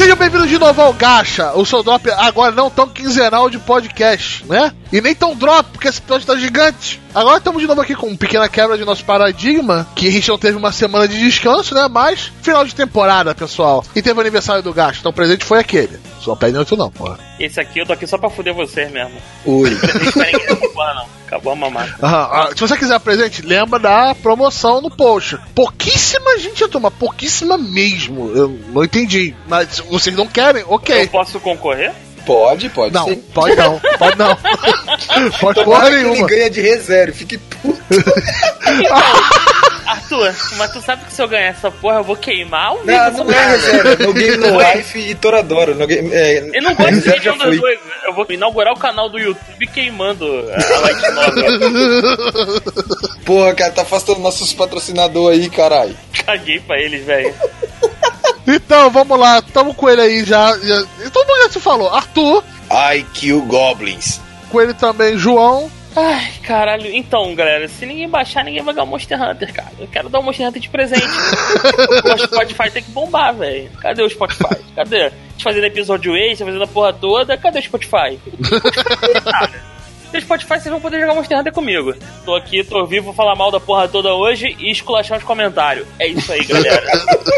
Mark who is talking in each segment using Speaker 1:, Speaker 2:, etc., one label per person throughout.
Speaker 1: Sejam bem-vindos de novo ao Gacha, o seu drop agora não tão quinzenal de podcast, né? E nem tão drop, porque esse episódio tá gigante. Agora estamos de novo aqui com uma pequena quebra de nosso paradigma, que a gente não teve uma semana de descanso, né? Mas final de temporada, pessoal. E teve o aniversário do Gacha, então o presente foi aquele. Só pede outro não, porra.
Speaker 2: Esse aqui eu tô aqui só pra fuder vocês mesmo.
Speaker 3: Ui.
Speaker 2: Não. Acabou a mamata.
Speaker 1: Ah, ah, se você quiser presente, lembra da promoção no post. Pouquíssima gente ia tomar, pouquíssima mesmo. Eu não entendi. Mas vocês não querem,
Speaker 2: Eu
Speaker 1: ok.
Speaker 2: posso concorrer?
Speaker 3: Pode, pode
Speaker 1: Não,
Speaker 3: sim.
Speaker 1: pode não, pode não. pode porra
Speaker 3: Tomara ele
Speaker 1: nenhuma.
Speaker 3: ganha de reserva, fique puto.
Speaker 2: Arthur, mas tu sabe que se eu ganhar essa porra eu vou queimar o
Speaker 3: Não, não ganha reserva. No Game No Life e Toradora. No game, é,
Speaker 2: Eu não gosto de nenhum dos
Speaker 3: foi.
Speaker 2: dois. Eu vou inaugurar o canal do YouTube queimando a Light Novel.
Speaker 3: Porra, cara, tá afastando nossos patrocinadores aí, caralho.
Speaker 2: Caguei pra eles, velho.
Speaker 1: Então, vamos lá, tamo com ele aí já. já todo mundo já se falou. Arthur,
Speaker 3: I kill goblins.
Speaker 1: com ele também, João.
Speaker 2: Ai, caralho. Então, galera, se ninguém baixar, ninguém vai ganhar o Monster Hunter, cara. Eu quero dar o Monster Hunter de presente. o Spotify tem que bombar, velho. Cadê o Spotify? Cadê? A gente fazendo episódio extra, fazendo a porra toda. Cadê o Spotify? Cara, No Spotify vocês vão poder jogar Monster Hunter comigo. Tô aqui, tô vivo, vou falar mal da porra toda hoje e esculachar os comentários. É isso aí, galera.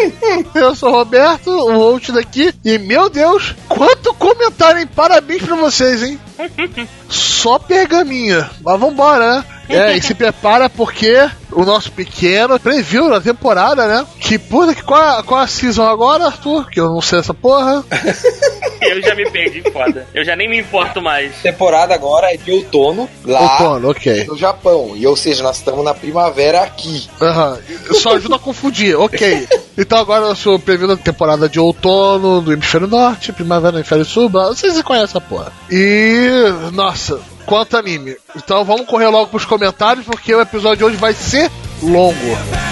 Speaker 1: Eu sou o Roberto, o host daqui. E meu Deus, quanto comentário, hein? Parabéns pra vocês, hein? Só pergaminha. Mas vambora, né? É, e se prepara porque o nosso pequeno previu na temporada, né? Que puta que qual, a- qual a season agora, Arthur? Que eu não sei essa porra.
Speaker 2: Eu já me perdi, foda. Eu já nem me importo mais.
Speaker 3: Temporada agora é de outono, lá
Speaker 1: Outono, ok.
Speaker 3: no Japão. E ou seja, nós estamos na primavera aqui.
Speaker 1: Aham, só ajuda a confundir, ok. Então agora eu sou previndo a temporada de outono do hemisfério norte, primavera no hemisfério sul, blá, vocês conhecem essa porra. E, nossa, quanto anime. Então vamos correr logo pros comentários, porque o episódio de hoje vai ser longo.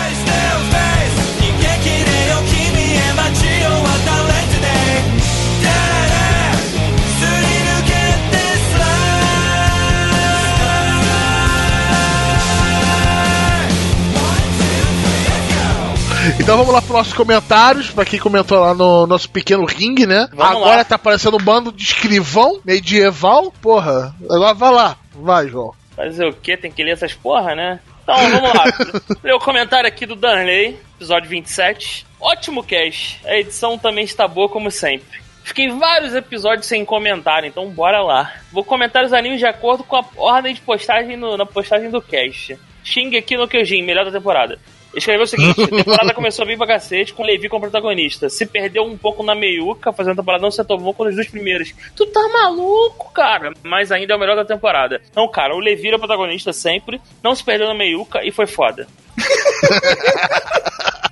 Speaker 1: Então vamos lá pros nossos comentários, pra quem comentou lá no nosso pequeno ringue, né?
Speaker 2: Vamos
Speaker 1: agora
Speaker 2: lá.
Speaker 1: tá aparecendo um bando de escrivão medieval, porra. Agora vai lá, vai, João.
Speaker 2: Fazer o quê? Tem que ler essas porra, né? Então, vamos lá. Ler o comentário aqui do Danley, episódio 27. Ótimo cast. A edição também está boa como sempre. Fiquei vários episódios sem comentário, então bora lá. Vou comentar os animes de acordo com a ordem de postagem no- na postagem do cast. Shingeki no Kyojin, melhor da temporada. Escreveu o seguinte: a temporada começou bem pra cacete, com Levi como protagonista. Se perdeu um pouco na meiuca, fazendo a temporada não se retomou com os dois primeiros. Tu tá maluco, cara? Mas ainda é o melhor da temporada. Não, cara, o Levi era o protagonista sempre, não se perdeu na meiuca e foi foda.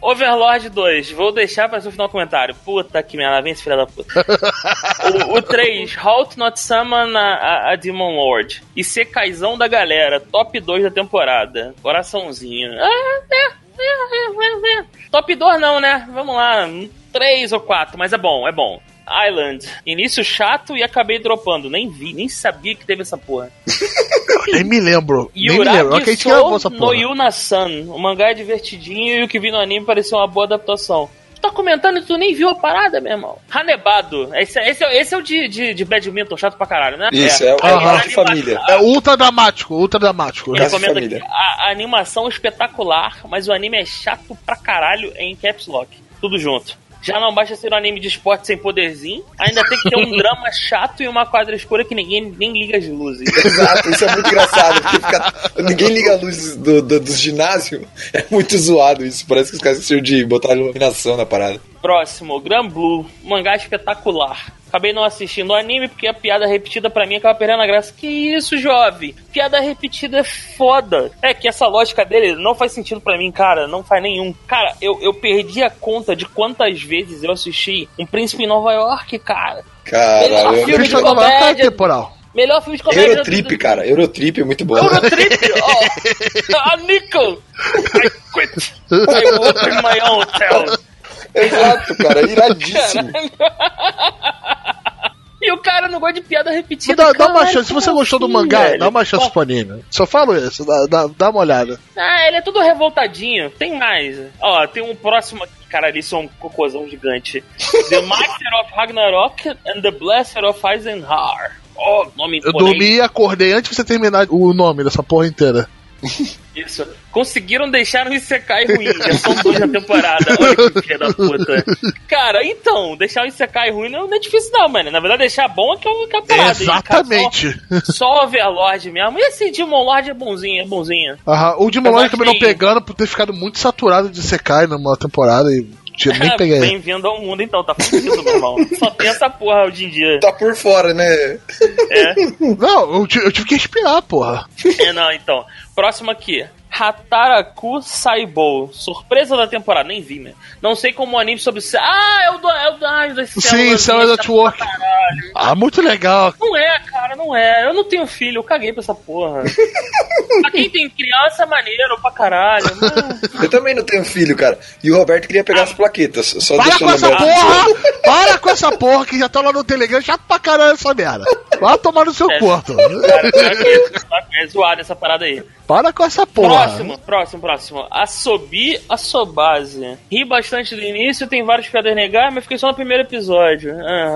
Speaker 2: Overlord 2, vou deixar pra ser o final comentário. Puta que merda, vem esse filho da puta. o, o 3, Halt Not Summon a, a, a Demon Lord. E ser Kaizão da galera, top 2 da temporada. Coraçãozinho. Ah, é. Top 2 não, né? Vamos lá, 3 ou 4, mas é bom, é bom. Island, início chato e acabei dropando. Nem vi, nem sabia que teve essa porra.
Speaker 1: Nem me lembro. nem me lembro.
Speaker 2: Yuragi
Speaker 1: Ok, a gente gravou essa
Speaker 2: Sou no. Yuna-san. O mangá é divertidinho e o que vi no anime pareceu uma boa adaptação. Tu tá comentando e tu nem viu a parada, meu irmão. Hanebado. Esse, esse, é- esse é o de, de, de badminton, chato pra caralho, né?
Speaker 3: Isso, é o
Speaker 2: A- a
Speaker 3: Resto de
Speaker 2: anima-
Speaker 3: Família.
Speaker 1: É ultra dramático, ultra dramático.
Speaker 2: Ele comenta aqui, a, a animação é espetacular, mas o anime é chato pra caralho em caps lock. Tudo junto. Já não basta ser um anime de esporte sem poderzinho, ainda tem que ter um drama chato e uma quadra escura que ninguém nem liga as luzes.
Speaker 3: Exato, isso é muito engraçado. Porque fica- ninguém liga a luz do, do, dos ginásios. É muito zoado isso. Parece que os caras esqueceram de botar iluminação na parada.
Speaker 2: Próximo, Gran Blue, mangá espetacular. Acabei não assistindo o anime porque a piada repetida pra mim acaba perdendo a graça. Que isso, jovem? Piada repetida é foda. É que essa lógica dele não faz sentido pra mim, cara. Não faz nenhum. Cara, eu, eu perdi a conta de quantas vezes eu assisti Um Príncipe em Nova York, cara.
Speaker 3: Caralho.
Speaker 2: Melhor
Speaker 3: eu-
Speaker 2: filme de comédia.
Speaker 1: temporal.
Speaker 2: Melhor filme de comédia.
Speaker 3: Eurotrip, cara. Eurotrip é muito bom.
Speaker 2: Eurotrip! Oh, ah, Nickel! I quit! I open my own hotel!
Speaker 3: Exato, cara. Iradíssimo.
Speaker 2: E o cara não gosta de piada repetida.
Speaker 1: Dá, dá uma chance, se você gostou do
Speaker 2: assim,
Speaker 1: mangá,
Speaker 2: velho?
Speaker 1: dá uma chance pro anime. Só falo isso, dá, dá, dá uma olhada.
Speaker 2: Ah, ele é todo revoltadinho. Tem mais. Ó, tem um próximo aqui. Caralho, isso é um cocôzão gigante. The Master of Ragnarok and the Blaster of Eisenhower. Oh, nome
Speaker 1: Eu
Speaker 2: imponente.
Speaker 1: dormi e acordei antes de você terminar o nome dessa porra inteira.
Speaker 2: Isso. Conseguiram deixar o Isekai ruim. Já são dois na temporada. Olha que filha da puta. Cara, então, deixar o Isekai ruim não é difícil não, mano. Na verdade, deixar bom é que é o que é a parada. E, cara,
Speaker 1: Exatamente.
Speaker 2: Só, só Overlord mesmo. E esse Demon Lord é bonzinho, é bonzinho.
Speaker 1: Aham, O Demon
Speaker 2: Eu
Speaker 1: Lord também não pegando por ter ficado muito saturado de Sekai numa temporada e tinha- nem peguei.
Speaker 2: Bem-vindo ao mundo, então. Tá fudido, meu irmão. Só tem essa porra hoje em dia.
Speaker 3: Tá por fora, né?
Speaker 2: É.
Speaker 1: Não, eu, eu tive que respirar, porra.
Speaker 2: É, não, então. Próximo aqui. Hataraku Saibou. Surpresa da temporada, nem vi, né? Não sei como o anime sobre. Ah, é o do. É o da. das
Speaker 1: Sim,
Speaker 2: células
Speaker 1: Células
Speaker 2: dessa
Speaker 1: at Work.
Speaker 2: Caralho.
Speaker 1: Ah, muito legal.
Speaker 2: Não é, não é. Eu não tenho filho, eu caguei pra essa porra. pra quem tem criança, é maneiro pra caralho. Mas...
Speaker 3: Eu também não tenho filho, cara. E o Roberto queria pegar as plaquetas. Só
Speaker 1: Para com essa porra! Para com essa porra que já tá lá no Telegram, chato pra caralho essa merda. Vai tomar no seu
Speaker 2: É. Cara, que é zoado essa parada aí.
Speaker 1: Para com essa porra.
Speaker 2: Próximo, próximo, próximo. Asobi Asobase. Ri bastante do início, tem vários piadas negais, mas fiquei só no primeiro episódio.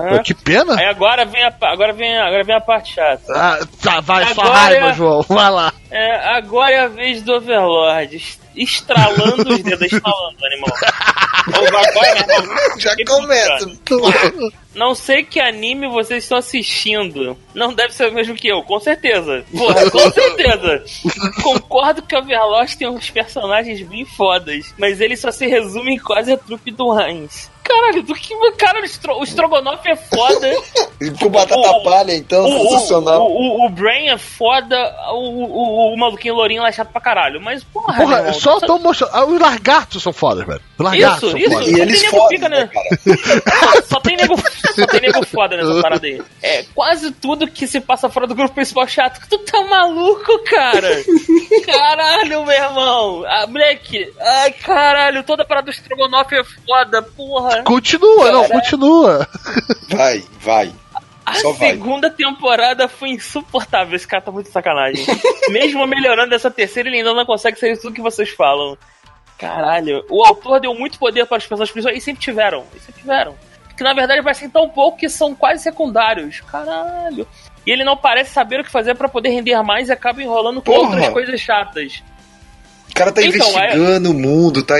Speaker 1: Pô, Que pena.
Speaker 2: Aí agora vem a, agora vem, agora vem a parte chata.
Speaker 1: Ah, tá, vai, sua
Speaker 2: Agora-
Speaker 1: raiva, João. Vai lá.
Speaker 2: É, agora é a vez do Overlord. est- Estralando os dedos, estralando, animal. Irmão.
Speaker 3: Já começa.
Speaker 2: Não sei que anime vocês estão assistindo. Não deve ser o mesmo que eu, com certeza. Porra, com certeza. Concordo que o Overlord tem uns personagens bem fodas, mas ele só se resume em quase a trupe do Heinz. Caralho, do que. Cara, o, estro, o Strogonoff é foda.
Speaker 3: Com batata
Speaker 2: O-
Speaker 3: palha, então,
Speaker 2: o,
Speaker 3: sensacional.
Speaker 2: O, o, o Brain é foda. O, o, o maluquinho lourinho lá é chato pra caralho. Mas, porra,
Speaker 1: Porra,
Speaker 2: irmão,
Speaker 1: só tô mostrando. Ah, os lagartos são fodas, velho. Os lagartos
Speaker 2: Isso,
Speaker 1: são
Speaker 2: isso.
Speaker 1: fodas.
Speaker 3: E
Speaker 2: Só
Speaker 3: eles
Speaker 2: tem nego
Speaker 3: fodem,
Speaker 2: pica,
Speaker 3: né,
Speaker 2: né?
Speaker 3: cara?
Speaker 2: só tem nego, só tem nego foda nessa parada aí. É, quase tudo que se passa fora do grupo principal é chato. Tu tá maluco, cara? Caralho, meu irmão. Ah, moleque. Ai, caralho, toda a parada do Strogonoff é foda, porra.
Speaker 1: Continua, não, continua.
Speaker 3: Vai, vai.
Speaker 2: A
Speaker 3: Só vai.
Speaker 2: segunda temporada foi insuportável. Esse cara tá muito sacanagem. Mesmo melhorando essa terceira, ele ainda não consegue ser isso tudo que vocês falam. Caralho. O autor deu muito poder para as pessoas principais. E sempre tiveram. E sempre tiveram. Que na verdade parecem tão pouco que são quase secundários. Caralho. E ele não parece saber o que fazer para poder render mais e acaba enrolando com
Speaker 3: Porra.
Speaker 2: outras coisas chatas.
Speaker 3: O cara tá
Speaker 2: Então,
Speaker 3: investigando o mundo, tá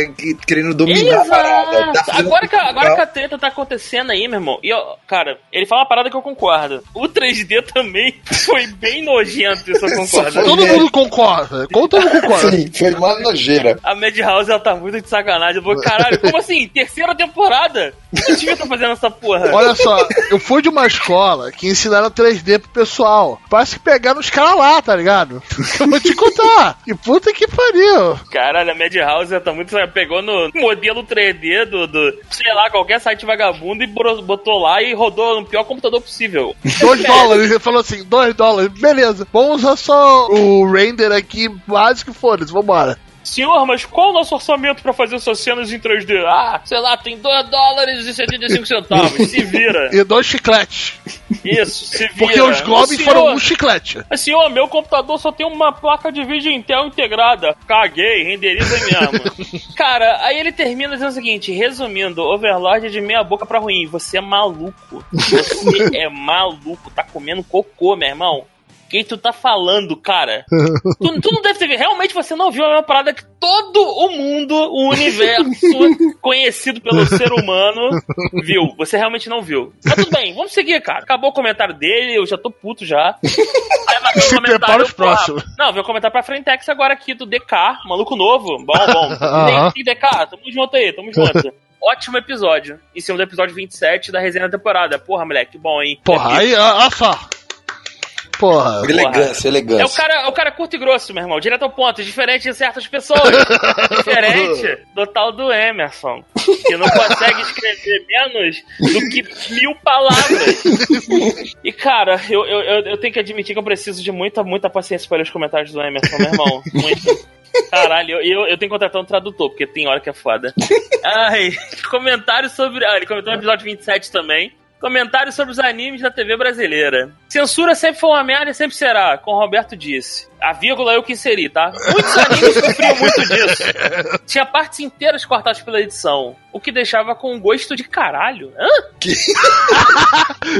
Speaker 3: querendo dominar a parada. Tá
Speaker 2: Exato. Agora que, a- agora que a treta tá acontecendo aí, meu irmão. E, ó, cara, ele fala uma parada que eu concordo. O 3D também foi bem nojento, isso eu concordo.
Speaker 1: Todo mundo concorda. Todo mundo concorda.
Speaker 3: Sim, foi uma nojeira.
Speaker 2: A Madhouse, ela tá muito de sacanagem. Eu vou, caralho, como assim? Terceira temporada? Eu devia estar fazendo essa porra.
Speaker 1: Olha só, eu fui de uma escola que ensinaram 3D pro pessoal. Parece que pegaram os caras lá, tá ligado? Eu vou te contar. Que puta que pariu.
Speaker 2: Caralho, a Madhouse, tá muito. Pegou no modelo 3D do, do, sei lá, qualquer site vagabundo e botou lá e rodou no pior computador possível.
Speaker 1: Dois dólares. Ele falou assim, dois dólares. Beleza, vamos usar só o render aqui básico e foda-se, vambora.
Speaker 2: Senhor, mas qual o nosso orçamento pra fazer essas cenas em 3D? Ah, sei lá, tem 2 dólares e 75 centavos. Se vira.
Speaker 1: E dois chicletes.
Speaker 2: Isso, se vira.
Speaker 1: Porque os globes foram um chiclete.
Speaker 2: Senhor, meu computador só tem uma placa de vídeo Intel integrada. Caguei, renderiza mesmo. Cara, aí ele termina dizendo o seguinte: resumindo, Overlord é de meia boca pra ruim. Você é maluco. Você é maluco. Tá comendo cocô, meu irmão. Quem tu tá falando, cara? Tu, tu não deve ter visto. Realmente você não viu a mesma parada que todo o mundo, o universo conhecido pelo ser humano viu. Você realmente não viu. Mas tudo bem, vamos seguir, cara. Acabou o comentário dele, eu já tô puto já.
Speaker 1: Se prepara os próximos.
Speaker 2: Não, veio comentar pra Frentex agora aqui do DK, maluco novo. Bom, bom.
Speaker 1: Aham.
Speaker 2: Tem DK, tamo junto aí, tamo junto. Ótimo episódio. Em cima do episódio 27 da resenha da temporada. Porra, moleque, bom, hein?
Speaker 1: Porra, aí, olha só. Porra.
Speaker 3: Elegância,
Speaker 2: É o
Speaker 3: elegância.
Speaker 2: cara, é o cara curto e grosso, meu irmão. Direto ao ponto. Diferente de certas pessoas. Diferente do tal do Emerson. Que não consegue escrever menos do que mil palavras. E, cara, eu, eu, eu, eu tenho que admitir que eu preciso de muita, muita paciência para ler os comentários do Emerson, meu irmão. Muito. Caralho, eu, eu, eu tenho que contratar um tradutor, porque tem hora que é foda. Ai, comentário sobre. Ah, ele comentou no episódio 27 também. Comentários sobre os animes da TV brasileira. Censura sempre foi uma merda e sempre será, como Roberto disse. A vírgula eu que inseri, tá? Muitos animes sofriam muito disso. Tinha partes inteiras cortadas pela edição, o que deixava com um gosto de caralho. Hã?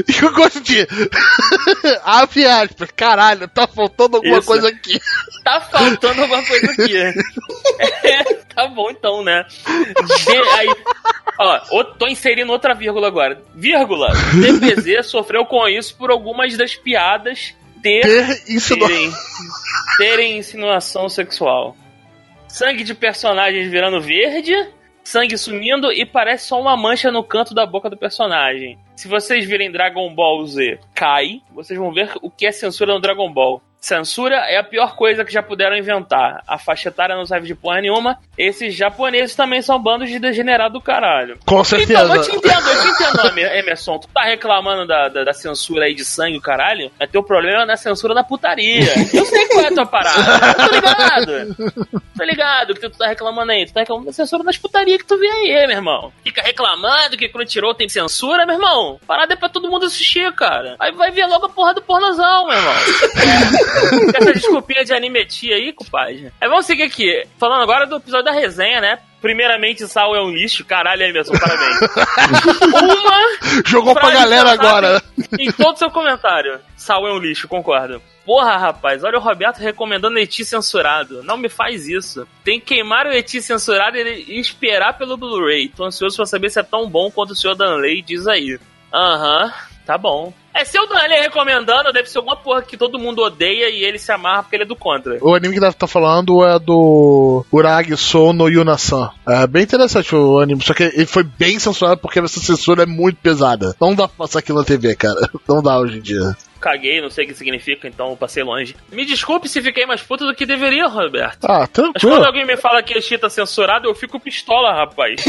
Speaker 1: E eu gosto de. Abre aspas. Caralho, tá faltando alguma
Speaker 2: Isso.
Speaker 1: coisa aqui.
Speaker 2: Tá faltando alguma coisa aqui. É, tá bom então, né? De- aí, ó, o- tô inserindo outra vírgula agora. Vírgula. DPZ sofreu com isso por algumas das piadas ter
Speaker 1: Ter ensinou.
Speaker 2: terem, terem insinuação sexual. Sangue de personagens virando verde, sangue sumindo e parece só uma mancha no canto da boca do personagem. Se vocês virem Dragon Ball Z Kai, vocês vão ver o que é censura no Dragon Ball. Censura é a pior coisa que já puderam inventar. A faixa etária não serve de porra nenhuma. Esses japoneses também são bandos de degenerado do caralho.
Speaker 1: Com
Speaker 2: Então,
Speaker 1: certeza.
Speaker 2: eu te entendo, eu te entendo, Emer- Emerson. Tu tá reclamando da, da, da censura aí de sangue, o caralho, mas teu problema é na censura da putaria. Eu sei qual é a tua parada. Eu tô ligado. Tô ligado que tu tá reclamando aí. Tu tá reclamando da censura das putarias que tu vê aí, meu irmão. Fica reclamando que Crunchyroll tem censura, meu irmão. Parada é pra todo mundo assistir, cara. Aí vai ver logo a porra do pornozão, meu irmão. Com essa desculpinha de animetia aí, compadre. Aí vamos seguir aqui. Falando agora do episódio da resenha, né? Primeiramente, Sal é um lixo. Caralho, Emerson, parabéns. Uma
Speaker 1: Jogou pra
Speaker 2: frase
Speaker 1: galera agora.
Speaker 2: Em todo seu comentário. Sal é um lixo, concordo. Porra, rapaz, olha o Roberto recomendando Eti censurado. Não me faz isso. Tem que queimar o Eti censurado e esperar pelo Blu-ray. Tô ansioso pra saber se é tão bom quanto o senhor Danley diz aí. Aham, tá bom. É, se o Danley recomendando, deve ser alguma porra que todo mundo odeia e ele se amarra porque ele é do contra.
Speaker 1: O anime que deve estar falando é do Uragi Sou no Yuna-san. É bem interessante o anime, só que ele foi bem censurado porque essa censura é muito pesada. Não dá pra passar aquilo na TV, cara. Não dá hoje em dia.
Speaker 2: Caguei, não sei o que significa, então passei longe. Me desculpe se fiquei mais puto do que deveria, Roberto.
Speaker 1: Ah,
Speaker 2: Mas quando
Speaker 1: tranquilo.
Speaker 2: alguém me fala que este tá censurado, eu fico pistola, rapaz.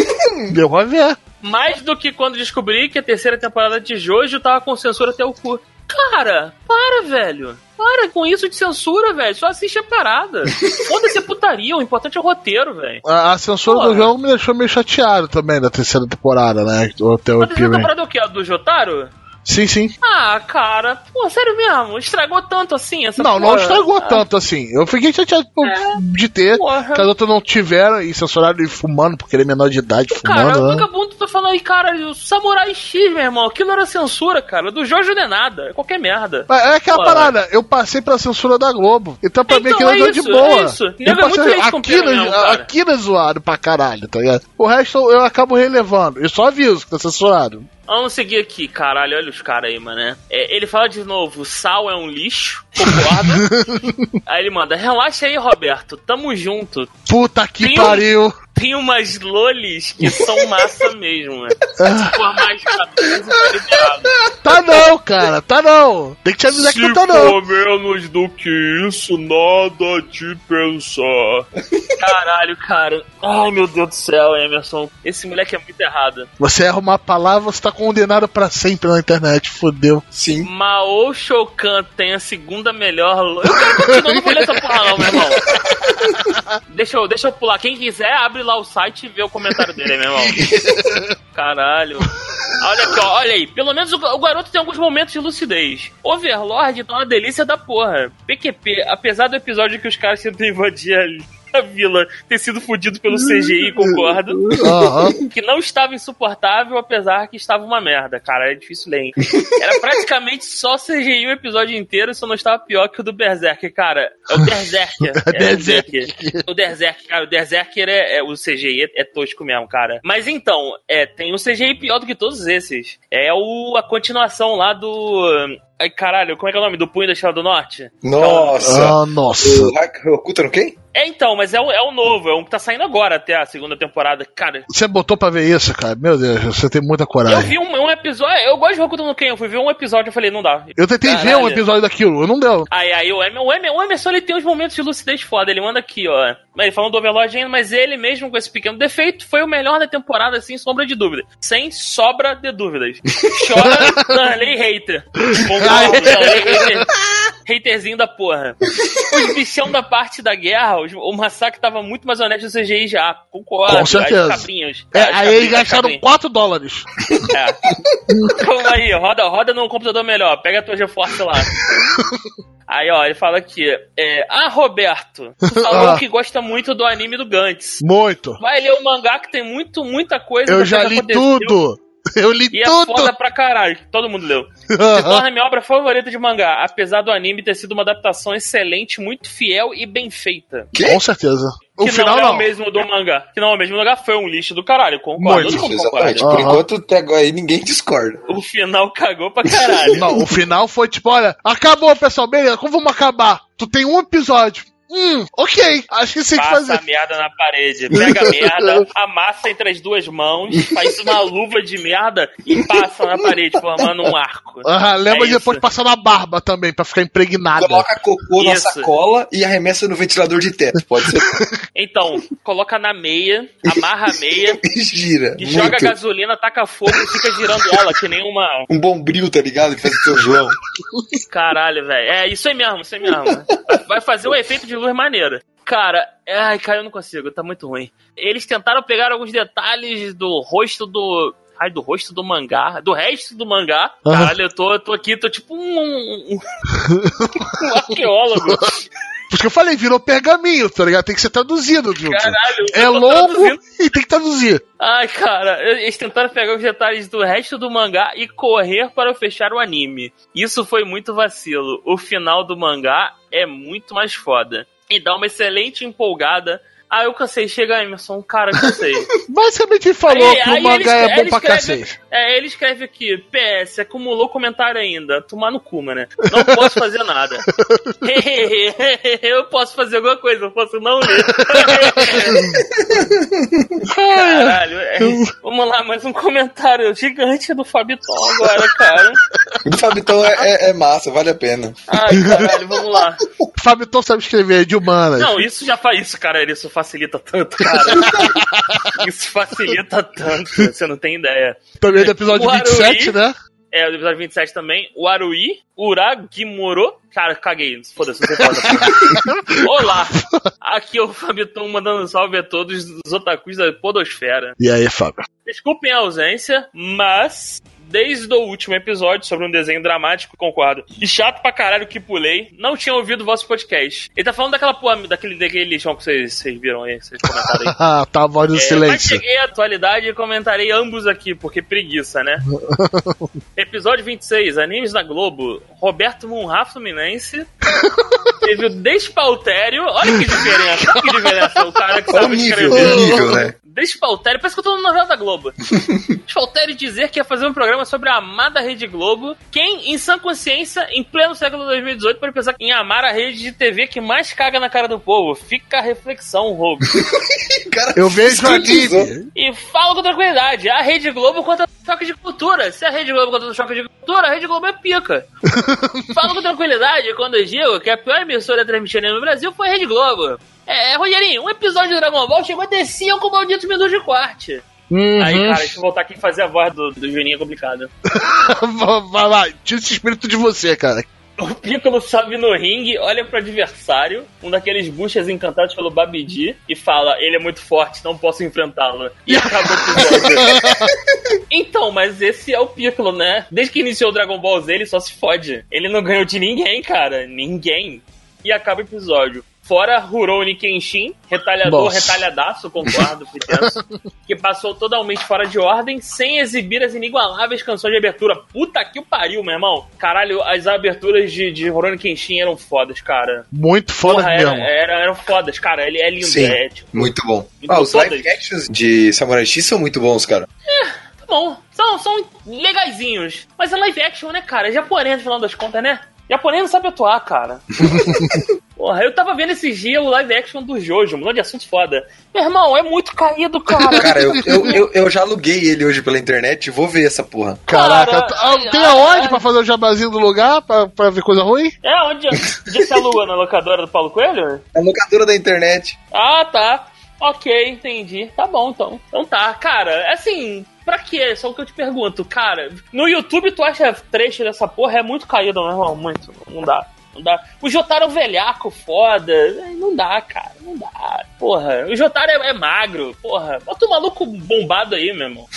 Speaker 1: Deu pra ver.
Speaker 2: Mais do que quando descobri que a terceira temporada de Jojo tava com censura até o cu. Cara, para, velho. Para com isso de censura, velho. Só assiste a parada. Foda-se putaria, o importante é o roteiro, velho.
Speaker 1: A, a censura
Speaker 2: Porra.
Speaker 1: do jogo me deixou meio chateado também na terceira temporada, né? Até o
Speaker 2: A terceira temporada é o quê? A do Jotaro?
Speaker 1: Sim, sim.
Speaker 2: Ah, cara. Pô, sério mesmo? Estragou tanto assim essa
Speaker 1: Não, não
Speaker 2: porra?
Speaker 1: estragou
Speaker 2: Ah,
Speaker 1: tanto assim. Eu fiquei chateado
Speaker 2: É.
Speaker 1: de ter,
Speaker 2: Porra.
Speaker 1: que as outras não tiveram e censuraram ele fumando, porque ele é menor de idade
Speaker 2: Cara,
Speaker 1: fumando,
Speaker 2: o
Speaker 1: né?
Speaker 2: vagabundo tá falando aí, cara, o Samurai X, meu irmão, aquilo era censura, cara. Do Jojo não é nada, é qualquer merda.
Speaker 1: Mas é aquela
Speaker 2: Pô.
Speaker 1: parada, eu passei pela censura da Globo. Então pra mim
Speaker 2: Então,
Speaker 1: aquilo
Speaker 2: é
Speaker 1: é de
Speaker 2: isso,
Speaker 1: boa.
Speaker 2: é isso.
Speaker 1: Eu
Speaker 2: Nego é muito
Speaker 1: passei- aquilo,
Speaker 2: pena mesmo, cara.
Speaker 1: aquilo é zoado pra caralho, tá ligado? O resto eu acabo relevando. Eu só aviso que tá censurado.
Speaker 2: Vamos seguir aqui, caralho, olha os caras aí, mano. É, ele fala de novo, sal é um lixo, concordo. aí ele manda, relaxa aí, Roberto, tamo junto.
Speaker 1: Puta que
Speaker 2: Tem
Speaker 1: pariu.
Speaker 2: Tem umas lolis que são massa mesmo, né?
Speaker 1: Ah.
Speaker 2: Por mais 14 tá liberado.
Speaker 1: Tá não, cara, tá não. Tem que te avisar que não tá não.
Speaker 2: menos do que isso, nada de pensar. Caralho, cara. Ai, meu Deus do céu, Emerson. Esse moleque é muito errado.
Speaker 1: Você erra uma palavra, você tá condenado pra sempre na internet, fodeu.
Speaker 3: Sim.
Speaker 2: Mao Shokan tem a segunda melhor. Eu quero continuar, não vou ler essa porra, não, meu irmão. Deixa eu, deixa eu pular. Quem quiser, abre lá o site e vê o comentário dele, meu irmão. Caralho. Olha aqui, ó, olha aí. Pelo menos o, o garoto tem alguns momentos de lucidez. Overlord tá uma delícia da porra. PQP, apesar do episódio que os caras tentam invadir a, a vila ter sido fudido pelo CGI, concordo.
Speaker 1: Aham.
Speaker 2: que não estava insuportável, apesar que estava uma merda, cara. É difícil ler, hein? Era praticamente só CGI o episódio inteiro, só não estava pior que o do Berserker, cara. É o Berserker. É o
Speaker 1: Berserker.
Speaker 2: O Berserker, cara, o Berserker é, é o CGI, é, é tosco mesmo, cara. Mas então, é, tem o CGI pior do que todos esses. É o, a continuação lá do. Ai, caralho, como é que é o nome? Do Punho da Estrela do Norte?
Speaker 3: Nossa.
Speaker 1: Ah, nossa.
Speaker 3: O Hak- Okuta no quem?
Speaker 2: É então, mas é o, é o novo, é um que tá saindo agora até a segunda temporada. Cara,
Speaker 1: Você botou pra ver isso, cara? Meu Deus, você tem muita
Speaker 2: Eu
Speaker 1: coragem.
Speaker 2: vi um, um episódio. Eu gosto de Hokuto no Ken. Eu fui ver um episódio e falei, não dá.
Speaker 1: Eu tentei ver
Speaker 2: Caralho.
Speaker 1: um episódio daquilo, não deu.
Speaker 2: Aí, aí o, Emer, o, Emer, o Emerson ele tem uns momentos de lucidez foda. Ele manda aqui, ó. Ele falando do Overlord ainda, mas ele mesmo com esse pequeno defeito foi o melhor da temporada, sem sombra de dúvida. Sem sobra de dúvidas. Chora Darley Hater. Concordo, Darley Hater. Haterzinho da porra. Os bichão da parte da guerra, os- o massacre tava muito mais honesto no CGI já. Concordo.
Speaker 1: Com certeza.
Speaker 2: Cabrinhos.
Speaker 1: É, aí eles gastaram
Speaker 2: cabrinhas.
Speaker 1: 4 dólares.
Speaker 2: É. Calma aí, roda, roda num computador melhor. Pega a tua GeForce lá. Aí, ó, ele fala aqui. É, ah, Roberto, tu falou
Speaker 1: Ah.
Speaker 2: que gosta muito do anime do Gantz.
Speaker 1: Muito.
Speaker 2: Vai ler o mangá que tem muito, muita coisa.
Speaker 1: Eu já li
Speaker 2: aconteceu.
Speaker 1: tudo. Eu li
Speaker 2: E é
Speaker 1: tudo.
Speaker 2: foda pra caralho, que todo mundo leu. Se torna minha obra favorita de mangá, apesar do anime ter sido uma adaptação excelente, muito fiel e bem feita.
Speaker 1: Com certeza. O
Speaker 2: que
Speaker 1: final
Speaker 2: não é
Speaker 1: não.
Speaker 2: o mesmo do mangá. Que não é o mesmo do mangá, foi um lixo do caralho, concordo.
Speaker 1: Muito.
Speaker 2: Concorda.
Speaker 3: Exatamente. Por enquanto, até agora aí ninguém discorda.
Speaker 2: O final cagou pra caralho.
Speaker 1: Não, o final foi tipo, olha, acabou, pessoal, beleza, como vamos acabar? Tu tem um episódio. Hum, ok, acho que sei o que
Speaker 2: Passa
Speaker 1: fazer.
Speaker 2: a merda na parede, pega a merda, amassa entre as duas mãos, faz uma luva de merda e passa na parede, formando um arco.
Speaker 1: Aham, lembra
Speaker 2: É
Speaker 1: de depois
Speaker 2: isso.
Speaker 1: passar na barba também, pra ficar impregnada.
Speaker 3: Coloca cocô na
Speaker 2: Isso.
Speaker 3: sacola e arremessa no ventilador de teto. Pode ser.
Speaker 2: Então, coloca na meia, amarra a meia,
Speaker 3: e gira.
Speaker 2: e joga gasolina, taca fogo e fica girando ela, que nem uma.
Speaker 3: Um bombril, tá ligado? Que faz o São João.
Speaker 2: Caralho, velho. É isso aí mesmo, isso aí mesmo. Vai- fazer um efeito de luz maneira. Cara, ai, cara, eu não consigo, tá muito ruim. Eles tentaram pegar alguns detalhes do rosto do. Ai, do rosto do mangá, do resto do mangá.
Speaker 1: Aham.
Speaker 2: Caralho, eu tô, eu tô aqui, tô tipo um. um, um arqueólogo.
Speaker 1: Por isso que eu falei, virou pergaminho, tá ligado? Tem que ser traduzido, junto.
Speaker 2: Caralho,
Speaker 1: É longo
Speaker 2: traduzindo.
Speaker 1: e tem que traduzir.
Speaker 2: Ai, cara, eles tentaram pegar os detalhes do resto do mangá e correr para fechar o anime. Isso foi muito vacilo. O final do mangá é muito mais foda. E dá uma excelente empolgada. Ah, eu cansei. Chega, Emerson. Cara, cansei.
Speaker 1: Basicamente ele falou
Speaker 2: Aí-
Speaker 1: que o mangá é bom pra cacete.
Speaker 2: É, ele escreve aqui, PS, acumulou comentário ainda. Tomar no cu, né? Não posso fazer nada. eu posso fazer alguma coisa, eu posso não ler. Caralho, é. vamos lá, mais um comentário gigante do Fabiton agora, cara.
Speaker 3: O do Fabitão é, é- é massa, vale a pena.
Speaker 2: Ai, caralho, vamos lá.
Speaker 1: O Fabitão sabe escrever de humanas.
Speaker 2: Não, isso já faz isso, cara. Isso facilita tanto, cara. Isso facilita tanto, você não tem ideia.
Speaker 1: Também do episódio
Speaker 2: O Haruhi-
Speaker 1: 27, né?
Speaker 2: É, o episódio 27 também. O Arui, Uragimoro. Cara, caguei. Foda-se, não sei falar essa porra. Olá! Aqui é o Fabiton mandando salve a todos os otakus da Podosfera.
Speaker 1: E aí, Fábio?
Speaker 2: Desculpem a ausência, mas desde o último episódio sobre um desenho dramático, concordo. E chato pra caralho que pulei, não tinha ouvido o vosso podcast. Ele tá falando daquela porra, daquele, daquele lixão que vocês, vocês viram aí, vocês comentaram aí.
Speaker 1: Ah, tá a voz do
Speaker 2: É, mas
Speaker 1: silêncio.
Speaker 2: cheguei à atualidade e comentarei ambos aqui, porque preguiça, né? Episódio 26, Animes da Globo. Roberto Munhaf Fluminense. Teve o Despautério. Olha que diferença, olha que diferença. O cara que
Speaker 3: o
Speaker 2: sabe
Speaker 3: nível,
Speaker 2: escrever.
Speaker 3: o nível, né?
Speaker 2: Despautério, parece que eu tô na novela da Globo. Despautério dizer que ia fazer um programa sobre a amada Rede Globo. Quem, em sã consciência, em pleno século 2018, pode pensar em amar a rede de TV que mais caga na cara do povo? Fica a reflexão, Rogo.
Speaker 3: Cara,
Speaker 1: Eu vejo anime.
Speaker 2: E fala com tranquilidade, a Rede Globo contra o choque de cultura. Se a Rede Globo contra o choque de cultura, a Rede Globo é pica. fala com tranquilidade quando eu digo que a pior emissora transmitida no Brasil foi a Rede Globo. É, Rogerinho, um episódio de Dragon Ball chegou a ter 5 malditos minutos de corte.
Speaker 1: Uhum.
Speaker 2: Aí, cara, deixa eu voltar aqui e fazer a voz do, do Juninho é complicado.
Speaker 1: vai lá, tira esse espírito de você, cara.
Speaker 2: O Piccolo sobe no ringue, olha pro adversário, um daqueles buchas encantados pelo Babidi, e fala: Ele é muito forte, não posso enfrentá-lo. E acabou o episódio. então, mas esse é o Piccolo, né? Desde que iniciou o Dragon Ball Z, ele só se fode. Ele não ganhou de ninguém, cara. Ninguém. E acaba o episódio. Fora Rurouni Kenshin, retalhador,
Speaker 1: Nossa.
Speaker 2: retalhadaço, concordo, que passou totalmente fora de ordem, sem exibir as inigualáveis canções de abertura. Puta que o pariu, meu irmão. Caralho, as aberturas de, de Rurouni Kenshin eram fodas, cara.
Speaker 1: Muito foda
Speaker 2: Porra,
Speaker 1: mesmo.
Speaker 2: era, era- eram fodas, cara. Ele é lindo,
Speaker 3: Sim,
Speaker 2: é tipo.
Speaker 3: muito bom.
Speaker 2: Então,
Speaker 3: Ah, os live actions de Samurai X são muito bons, cara.
Speaker 2: Tá bom, são, são legaisinhos. Mas é live action, né, cara? É japonês, no final das contas, né? Japonês não sabe atuar, cara. Porra, eu tava vendo esses dias o live action do Jojo, mudou de assunto foda. Meu irmão, é muito caído, cara.
Speaker 3: Cara, eu, eu, eu, eu já aluguei ele hoje pela internet, vou ver essa porra.
Speaker 1: Caraca,
Speaker 2: Cara,
Speaker 1: ah, tem aonde pra fazer o jabazinho do lugar, pra, pra ver coisa ruim?
Speaker 2: É onde? Onde você alugou na locadora do Paulo Coelho?
Speaker 3: A locadora da internet.
Speaker 2: Ah, tá. Ok, entendi. Tá bom, então. Então tá. Cara, assim, pra quê? Só o que eu te pergunto. Cara, no YouTube tu acha trecho dessa porra? É muito caído, meu irmão. Muito. Não dá. Não dá. O Jotaro é um velhaco foda. Não dá, cara. Não dá. Porra. O Jotaro é, é magro. Porra. Bota o maluco bombado aí, meu irmão.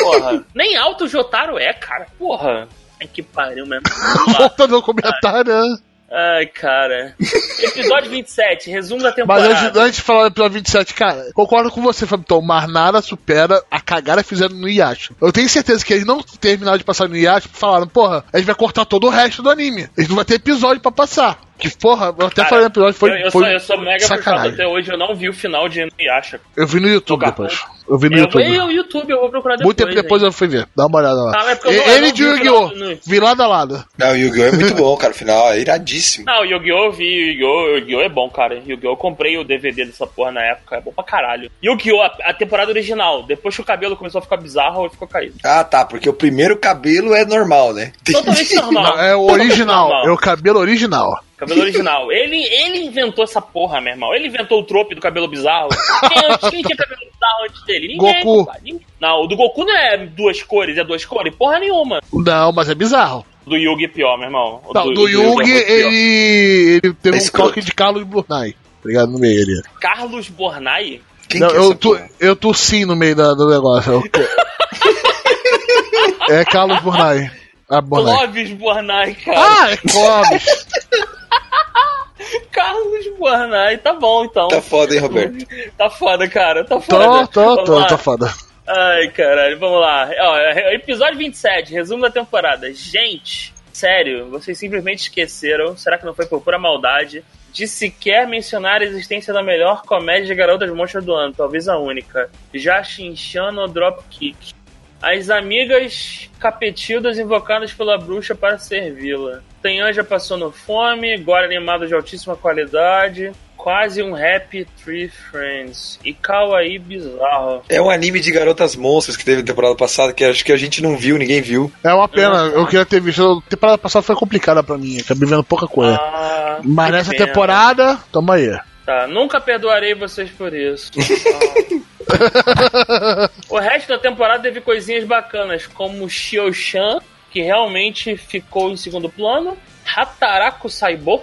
Speaker 2: Porra. Nem alto o Jotaro é, cara. Porra. Ai, que pariu mesmo.
Speaker 1: Voltando ao comentário, né?
Speaker 2: Ai, cara. Episódio 27, resumo da
Speaker 1: Mas
Speaker 2: temporada.
Speaker 1: antes, antes de falar do episódio 27, cara, concordo com você, Fabitão. Mas nada supera a cagada que fizeram no Yasha. Eu tenho certeza que eles não terminaram de passar no Yasha falaram, porra, a gente vai cortar todo o resto do anime. Eles não vai ter episódio pra passar. Que porra, eu até
Speaker 2: Cara,
Speaker 1: falei no episódio, foi,
Speaker 2: eu, eu
Speaker 1: foi
Speaker 2: sou, eu sou mega frustrado
Speaker 1: sacanagem.
Speaker 2: até hoje, eu não vi o final de Inuyasha.
Speaker 1: Eu vi no YouTube
Speaker 2: Jogar.
Speaker 1: depois. Eu vi no
Speaker 2: Eu,
Speaker 1: YouTube.
Speaker 2: eu, YouTube, eu vou procurar depois.
Speaker 1: Muito tempo depois
Speaker 2: hein.
Speaker 1: eu fui ver. Dá uma olhada lá.
Speaker 2: Ah, eu eu
Speaker 1: Ele de Yu-Gi-Oh! Vi lado a lado.
Speaker 3: Não, o Yu-Gi-Oh! é muito bom, cara. O final é iradíssimo.
Speaker 2: Não, o Yu-Gi-Oh! eu vi, Yu-Gi-Oh! Yu-Gi-Oh! é bom, cara. Yu-Gi-Oh! eu comprei o DVD dessa porra na época, é bom pra caralho. Yu-Gi-Oh! a, a temporada original, depois que o cabelo começou a ficar bizarro, ficou caído.
Speaker 3: Ah, tá, porque o primeiro cabelo é normal, né?
Speaker 2: Totalmente normal.
Speaker 1: Não, é o original. É o cabelo original.
Speaker 2: Cabelo original. Ele, ele inventou essa porra, meu irmão. Ele inventou o trope do cabelo bizarro. Quem, antes- quem tinha cabelo bizarro antes dele? Ninguém.
Speaker 1: Goku.
Speaker 2: Ninguém. Não, o do Goku não é duas cores, é duas cores? Porra nenhuma.
Speaker 1: Não, mas é bizarro.
Speaker 2: Do Yugi é pior, meu irmão. O
Speaker 1: Não, do, Yugi,
Speaker 2: é
Speaker 1: ele, ele teve
Speaker 3: É
Speaker 1: um toque de Carlos Burnay. Tá ligado? No meio ali.
Speaker 2: Carlos Bornai?
Speaker 3: Quem
Speaker 1: Não,
Speaker 3: que é
Speaker 1: eu,
Speaker 3: porra?
Speaker 1: eu tossi no meio da- do negócio. É Carlos Burnay. Ah, Burnay.
Speaker 2: Clóvis Bornai, cara.
Speaker 1: Ah, é Clóvis.
Speaker 2: Bornai, tá bom então.
Speaker 3: Tá foda, hein, Roberto?
Speaker 2: Tá foda, cara. Tá foda.
Speaker 1: tô, tô, tô foda.
Speaker 2: Ai, caralho, vamos lá. Ó, episódio 27, resumo da temporada. Gente, sério, vocês simplesmente esqueceram, será que não foi por pura maldade, de sequer mencionar a existência da melhor comédia de garotas monstros do ano, talvez a única. Já Shinchano Dropkick. As amigas capetildas invocadas pela bruxa para servi-la. Tenhan já passando fome, Gore animado de altíssima qualidade, quase um Happy Tree Friends. E Kawaii bizarro.
Speaker 3: É um anime de garotas monstras que teve na temporada passada, que acho que a gente não viu, ninguém viu.
Speaker 1: É uma pena, eu queria ter visto. A temporada passada foi complicada pra mim, acabei vendo pouca coisa.
Speaker 2: Ah,
Speaker 1: Mas nessa
Speaker 2: pena.
Speaker 1: temporada, tamo aí.
Speaker 2: Tá, nunca perdoarei vocês por isso. Ah. o resto da temporada teve coisinhas bacanas, como Shio-chan, que realmente ficou em segundo plano, Hataraku Saibo,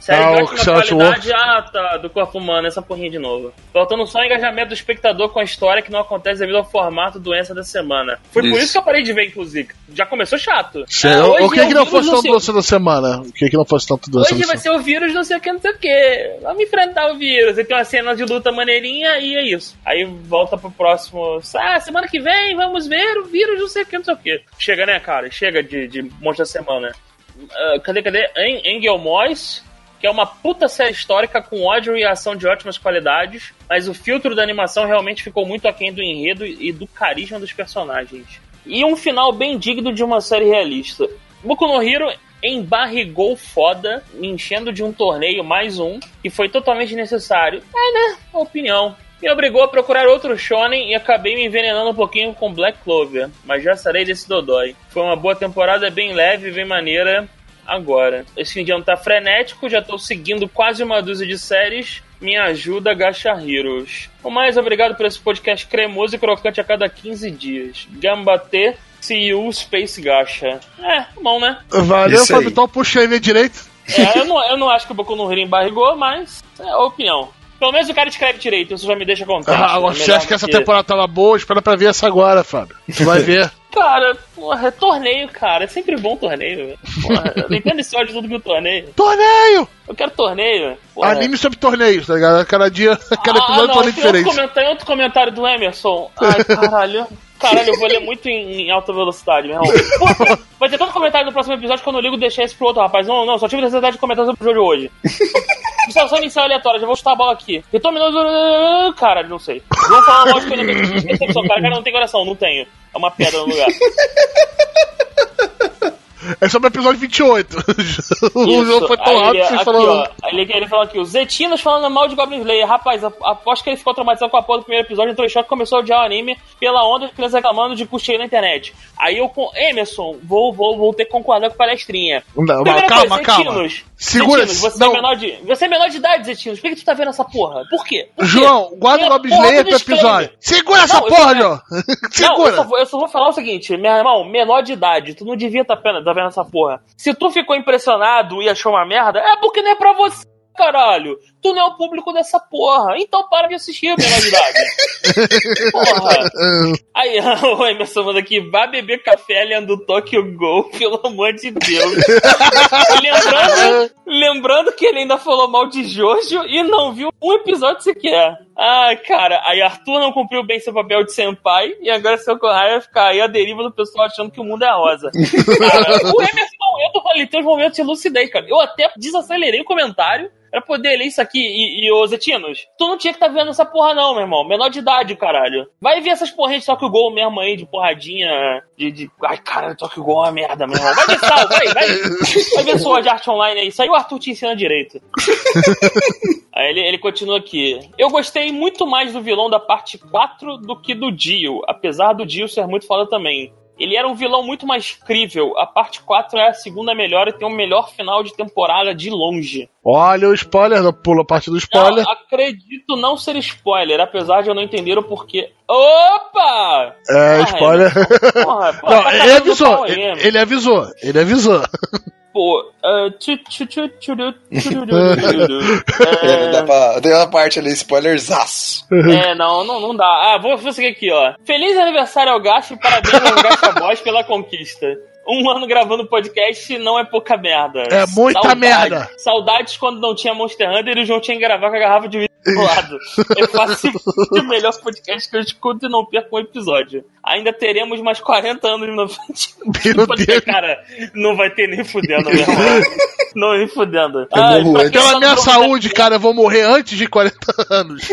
Speaker 2: série
Speaker 1: Ah,
Speaker 2: de qualidade ah, tá, do corpo humano, essa porrinha de novo. Faltando só o engajamento do espectador com a história que não acontece devido ao formato doença da semana. Foi por
Speaker 3: Isso.
Speaker 2: isso que eu parei de ver, inclusive. Já começou chato.
Speaker 1: Sério,
Speaker 2: Ah,
Speaker 1: o que
Speaker 2: é
Speaker 1: que
Speaker 2: o
Speaker 1: não fosse tanto doce da semana? O que que não fosse tanto doce
Speaker 2: Hoje vai ser o vírus, não sei o que, não sei o que. Vamos enfrentar o vírus. Aí tem uma cena de luta maneirinha e é isso. Aí volta pro próximo. Ah, semana que vem vamos ver o vírus, não sei o que, não sei o que. Chega, né, cara? Chega de, de monstro da semana. Ah, cadê, cadê? En Engel Mois, que é uma puta série histórica com ódio e ação de ótimas qualidades, mas o filtro da animação realmente ficou muito aquém do enredo e do carisma dos personagens. E um final bem digno de uma série realista. Boku no Hero embarrigou foda, me enchendo de um torneio mais um, que foi totalmente necessário. É, né? Opinião. Me obrigou a procurar outro shonen e acabei me envenenando um pouquinho com Black Clover, mas já sarei desse dodói. Foi uma boa temporada, bem leve, bem maneira. Agora, esse fim de ano tá frenético, já tô seguindo quase uma dúzia de séries. Me ajuda, Gacha Heroes. O mais obrigado por esse podcast cremoso e crocante a cada 15 dias. Gambate, you, Space Gacha. É, bom, né?
Speaker 1: Valeu. Fabitão, puxa aí ver direito.
Speaker 2: É, eu, não, eu não acho que o Boku no Hero embarrigou, mas é a opinião. Pelo menos o cara escreve direito, isso já me deixa contente.
Speaker 1: Ah, você acha que essa temporada tava boa? Espera pra ver essa agora, Fábio. Tu vai ver.
Speaker 2: Cara, porra, é torneio, cara. É sempre bom torneio. velho. Porra, eu entendo esse ódio tudo que o torneio.
Speaker 1: Torneio!
Speaker 2: Eu quero torneio. Porra.
Speaker 1: Anime sobre torneios, tá ligado? Cada dia, cada
Speaker 2: ah,
Speaker 1: episódio é um torneio
Speaker 2: tem outro,
Speaker 1: diferente.
Speaker 2: comentário, outro comentário do Emerson. Ai, caralho. Caralho, eu vou ler muito em, em alta velocidade, meu irmão. Porra, vai ter tanto comentário no próximo episódio que eu não ligo deixar esse pro outro, rapaz. Não, não, só tive necessidade de comentar sobre o jogo hoje. Só inicial aleatória, já vou chutar a bola aqui. Retorno minuto. Caralho, não sei. Vamos falar uma lógica de percepção. Cara, cara, não tem coração, não tenho. É uma pedra no lugar.
Speaker 1: É sobre o episódio 28. o
Speaker 2: Isso.
Speaker 1: jogo foi tão rápido que você
Speaker 2: aqui,
Speaker 1: falou.
Speaker 2: ó, ele, ele falou aqui, os Zetinos falando mal de Goblin Slayer. Rapaz, aposto que ele ficou traumatizado com a porra do primeiro episódio, entrou em choque e começou a odiar o anime pela onda de crianças reclamando de custeio na internet. Aí eu com. Emerson, vou, vou, vou ter que concordar com a palestrinha.
Speaker 1: Não,
Speaker 2: Primeira
Speaker 1: calma,
Speaker 2: coisa,
Speaker 1: calma.
Speaker 2: Zetinos,
Speaker 1: Segura-
Speaker 2: Zetinos, você,
Speaker 1: não.
Speaker 2: é menor de, você é menor de idade, Zetinos. Por que, tu tá vendo essa porra? Por quê? Por quê?
Speaker 1: João, guarda o Goblin Slayer pro episódio. Segura essa
Speaker 2: Não, eu
Speaker 1: porra, João.
Speaker 2: Não, eu
Speaker 1: Segura.
Speaker 2: só, vou, eu só vou falar o seguinte, meu irmão, menor de idade, tu não devia estar tá vendo, tá vendo vendo essa porra. Se tu ficou impressionado e achou uma merda, é porque não é pra você, caralho. Tu não é o público dessa porra. Então para de assistir, menor de idade. porra. Aí, o Emerson manda aqui, vá beber café lendo Tokyo Gol, pelo amor de Deus. lembrando, lembrando que ele ainda falou mal de Jojo e não viu um episódio sequer. Ai, cara, aí Arthur não cumpriu bem seu papel de senpai e agora seu Kohai vai ficar aí a deriva do pessoal achando que o mundo é rosa. Cara, o Emerson, eu tô falando, ele tem uns momentos de lucidez, cara. Eu até desacelerei o comentário pra poder ler isso aqui. E, e ô Zetinos, tu não tinha que tá vendo essa porra não, meu irmão. Menor de idade, caralho. Vai ver essas porrinhas de Tokyo Gol mesmo aí, de porradinha, de... de... Ai, caralho, Tokyo Gol é uma merda, meu irmão. Vai ver sal, vai, vai. Vai ver sua de arte online aí. Isso aí o Arthur te ensina direito. Aí ele, ele continua aqui. Eu gostei muito mais do vilão da parte 4 do que do Dio, apesar do Dio ser muito foda também. Ele era um vilão muito mais crível. A parte 4 é a segunda melhor e tem o melhor final de temporada de longe.
Speaker 1: Olha o spoiler, pula a parte do spoiler.
Speaker 2: Não, acredito não ser spoiler, apesar de eu não entender o porquê. Opa!
Speaker 1: É,
Speaker 2: Porra,
Speaker 1: spoiler.
Speaker 2: Emerson, Porra, pô,
Speaker 1: Não,
Speaker 2: tá
Speaker 1: ele avisou, ele, ele avisou, ele avisou.
Speaker 2: Pô, ah, tchu, tchu, tchu.
Speaker 3: É, dá
Speaker 2: É,
Speaker 3: pra. Tem uma parte ali, spoilerzaço.
Speaker 2: É, não, não, não dá. Ah, vou, vou seguir aqui, ó. Feliz aniversário ao Gacho e parabéns ao Gacha Boys pela conquista. Um ano gravando podcast não é pouca merda.
Speaker 1: É muita merda.
Speaker 2: Saudades quando não tinha Monster Hunter e o João tinha que gravar com a garrafa de vidro do lado. É fácil o melhor podcast que eu escuto e não perco um episódio. Ainda teremos mais 40 anos na frente.
Speaker 1: Meu Deus.
Speaker 2: cara, não vai ter nem fudendo, meu irmão. Não, nem fudendo.
Speaker 3: Eu
Speaker 2: Ai, quem
Speaker 1: Pela
Speaker 2: tá
Speaker 1: minha
Speaker 2: no da-
Speaker 1: saúde, cara, eu vou morrer antes de 40 anos.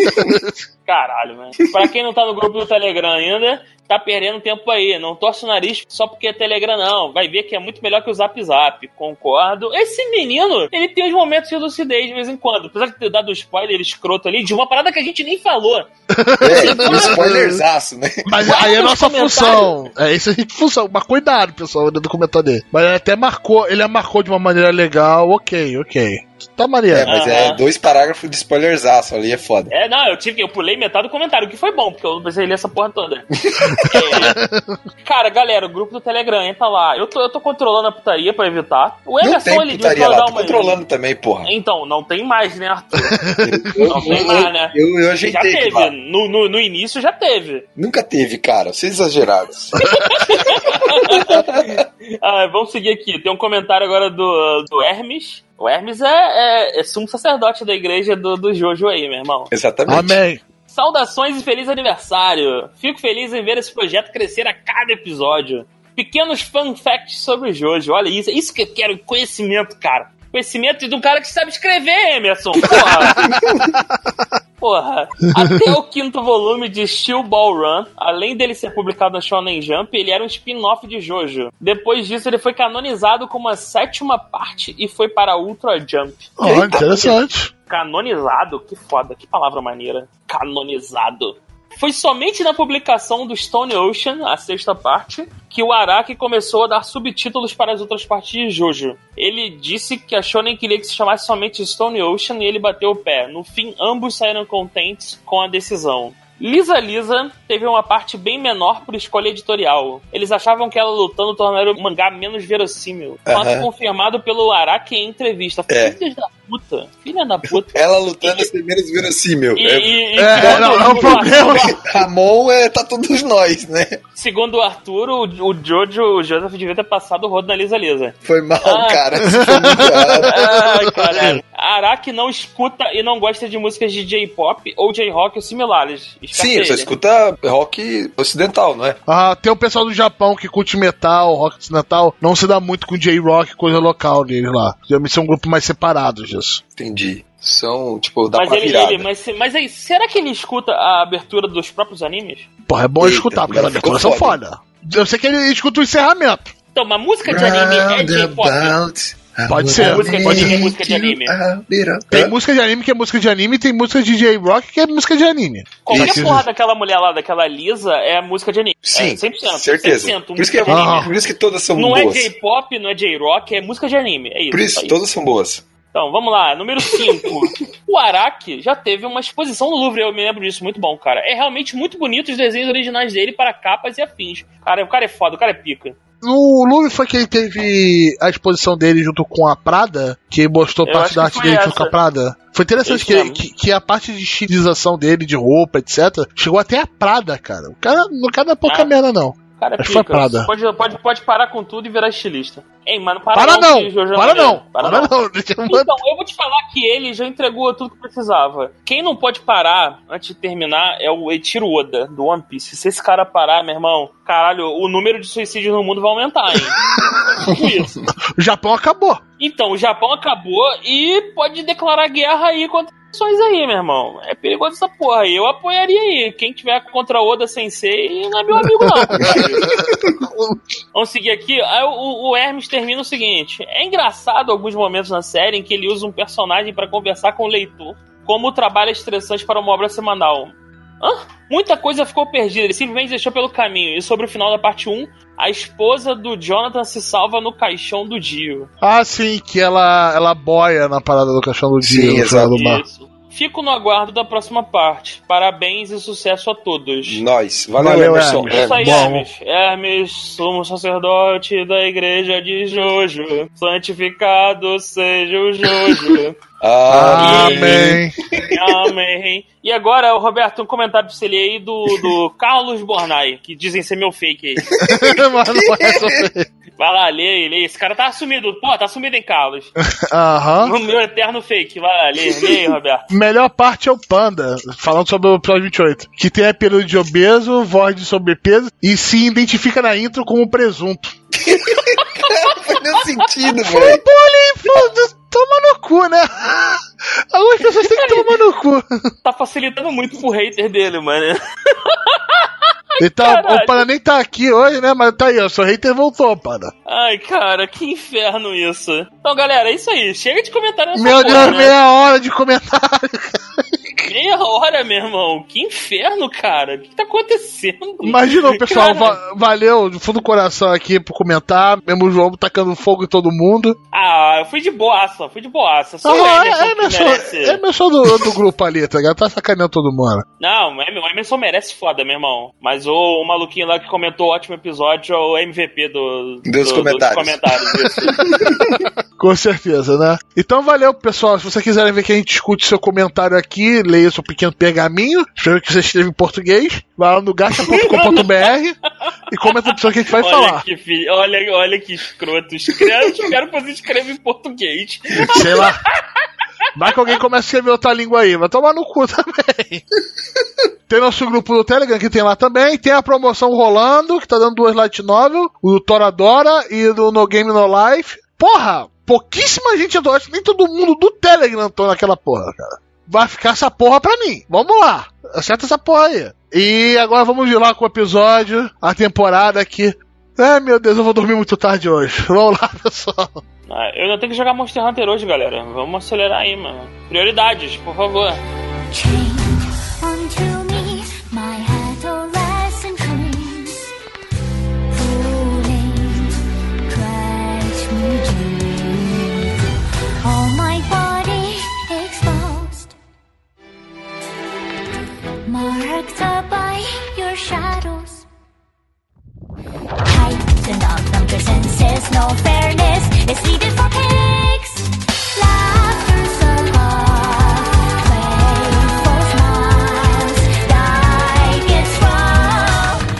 Speaker 2: Caralho, mano. Pra quem não tá no grupo do Telegram ainda, tá perdendo tempo aí. Não torce o nariz só porque é Telegram, não. Vai ver que é muito melhor que o Zap Zap. Concordo. Esse menino, ele tem uns momentos de lucidez de vez em quando. Apesar de ter dado um spoiler escroto ali de uma parada que a gente nem falou.
Speaker 3: É, um spoilerzaço, né?
Speaker 1: Mas
Speaker 2: Guarda
Speaker 1: aí é
Speaker 2: nos
Speaker 1: nossa função. É isso a gente função. Mas cuidado, pessoal, do comentário dele. Mas ele até marcou, ele marcou de uma maneira legal, ok, ok. Tá
Speaker 3: É,
Speaker 1: maneiro.
Speaker 3: mas é dois parágrafos de spoilerzaço ali, é foda.
Speaker 2: É, não, eu tive que. Eu pulei metade do comentário, o que foi bom, porque eu não precisei ler essa porra toda. É, cara, galera, o grupo do Telegram, entra lá. Eu tô, eu tô controlando a putaria pra evitar. O
Speaker 3: Não
Speaker 2: Emerson,
Speaker 3: tem
Speaker 2: ele
Speaker 3: putaria lá,
Speaker 2: dar
Speaker 3: tô
Speaker 2: uma.
Speaker 3: controlando também, porra.
Speaker 2: Então, não tem mais, né, Arthur?
Speaker 3: Eu,
Speaker 2: Não tem
Speaker 3: eu-
Speaker 2: mais, né?
Speaker 3: eu, eu
Speaker 2: Já
Speaker 3: ajeitei aqui
Speaker 2: teve.
Speaker 3: lá.
Speaker 2: No, no, no início já teve.
Speaker 3: Nunca teve, cara. Vocês exagerados.
Speaker 2: Ah, vamos seguir aqui. Tem um comentário agora do, do Hermes. O Hermes é, é, é sumo sacerdote da igreja do, do Jojo aí, meu irmão.
Speaker 3: Exatamente.
Speaker 1: Amém.
Speaker 2: Saudações e feliz aniversário! Fico feliz em ver esse projeto crescer a cada episódio. Pequenos fun facts sobre o Jojo. Olha isso, isso que eu quero, conhecimento, cara. Conhecimento de um cara que sabe escrever, Emerson. Porra. Porra. Até o quinto volume de Steel Ball Run, além dele ser publicado no Shonen Jump, ele era um spin-off de Jojo. Depois disso, ele foi canonizado como a sétima parte e foi para Ultra Jump.
Speaker 1: Ó, interessante.
Speaker 2: Canonizado? Que foda, que palavra maneira. Canonizado. Foi somente na publicação do Stone Ocean, a sexta parte, que o Araki começou a dar subtítulos para as outras partes de Jojo. Ele disse que a Shonen queria que se chamasse somente Stone Ocean e ele bateu o pé. No fim, ambos saíram contentes com a decisão. Lisa Lisa teve uma parte bem menor por escolha editorial. Eles achavam que ela lutando tornaria o mangá menos verossímil. Fato
Speaker 3: Aham.
Speaker 2: confirmado pelo Araki em entrevista.
Speaker 3: É.
Speaker 2: Filha da puta. Filha da puta.
Speaker 3: Ela lutando é ser menos verossímil.
Speaker 2: E,
Speaker 3: É,
Speaker 2: e- e
Speaker 1: É, não, é um problema.
Speaker 3: Ramon é, tá todos nós, né?
Speaker 2: Segundo o Arthur, o, o Jojo, o Joseph devia ter passado o rodo na Lisa Lisa.
Speaker 3: Foi mal,
Speaker 2: Ah.
Speaker 3: cara. Foi muito errado.
Speaker 2: Ai, Araki não escuta e não gosta de músicas de J-pop ou J-rock ou similares.
Speaker 3: Sim, só
Speaker 2: né?
Speaker 3: escuta rock ocidental, não é?
Speaker 1: Ah, tem o pessoal do Japão que curte metal, rock ocidental, não se dá muito com J-rock, coisa local deles lá. Geralmente são um grupo mais separados disso.
Speaker 3: Entendi. São, tipo, dá
Speaker 2: Mas
Speaker 3: pra
Speaker 2: ele,
Speaker 3: virada.
Speaker 2: ele mas, mas aí, será que ele escuta a abertura dos próprios animes?
Speaker 1: Porra, é bom
Speaker 3: Eita,
Speaker 1: escutar, porque as aberturas são foda. Eu sei que ele escuta o encerramento.
Speaker 2: Então, uma música de anime é J-pop.
Speaker 1: Pode ser.
Speaker 2: Música de anime, música de anime.
Speaker 1: Tem
Speaker 3: Hã?
Speaker 1: música de anime que é música de anime, e tem música de J-rock que é música de anime.
Speaker 2: Qualquer
Speaker 1: Isso.
Speaker 2: porra daquela mulher lá, daquela Lisa, é música de anime.
Speaker 3: Sim,
Speaker 2: é 100%.
Speaker 3: certeza.
Speaker 2: 100%
Speaker 3: Por isso, que é.
Speaker 1: Ah.
Speaker 3: por isso que todas são
Speaker 2: Não é
Speaker 3: boas.
Speaker 2: J-pop, não é J-rock, é música de anime. É isso.
Speaker 3: por isso,
Speaker 2: aí.
Speaker 3: todas são boas.
Speaker 2: Então, vamos lá. Número 5. o Araki já teve uma exposição no Louvre, eu me lembro disso, muito bom, cara. É realmente muito bonito os desenhos originais dele para capas e afins. Cara, o cara é foda, o cara é pica.
Speaker 1: No Louvre foi que ele teve a exposição dele junto com a Prada, que mostrou
Speaker 2: Eu
Speaker 1: parte da arte dele junto com a Prada. Foi interessante que, que, que a parte de estilização dele, de roupa, etc., chegou até a Prada, cara. O cara, o cara não é pouca
Speaker 2: Ah.
Speaker 1: merda, não.
Speaker 2: O cara é
Speaker 1: Acho que foi
Speaker 2: pica.
Speaker 1: Prada.
Speaker 2: Pode, pode, pode parar com tudo e virar estilista. Ei, mano, para,
Speaker 1: Para não!
Speaker 2: é
Speaker 1: Para
Speaker 2: maneiro.
Speaker 1: não! Para não! Deixa eu mandar.
Speaker 2: Então, eu vou te falar que ele já entregou tudo que precisava. Quem não pode parar antes de terminar é o Eiichiro Oda, do One Piece. Se esse cara parar, meu irmão, caralho, o número de suicídios no mundo vai aumentar, hein? Tipo isso.
Speaker 1: O Japão acabou.
Speaker 2: Então, o Japão acabou e pode declarar guerra aí contra as nações aí, meu irmão. É perigoso essa porra aí. Eu apoiaria aí. Quem tiver contra Oda Sensei não é meu amigo, não. Vamos seguir aqui. Aí o, o Hermes termina o seguinte: é engraçado alguns momentos na série em que ele usa um personagem para conversar com o leitor, como o trabalho é estressante para uma obra semanal. Hã? Muita coisa ficou perdida, ele simplesmente deixou pelo caminho. E sobre o final da parte 1, a esposa do Jonathan se salva no caixão do Dio.
Speaker 1: Ah, sim, que ela, ela boia na parada do caixão do
Speaker 3: Sim,
Speaker 1: dia, no final
Speaker 3: exato.
Speaker 2: Isso. Fico no aguardo da próxima parte. Parabéns e sucesso a todos.
Speaker 3: Nós. Valeu,
Speaker 1: Valeu,
Speaker 3: Emerson.
Speaker 1: Hermes.
Speaker 2: É isso aí,
Speaker 1: bom.
Speaker 2: Hermes. Hermes, sumo sacerdote da igreja de Jojo. Santificado seja o Jojo.
Speaker 1: Amém.
Speaker 2: Amém. E agora, Roberto, um comentário pra você ler aí do, do Carlos Bornai, que dizem ser meu fake aí.
Speaker 1: Mas não é sobre-
Speaker 2: Vai lá, lê aí, lê. aí. Esse cara tá sumido. Pô, tá sumido, hein, Carlos?
Speaker 1: Aham.
Speaker 2: No meu eterno fake. Vai lá, lê, lê aí, Roberto.
Speaker 1: Melhor parte é o Panda, falando sobre o episódio 28, que tem apelido de obeso, voz de sobrepeso e se identifica na intro como presunto.
Speaker 3: Faz nenhum sentido, velho.
Speaker 1: ali, pô, toma no cu, né? Algumas pessoas têm que tomar no cu.
Speaker 2: Tá facilitando muito pro hater dele, mano.
Speaker 1: Então,
Speaker 2: Caralho.
Speaker 1: o Panda nem tá aqui hoje, né? Mas tá aí, ó, seu hater voltou, Panda.
Speaker 2: Ai, cara, que inferno isso. Então, galera, é isso aí. Chega de comentário nessa
Speaker 1: Meu
Speaker 2: porra,
Speaker 1: Deus,
Speaker 2: né?
Speaker 1: meia hora de comentário.
Speaker 2: Meia hora, meu irmão. Que inferno, cara. O que tá acontecendo?
Speaker 1: Imagina, o pessoal, va- valeu do fundo do coração aqui por comentar, mesmo o João tacando fogo em todo mundo.
Speaker 2: Ah, eu fui de boaça, fui de boaça. Só o
Speaker 1: Ah,
Speaker 2: Emerson
Speaker 1: é, Emerson,
Speaker 2: merece.
Speaker 1: Emerson do, do grupo ali, tá ligado? Tá sacaneando todo mundo.
Speaker 2: Não, o Emer- o Emerson merece foda, meu irmão. Mas o, o maluquinho lá que comentou o ótimo episódio é o MVP do,
Speaker 3: Dos
Speaker 2: do-
Speaker 3: comentários.
Speaker 2: comentários, isso.
Speaker 1: Com certeza, né? Então valeu, pessoal. Se vocês quiserem ver que a gente discute seu comentário aqui, leia seu pequeno pergaminho. Espero que você escreva em português. Vai lá no gacha.com.br e comenta a opção que a gente vai
Speaker 2: olha
Speaker 1: falar.
Speaker 2: que filho, olha, olha que escroto. Escreve, espero que você escreva em português.
Speaker 1: Sei lá. Vai que alguém começa a escrever outra língua aí, vai tomar no cu também. Tem nosso grupo do Telegram que tem lá também. Tem a promoção rolando, que tá dando duas light novel, o do Toradora e do No Game No Life. Porra, pouquíssima gente do nem todo mundo do Telegram tô naquela porra, cara. Vai ficar essa porra pra mim. Vamos lá. Acerta essa porra aí. E agora vamos ir lá com o episódio, a temporada aqui. Ai meu Deus, eu vou dormir muito tarde hoje. Vamos lá, pessoal.
Speaker 2: Ah, eu ainda tenho que jogar Monster Hunter hoje, galera. Vamos acelerar aí, mano. Prioridades, por favor.
Speaker 4: Chain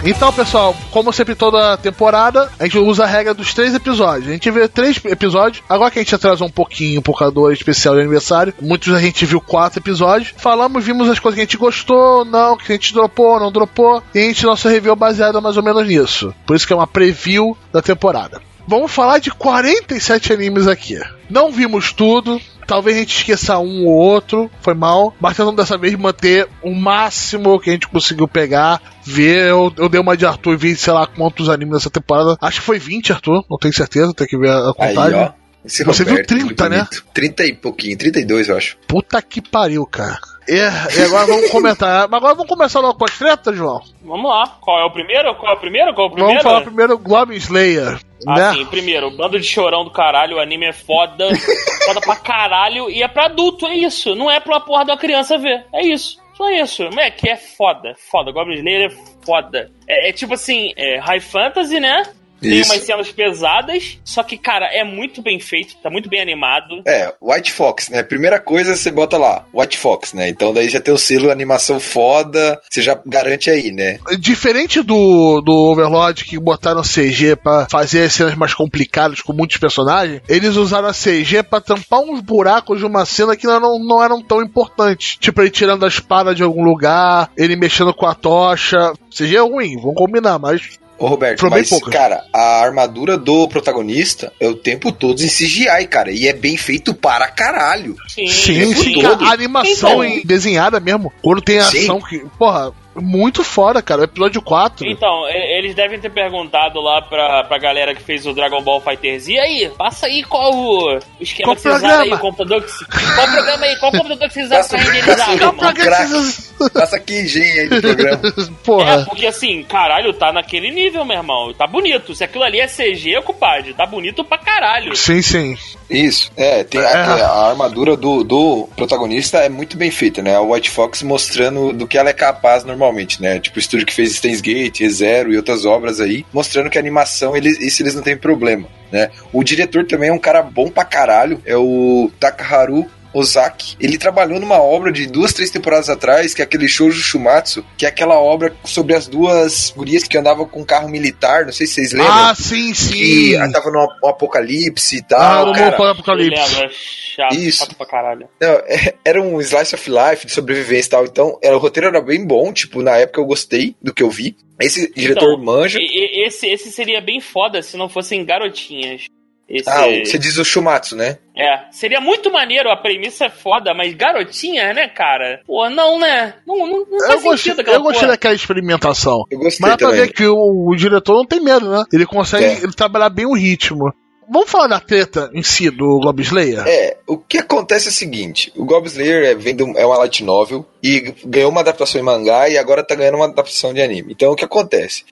Speaker 1: Então, pessoal, como sempre toda temporada, a gente usa a regra dos três episódios. A gente vê três episódios. Agora que a gente atrasou um pouquinho por causa do especial de aniversário, muitos a gente viu quatro episódios. Falamos, vimos as coisas que a gente gostou, não, que a gente dropou, não dropou. E a gente nosso review baseado mais ou menos nisso. Por isso que é uma preview da temporada. Vamos falar de 47 animes aqui. Não vimos tudo, talvez a gente esqueça um ou outro, foi mal, mas tentando dessa vez manter o máximo que a gente conseguiu pegar, ver. Eu, eu dei uma de Arthur e vi, sei lá, quantos animes nessa temporada. Acho que foi 20, Arthur, não tenho certeza, tem que ver a
Speaker 3: Aí,
Speaker 1: contagem.
Speaker 3: ó. Esse
Speaker 1: Você viu
Speaker 3: Roberto,
Speaker 1: 30,
Speaker 3: muito
Speaker 1: né?
Speaker 3: bonito. 30 e pouquinho, 32 eu acho.
Speaker 1: Puta que pariu, cara. E, e agora vamos comentar. Mas agora vamos começar logo com as tretas, João?
Speaker 2: Vamos lá. Qual é o primeiro? Qual é o primeiro? Qual é o primeiro?
Speaker 1: Vamos falar primeiro Goblin Slayer. Né?
Speaker 2: Assim, primeiro, bando de chorão do caralho, o anime é foda, foda pra caralho, e é pra adulto, é isso. Não é pra porra uma criança ver, é isso. Só isso. Moleque, é foda, foda. Goblin Slayer é foda. É, é tipo assim, é high fantasy, né? Tem
Speaker 3: Isso.
Speaker 2: umas cenas pesadas, só que, cara, é muito bem feito, tá muito bem animado.
Speaker 3: É, White Fox, né? Primeira coisa, você bota lá, White Fox, né? Então daí já tem o selo animação foda, você já garante aí, né?
Speaker 1: Diferente do, do Overlord que botaram CG pra fazer as cenas mais complicadas com muitos personagens, eles usaram a CG pra tampar uns buracos de uma cena que não, não eram tão importantes. Tipo, ele tirando a espada de algum lugar, ele mexendo com a tocha. CG é ruim, vamos combinar, mas
Speaker 3: Ô Roberto,
Speaker 1: Foi
Speaker 3: mas, cara, a armadura do protagonista é o tempo todo em CGI, cara, e é bem feito para caralho.
Speaker 2: Sim,
Speaker 1: sim, sim,
Speaker 3: todo.
Speaker 1: a animação
Speaker 2: Então.
Speaker 1: desenhada mesmo. Quando tem
Speaker 3: Sim.
Speaker 1: ação que. Porra, muito fora, cara. O episódio 4.
Speaker 2: Então, eles devem ter perguntado lá pra, pra galera que fez o Dragon Ball FighterZ. E aí, passa aí qual o, o esquema
Speaker 1: Qual
Speaker 2: que vocês usaram aí,
Speaker 1: programa?
Speaker 2: o computador que se- Qual programa aí? Qual computador que vocês usaram pra renderizar,
Speaker 1: Não, pra
Speaker 2: irmão?
Speaker 1: que vocês-
Speaker 3: Passa aqui engenho aí do programa.
Speaker 2: É,
Speaker 1: Porra.
Speaker 2: porque assim, caralho, tá naquele nível, meu irmão. Tá bonito. Se aquilo ali é CG, compadre, tá bonito pra caralho.
Speaker 1: Sim, sim.
Speaker 3: Isso, é, tem a,
Speaker 1: É.
Speaker 3: a armadura do, do protagonista é muito bem feita, né? A White Fox mostrando do que ela é capaz normalmente, né? Tipo o estúdio que fez Steins Gate, ReZero e outras obras aí, mostrando que a animação, eles, isso eles não tem problema, né? O diretor também é um cara bom pra caralho, é o Takaharu Ozaki, ele trabalhou numa obra de duas, três temporadas atrás, que é aquele Shoujo Shumatsu, que é aquela obra sobre as duas gurias que andavam com um carro militar, não sei se vocês lembram.
Speaker 1: Ah, sim, sim.
Speaker 3: que tava no ap- apocalipse e
Speaker 1: Ah,
Speaker 3: tal,
Speaker 1: no
Speaker 3: cara.
Speaker 1: Mundo Apocalipse.
Speaker 2: Lembra? Chato,
Speaker 3: Isso.
Speaker 2: chato pra caralho.
Speaker 3: Não, é- era um slice of life de sobrevivência e tal. Então, era, o roteiro era bem bom. Tipo, na época eu gostei do que eu vi. Esse diretor
Speaker 2: Então,
Speaker 3: manja.
Speaker 2: Esse, esse seria bem foda se não fossem garotinhas. Esse,
Speaker 3: Ah, você diz o Shumatsu, né?
Speaker 2: É, seria muito maneiro, a premissa é foda, mas garotinha, né, cara? Pô, não, né? Não, não, não
Speaker 1: Eu
Speaker 2: faz
Speaker 1: gostei, eu gostei
Speaker 2: porra.
Speaker 1: daquela experimentação.
Speaker 3: Eu gostei
Speaker 1: Mas dá pra ver que o, o diretor não tem medo, né? Ele consegue
Speaker 3: É.
Speaker 1: ele trabalhar bem o ritmo. Vamos falar da treta em si do Goblin Slayer?
Speaker 3: É, o que acontece é o seguinte: o Goblin Slayer é, vem de um- é uma light novel e ganhou uma adaptação em mangá e agora tá ganhando uma adaptação de anime. Então o que acontece?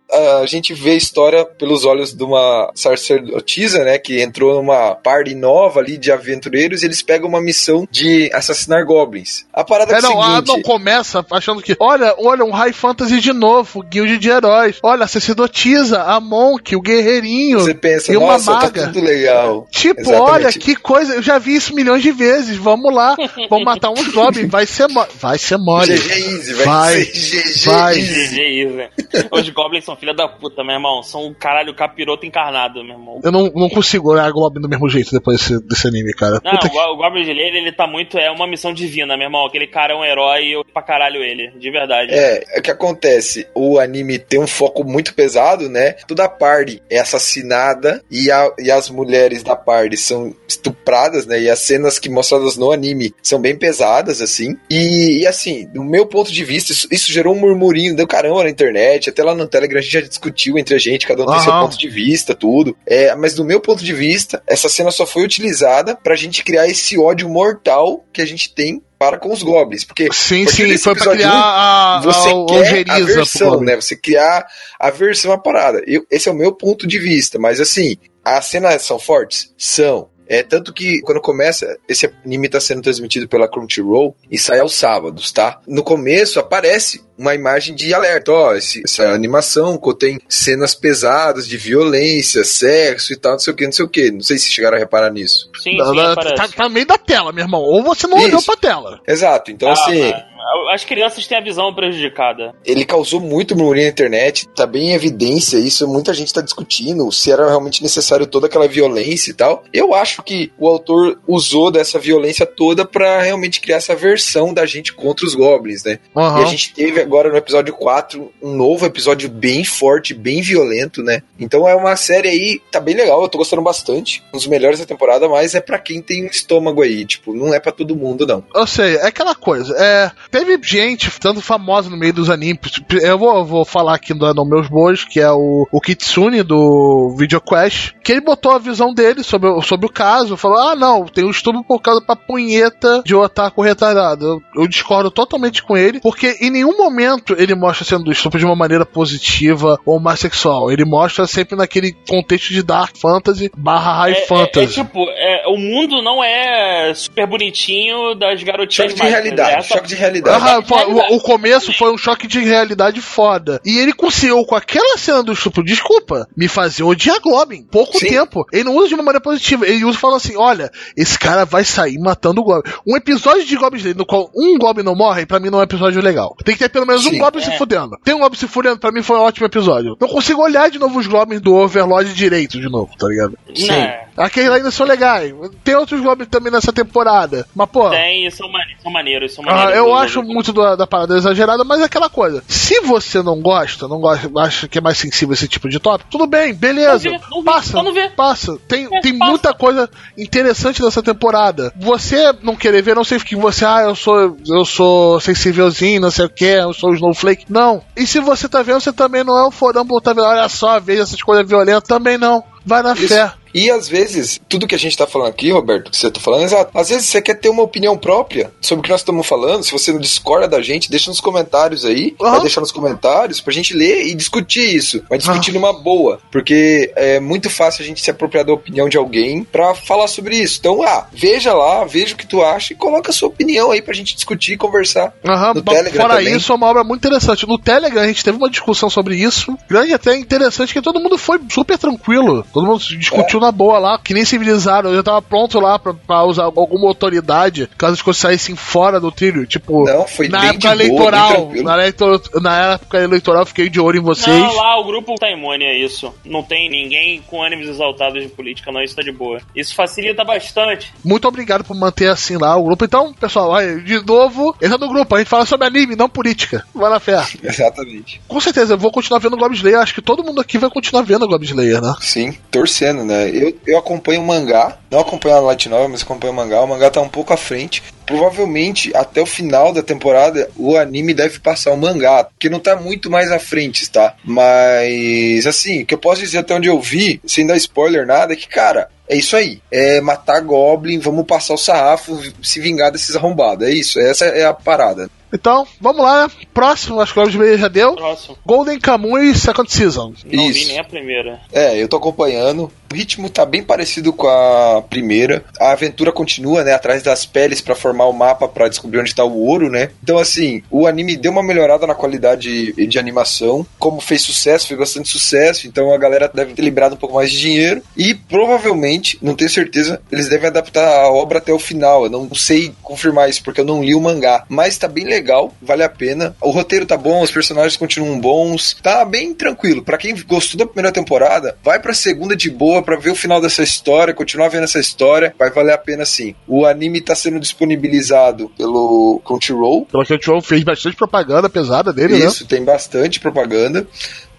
Speaker 3: A gente vê a história pelos olhos de uma sacerdotisa, né, que entrou numa party nova ali de aventureiros e eles pegam uma missão de assassinar goblins. A parada é,
Speaker 1: É, não, ah,
Speaker 3: seguinte,
Speaker 1: não começa achando que, olha, olha, um High Fantasy de novo, guild de heróis. Olha, a sacerdotisa, a Monk, o guerreirinho.
Speaker 3: você pensa,
Speaker 1: e uma
Speaker 3: nossa, tá
Speaker 1: maga.
Speaker 3: tudo legal.
Speaker 1: Tipo,
Speaker 3: Exatamente.
Speaker 1: olha, que coisa, eu já vi isso milhões de vezes. Vamos lá, vamos matar uns goblins, vai ser. Vai ser mole.
Speaker 3: GG Easy, vai, GG
Speaker 1: vai.
Speaker 3: Easy.
Speaker 2: GG isso, né? Os goblins são filha da puta, meu irmão. São um caralho capiroto encarnado, meu irmão.
Speaker 1: Eu não, não consigo olhar Goblin do mesmo jeito depois desse, desse anime, cara.
Speaker 2: Não,
Speaker 1: Puta
Speaker 2: o, Go- o Goblin Slayer, ele tá muito. É uma missão divina, meu irmão. Aquele cara é um herói e eu pra caralho ele, de verdade.
Speaker 3: É, o que acontece? O anime tem um foco muito pesado, né? Toda a party é assassinada e, a- e as mulheres da party são estupradas, né? E as cenas que mostradas no anime são bem pesadas, assim. E, e, assim, do meu ponto de vista, isso, isso gerou um murmurinho do caramba na internet. Até lá no Telegram a gente já discutiu entre a gente, cada um tem seu ponto de vista, tudo. É, mas do meu ponto de vista, essa cena só foi utilizada pra gente criar esse ódio mortal que a gente tem para com os goblins. Porque
Speaker 1: Sim, sim, foi pra
Speaker 3: episódio
Speaker 1: criar a,
Speaker 3: você
Speaker 1: a,
Speaker 3: quer a versão, né? Você criar a versão à parada. Eu, esse é o meu ponto de vista, mas assim, as cenas são fortes? São. É tanto que quando começa, esse anime tá sendo transmitido pela Crunchyroll e sai aos sábados, tá? No começo aparece uma imagem de alerta, ó, esse- essa animação contém cenas pesadas de violência, sexo e tal, não sei o que, não sei o que. Não sei se chegaram a reparar nisso.
Speaker 2: Sim,
Speaker 1: Tá-
Speaker 2: sim, aparece.
Speaker 1: tá, tá no meio da tela, meu irmão. Ou você não olhou
Speaker 3: Isso.
Speaker 1: pra tela.
Speaker 3: Exato, então
Speaker 2: Ah,
Speaker 3: assim,
Speaker 2: mas As crianças têm a visão prejudicada.
Speaker 3: ele causou muito murmurinho na internet, tá bem em evidência isso, muita gente tá discutindo se era realmente necessário toda aquela violência e tal. Eu acho que o autor usou dessa violência toda pra realmente criar essa versão da gente contra os goblins, né? E a gente teve agora no episódio 4 um novo episódio bem forte, bem violento, né? Então é uma série aí, tá bem legal, eu tô gostando bastante. Um dos melhores da temporada, mas é pra quem tem um estômago aí, tipo, não é pra todo mundo não.
Speaker 1: Eu sei, é aquela coisa. É, teve gente, tanto famosa no meio dos animes. Eu vou, vou falar aqui no, no meus bois, que é o, o Kitsune do Video Quest, que ele botou a visão dele sobre, o- sobre o caso. Falou: ah, não, tem um estupro por causa da punheta de otaku retardado. Eu, eu discordo totalmente com ele, porque em nenhum momento ele mostra sendo estupro de uma maneira positiva ou mais sexual. Ele mostra sempre naquele contexto de Dark Fantasy barra High
Speaker 2: É, é-
Speaker 1: Fantasy.
Speaker 2: é tipo, é, o mundo não é super bonitinho das garotinhas
Speaker 3: Choque de realidade,
Speaker 2: é essa-
Speaker 3: choque de realidade.
Speaker 2: Realidade.
Speaker 1: o, o começo foi um choque de realidade foda. E ele conseguiu, com aquela cena do estupro, desculpa, me fazer odiar Goblin. Pouco
Speaker 3: Sim.
Speaker 1: tempo. Ele não usa de uma maneira positiva. Ele usa falando assim: olha, esse cara vai sair matando o Goblin. Um episódio de Goblin Slayer no qual um Goblin não morre, pra mim não é um episódio legal. Tem que ter pelo menos um
Speaker 3: Sim.
Speaker 1: Goblin
Speaker 2: É.
Speaker 1: se fudendo. Tem um Goblin se fudendo, pra mim foi um ótimo episódio. Não consigo olhar de novo os Goblins do Overlord direito de novo, tá ligado?
Speaker 2: Não,
Speaker 1: Aqueles ainda são legais. Tem outros Goblins também nessa temporada. Mas, pô.
Speaker 2: tem, são, mane- são maneiros, são
Speaker 1: Ah,
Speaker 2: maneiros.
Speaker 1: eu
Speaker 2: Eu-
Speaker 1: acho muito da, da parada exagerada, mas é aquela coisa. Se você não gosta, não gosta, acha que é mais sensível esse tipo de tópico, tudo bem, beleza.
Speaker 2: Não vê, não vê,
Speaker 1: passa,
Speaker 2: não vê.
Speaker 1: passa. Tem,
Speaker 2: É,
Speaker 1: tem
Speaker 2: passa.
Speaker 1: muita coisa interessante nessa temporada. Você não querer ver, não sei que você, ah, eu sou, eu sou sensívelzinho, não sei o que, eu sou o Snowflake. Não. E se você tá vendo, você também não é o fodão por tá vendo, olha só, veja essas coisas violentas, também não. Vai na
Speaker 3: Isso.
Speaker 1: fé.
Speaker 3: E às vezes, tudo que a gente tá falando aqui, Roberto, que você tá falando, é exato. Às vezes você quer ter uma opinião própria sobre o que nós estamos falando. Se você não discorda da gente, deixa nos comentários aí.
Speaker 1: Aham.
Speaker 3: Vai deixar nos comentários pra gente ler e discutir isso. Vai discutir numa boa. Porque é muito fácil a gente se apropriar da opinião de alguém pra falar sobre isso. Então, ah, veja lá, veja o que tu acha e coloca a sua opinião aí pra gente discutir e conversar.
Speaker 1: Aham,
Speaker 3: No Telegram
Speaker 1: fora
Speaker 3: também.
Speaker 1: isso, é uma obra muito interessante. No Telegram a gente teve uma discussão sobre isso. Grande até interessante, que todo mundo foi super tranquilo. Todo mundo discutiu na boa lá, que nem civilizado. Eu já tava pronto lá pra, pra usar alguma autoridade caso as coisas saíssem fora do trilho. Tipo,
Speaker 3: Não, foi
Speaker 1: na época
Speaker 3: boa,
Speaker 1: eleitoral. na, eleitor- na época eleitoral fiquei de olho em vocês.
Speaker 2: Não, lá o grupo tá imune a isso. Não tem ninguém com ânimos exaltados de política, não. Isso tá de boa. Isso facilita bastante.
Speaker 1: Muito obrigado por manter assim lá o grupo. Então, pessoal, aí, de novo, entra no grupo. A gente fala sobre anime, não política. Vai na fé.
Speaker 3: Exatamente.
Speaker 1: Com certeza, eu vou continuar vendo Goblin Slayer. Acho que todo mundo aqui vai continuar vendo Goblin Slayer, né?
Speaker 3: Sim, torcendo, né? Eu, eu acompanho o mangá, não acompanho a Light Novel, mas acompanho o mangá. O mangá tá um pouco à frente. Provavelmente, até o final da temporada, o anime deve passar o mangá, porque não tá muito mais à frente, tá? Mas, assim, o que eu posso dizer até onde eu vi, sem dar spoiler nada, é que, cara, é isso aí. É matar Goblin, vamos passar o sarrafo, se vingar desses arrombados. É isso, essa é a parada.
Speaker 1: Então, vamos lá, né? Próximo, acho que o Slayer já deu.
Speaker 2: Próximo.
Speaker 1: Golden Kamuy Second Season.
Speaker 2: Não vi
Speaker 3: Isso.
Speaker 2: nem a primeira.
Speaker 3: É, eu tô acompanhando. O ritmo tá bem parecido com a primeira. A aventura continua, né? Atrás das peles pra formar o mapa pra descobrir onde tá o ouro, né? Então, assim, o anime deu uma melhorada na qualidade de animação. Como fez sucesso, fez bastante sucesso. Então a galera deve ter liberado um pouco mais de dinheiro. E provavelmente, não tenho certeza, eles devem adaptar a obra até o final. Eu não sei confirmar isso porque eu não li o mangá. Mas tá bem legal, vale a pena. O roteiro tá bom, os personagens continuam bons. Tá bem tranquilo. Pra quem gostou da primeira temporada, vai pra segunda de boa pra ver o final dessa história, continuar vendo essa história. Vai valer a pena sim. O anime tá sendo disponibilizado pelo Crunchyroll.
Speaker 1: Pelo que o Joe fez bastante propaganda pesada dele, né?
Speaker 3: Isso, tem bastante propaganda.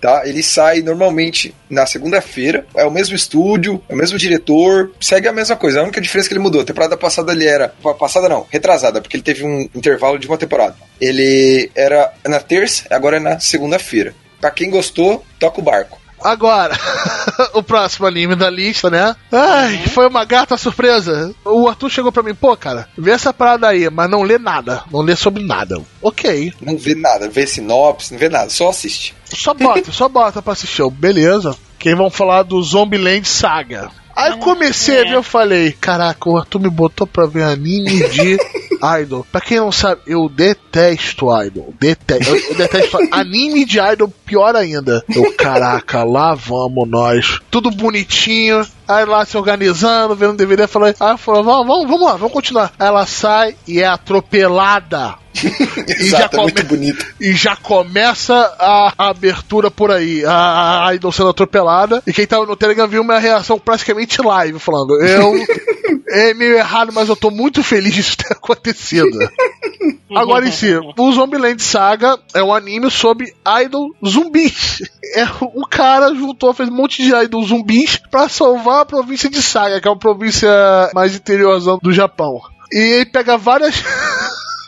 Speaker 3: Tá? Ele sai normalmente na segunda-feira. É o mesmo estúdio, é o mesmo diretor, segue a mesma coisa. A única diferença é que ele mudou. A temporada passada ele era. Passada não, retrasada, porque ele teve um intervalo de uma temporada. Ele era na terça, agora é na segunda-feira. Pra quem gostou, toca o barco.
Speaker 1: Agora, o próximo anime da lista, né? Ai, foi uma gata surpresa. O Arthur chegou pra mim, pô, cara, vê essa parada aí, mas não lê nada. Não lê sobre nada. Ok.
Speaker 3: Não vê nada, vê sinopse, não vê nada, só assiste.
Speaker 1: Só bota, só bota pra assistir. Beleza. Quem vão falar do Zombieland Saga. Aí eu comecei a ver, eu falei, caraca, o Arthur me botou pra ver anime de idol. Pra quem não sabe, eu detesto idol. Detesto, eu, eu detesto anime de idol, pior ainda. Eu, caraca, lá vamos nós. Tudo bonitinho. Aí lá se organizando, vendo DVD, falei, aí falou, vamos, vamos, vamos lá, vamos continuar. Aí ela sai e é atropelada. E já
Speaker 3: Exato, é muito
Speaker 1: come-
Speaker 3: bonito.
Speaker 1: E já começa a, a abertura por aí. A, a Idol sendo atropelada. E quem tava no Telegram viu minha reação praticamente live, falando: Eu. É meio errado, mas eu tô muito feliz disso ter acontecido. Agora em si, o Zombieland Saga é um anime sobre idol zumbis. É, o cara juntou, fez um monte de idol zumbis pra salvar a província de Saga, que é uma província mais interiorzão do Japão. E ele pega várias.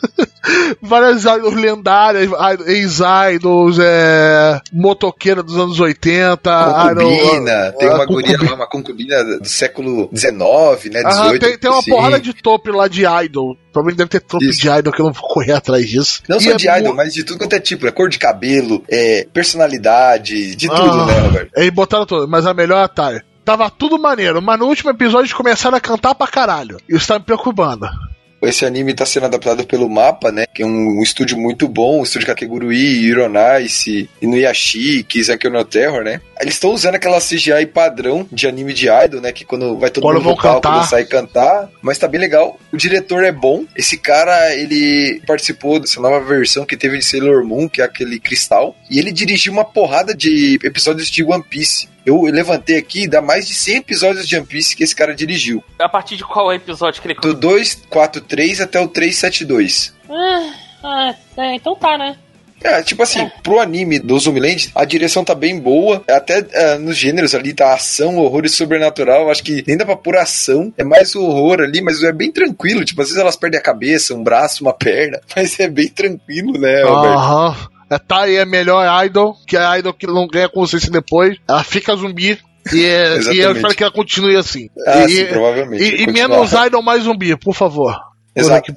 Speaker 1: Várias idols lendárias, idol- ex-idols, é, motoqueira dos anos 80.
Speaker 3: Concubina,
Speaker 1: idol-
Speaker 3: tem uma guria
Speaker 1: concubina.
Speaker 3: lá, uma concubina do século XIX, né?
Speaker 1: Aham,
Speaker 3: 18.
Speaker 1: tem, tem uma porrada de tope lá de idol. Provavelmente deve ter
Speaker 3: Isso.
Speaker 1: de idol que eu não vou correr atrás disso.
Speaker 3: Não
Speaker 1: E
Speaker 3: só
Speaker 1: é
Speaker 3: de idol, mas de tudo quanto é tipo, é cor de cabelo, é personalidade, de tudo,
Speaker 1: Ah,
Speaker 3: né, Roberto?
Speaker 1: Eles botaram tudo, mas a melhor Tyre. Tava tudo maneiro, mas no último episódio eles começaram a cantar pra caralho. Isso tá me preocupando.
Speaker 3: Esse anime tá sendo adaptado pelo Mapa, né? Que é um, um estúdio muito bom, o estúdio Kakegurui, Ironaice, Inuyasha, Kizaki no Terror, né? Eles estão usando aquela CGI padrão de anime de idol, né? Que quando vai todo
Speaker 1: Quando
Speaker 3: mundo
Speaker 1: cantar.
Speaker 3: dançar e cantar. Mas tá bem legal. O diretor é bom. Esse cara, ele participou dessa nova versão que teve de Sailor Moon, que é aquele cristal. E ele dirigiu uma porrada de episódios de One Piece. Eu levantei aqui, dá mais de 100 episódios de One Piece que esse cara dirigiu.
Speaker 2: A partir de qual episódio que ele.
Speaker 3: Do 243 até o 372.
Speaker 2: Ah, ah, é, então tá, né?
Speaker 3: É, tipo assim, pro anime do Zombieland, a direção tá bem boa. Até é, nos gêneros ali, tá ação, horror e sobrenatural. Acho que nem dá pra pôr ação. É mais o horror ali, mas é bem tranquilo. Tipo, às vezes elas perdem a cabeça, um braço, uma perna. Mas é bem tranquilo, né, Roberto?
Speaker 1: Aham. A Tyre é a melhor idol, que é a idol que não ganha consciência depois. Ela fica zumbi. E, é, e eu espero que ela continue assim.
Speaker 3: Ah,
Speaker 1: e,
Speaker 3: sim, provavelmente.
Speaker 1: e- e menos idol, mais zumbi, por favor.
Speaker 3: Exato.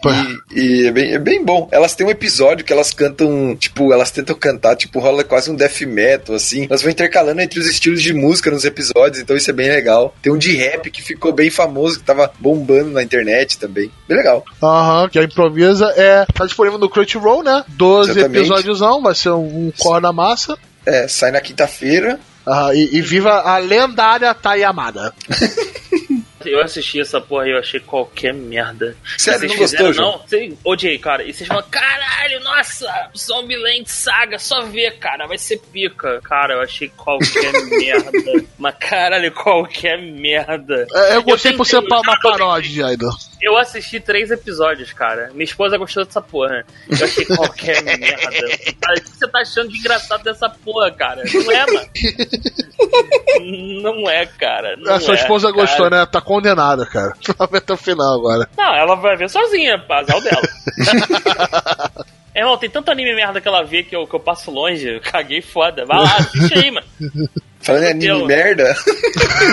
Speaker 3: E, e é, bem, é bem bom. Elas têm um episódio que elas cantam, tipo, elas tentam cantar, tipo, rola quase um death metal, assim. Elas vão intercalando entre os estilos de música nos episódios, então isso é bem legal. Tem um de rap que ficou bem famoso, que tava bombando na internet também. Bem legal.
Speaker 1: Aham, que a improvisa é. Tá disponível no Crunchyroll, né? 12
Speaker 3: Exatamente.
Speaker 1: episódios, não, vai ser um, um corre na massa.
Speaker 3: É, sai na quinta-feira.
Speaker 1: Aham, e, e viva a lendária Thay Amada.
Speaker 2: Eu assisti essa porra e eu achei qualquer merda.
Speaker 3: Sério,
Speaker 2: Vocês
Speaker 3: não gostou,
Speaker 2: fizeram,
Speaker 3: João?
Speaker 2: Não, Sei, odiei, cara. E vocês falam, caralho, nossa, Zombieland Saga, só ver, cara, vai ser pica. Cara, eu achei qualquer merda. Mas caralho, qualquer merda.
Speaker 1: É, eu gostei por ser uma paródia idol.
Speaker 2: Eu assisti três episódios, cara. Minha esposa gostou dessa porra. Eu achei qualquer merda. O que você tá achando de engraçado dessa porra, cara? Não é, mano. Não é, cara. Não
Speaker 1: a sua
Speaker 2: é,
Speaker 1: esposa
Speaker 2: cara.
Speaker 1: gostou, né? Tá condenada, cara. Vai ver até o final agora.
Speaker 2: Não, ela vai ver sozinha, azar dela. Irmão, tem tanto anime merda que ela vê que eu, que eu passo longe. Eu caguei foda. Vai lá, assiste aí, mano.
Speaker 3: Falando em anime merda,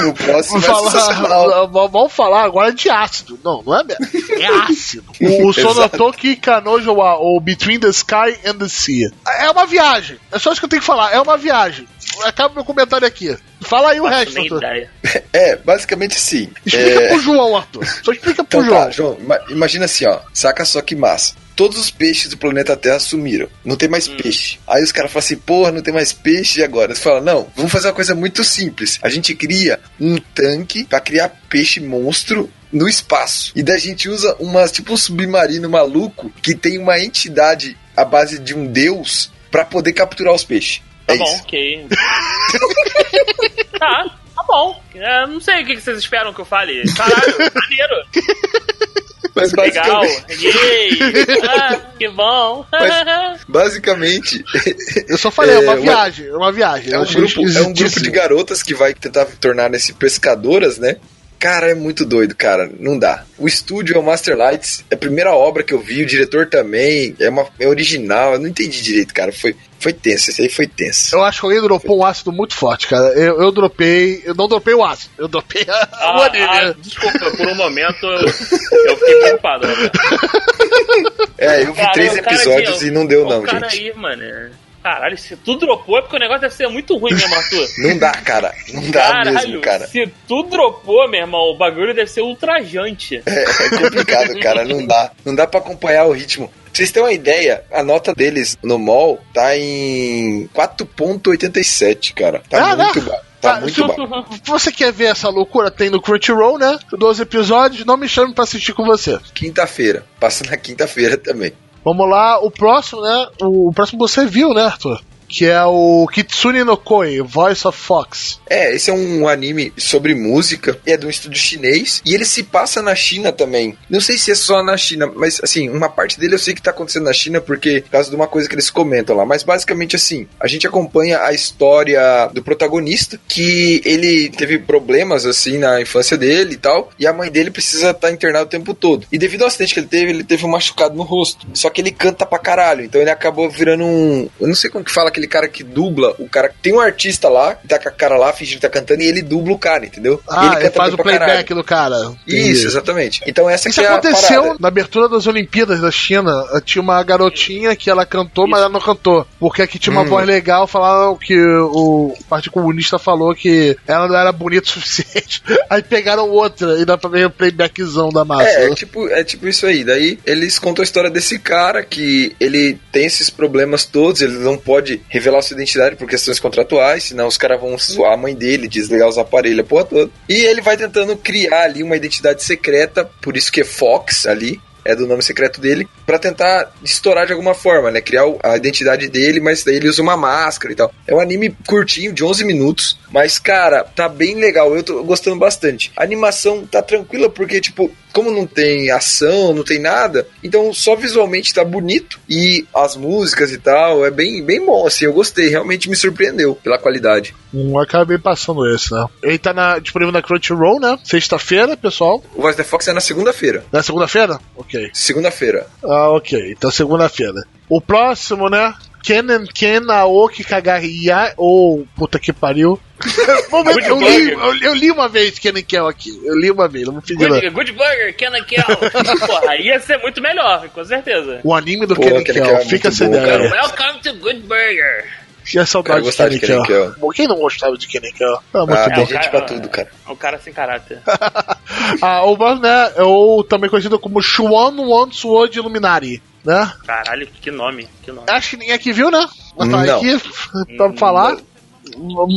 Speaker 3: no próximo
Speaker 1: Vamos
Speaker 3: é
Speaker 1: falar, vamos falar agora de ácido. Não, não é merda. É ácido. O, o Sonotoki Kanojo ou Between the Sky and the Sea. É uma viagem. É só isso que eu tenho que falar. É uma viagem. Acaba meu comentário aqui. Fala aí o resto, Arthur.
Speaker 2: ideia.
Speaker 3: É, basicamente assim.
Speaker 1: Explica
Speaker 3: é...
Speaker 1: pro João, Arthur. Só explica pro
Speaker 3: Então
Speaker 1: João.
Speaker 3: tá, João, ima- imagina assim, ó. Saca só que massa. Todos os peixes do planeta Terra sumiram. Não tem mais peixe. Aí os caras falam assim, porra, não tem mais peixe e agora? Você fala, não, vamos fazer uma coisa muito simples. A gente cria um tanque pra criar peixe monstro no espaço. E daí a gente usa umas, tipo um submarino maluco que tem uma entidade à base de um deus pra poder capturar os peixes.
Speaker 2: Tá
Speaker 3: é
Speaker 2: bom,
Speaker 3: isso.
Speaker 2: ok. tá, tá bom. É, não sei o que vocês esperam que eu fale. Caralho, maneiro.
Speaker 3: Mas
Speaker 2: Legal.
Speaker 3: basicamente,
Speaker 2: Yay. Ah, que bom.
Speaker 3: Mas- basicamente
Speaker 1: Eu só falei, é uma
Speaker 3: É, uma-
Speaker 1: viagem. É uma viagem.
Speaker 3: É
Speaker 1: Eu
Speaker 3: um, grupo, é um grupo de garotas que vai tentar tornar nesse pescadoras, né? Cara, é muito doido, cara. Não dá. O estúdio é o Master Lights. É a primeira obra que eu vi. O diretor também. É, uma, é original. Eu não entendi direito, cara. Foi, foi tenso. Esse aí foi tenso.
Speaker 1: Eu acho que alguém dropou um ácido muito forte, cara. Eu, eu dropei. Eu não dropei o ácido. Eu dropei a, o
Speaker 2: Ah,
Speaker 1: anime.
Speaker 2: ah, desculpa, por um momento eu, eu fiquei preocupado. Né?
Speaker 3: É, eu vi
Speaker 2: Cara,
Speaker 3: três
Speaker 2: o cara
Speaker 3: episódios
Speaker 2: aqui,
Speaker 3: e não deu,
Speaker 2: o
Speaker 3: não,
Speaker 2: cara
Speaker 3: gente.
Speaker 2: aí, mano. Caralho, se tu dropou é porque o negócio deve ser muito ruim mesmo, Arthur.
Speaker 3: Não dá, cara. Não dá
Speaker 2: Caralho,
Speaker 3: mesmo, cara.
Speaker 2: se tu dropou, meu irmão, o bagulho deve ser ultrajante.
Speaker 3: É, é complicado, cara. Não dá. Não dá pra acompanhar o ritmo. Pra vocês terem uma ideia, a nota deles no mall tá em 4.87, cara. Tá
Speaker 1: Ah,
Speaker 3: muito
Speaker 1: né?
Speaker 3: baixo. Tá
Speaker 1: Tá,
Speaker 3: muito.
Speaker 1: Se você quer ver essa loucura, tem no Crunchyroll, né? 12 episódios, não me chame pra assistir com você.
Speaker 3: Quinta-feira. Passa na quinta-feira também.
Speaker 1: Vamos lá, o próximo, né? O, próximo você viu, né, Arthur? Que é o Kitsune no Koi, Voice of Fox.
Speaker 3: É, esse é um anime sobre música, é de um estúdio chinês, e ele se passa na China também. Não sei se é só na China, mas assim, uma parte dele eu sei que tá acontecendo na China, porque por causa de uma coisa que eles comentam lá. Mas basicamente assim, a gente acompanha a história do protagonista, que ele teve problemas assim na infância dele e tal, e a mãe dele precisa estar internada o tempo todo. E devido ao acidente que ele teve, ele teve um machucado no rosto. Só que ele canta pra caralho, então ele acabou virando um. Eu não sei como que fala aquele cara que dubla. O cara tem um artista lá, que tá com a cara lá, fingindo que tá cantando, e ele dubla o cara, entendeu? e
Speaker 1: Ah,
Speaker 3: ele
Speaker 1: ele faz o playback do cara. Entendi.
Speaker 3: Isso, exatamente. Então essa
Speaker 1: Isso
Speaker 3: é
Speaker 1: aconteceu na abertura das Olimpíadas da China. Tinha uma garotinha que ela cantou, mas ela não cantou. Porque aqui tinha uma
Speaker 3: Hum.
Speaker 1: voz legal, falaram que o Partido Comunista falou que ela não era bonita o suficiente. Aí pegaram outra e dá pra ver o playbackzão da massa.
Speaker 3: É, é tipo, é tipo isso aí. Daí eles contam a história desse cara que ele tem esses problemas todos, ele não pode revelar sua identidade por questões contratuais, senão os caras vão zoar a mãe dele, desligar os aparelhos, a porra toda. E ele vai tentando criar ali uma identidade secreta, por isso que é Fox ali. É do nome secreto dele, pra tentar estourar de alguma forma, né? Criar a identidade dele, mas daí ele usa uma máscara e tal. É um anime curtinho, de 11 minutos, mas cara, tá bem legal. Eu tô gostando bastante. A animação tá tranquila porque, tipo, como não tem ação, não tem nada, então só visualmente tá bonito e as músicas e tal é bem, bem bom, assim, eu gostei, realmente me surpreendeu pela qualidade.
Speaker 1: Um acabei passando esse, né? Ele tá na, disponível na Crunchyroll, né? Sexta-feira, pessoal.
Speaker 3: O Voice the Fox é na segunda-feira.
Speaker 1: Na segunda-feira? Ok.
Speaker 3: Segunda-feira.
Speaker 1: Ah, ok. Então segunda-feira. O próximo, né? Kennen Ken Aoki Kagaya. Ou, puta que pariu.
Speaker 2: Good
Speaker 1: eu, li, eu, eu li uma vez Kennen Ken aqui. Eu li uma vez, não vou pedir.
Speaker 2: Good, good Burger, Kenna Kel. Porra, ia ser muito melhor, com certeza.
Speaker 1: O anime do
Speaker 3: Pô,
Speaker 1: Kennen
Speaker 3: Kennen
Speaker 1: Kel,
Speaker 3: Kel é
Speaker 1: fica essa ideia.
Speaker 3: cara.
Speaker 2: Welcome to Good Burger.
Speaker 1: Tinha saudade de
Speaker 3: gostava
Speaker 1: Kennen
Speaker 3: de
Speaker 1: Kel.
Speaker 3: Kennen Kel.
Speaker 1: Bom, quem não gostava de Kennen Kel? Ah, muito
Speaker 3: Ah,
Speaker 1: bom.
Speaker 3: gente pra tudo, cara.
Speaker 2: É um cara sem caráter.
Speaker 1: ah, o próximo, né? É o também conhecido como Shuan One Sword Illuminari, né?
Speaker 2: Caralho, que nome, que nome.
Speaker 1: Acho que ninguém aqui viu, né? Mas tá
Speaker 3: Não.
Speaker 1: aqui pra falar.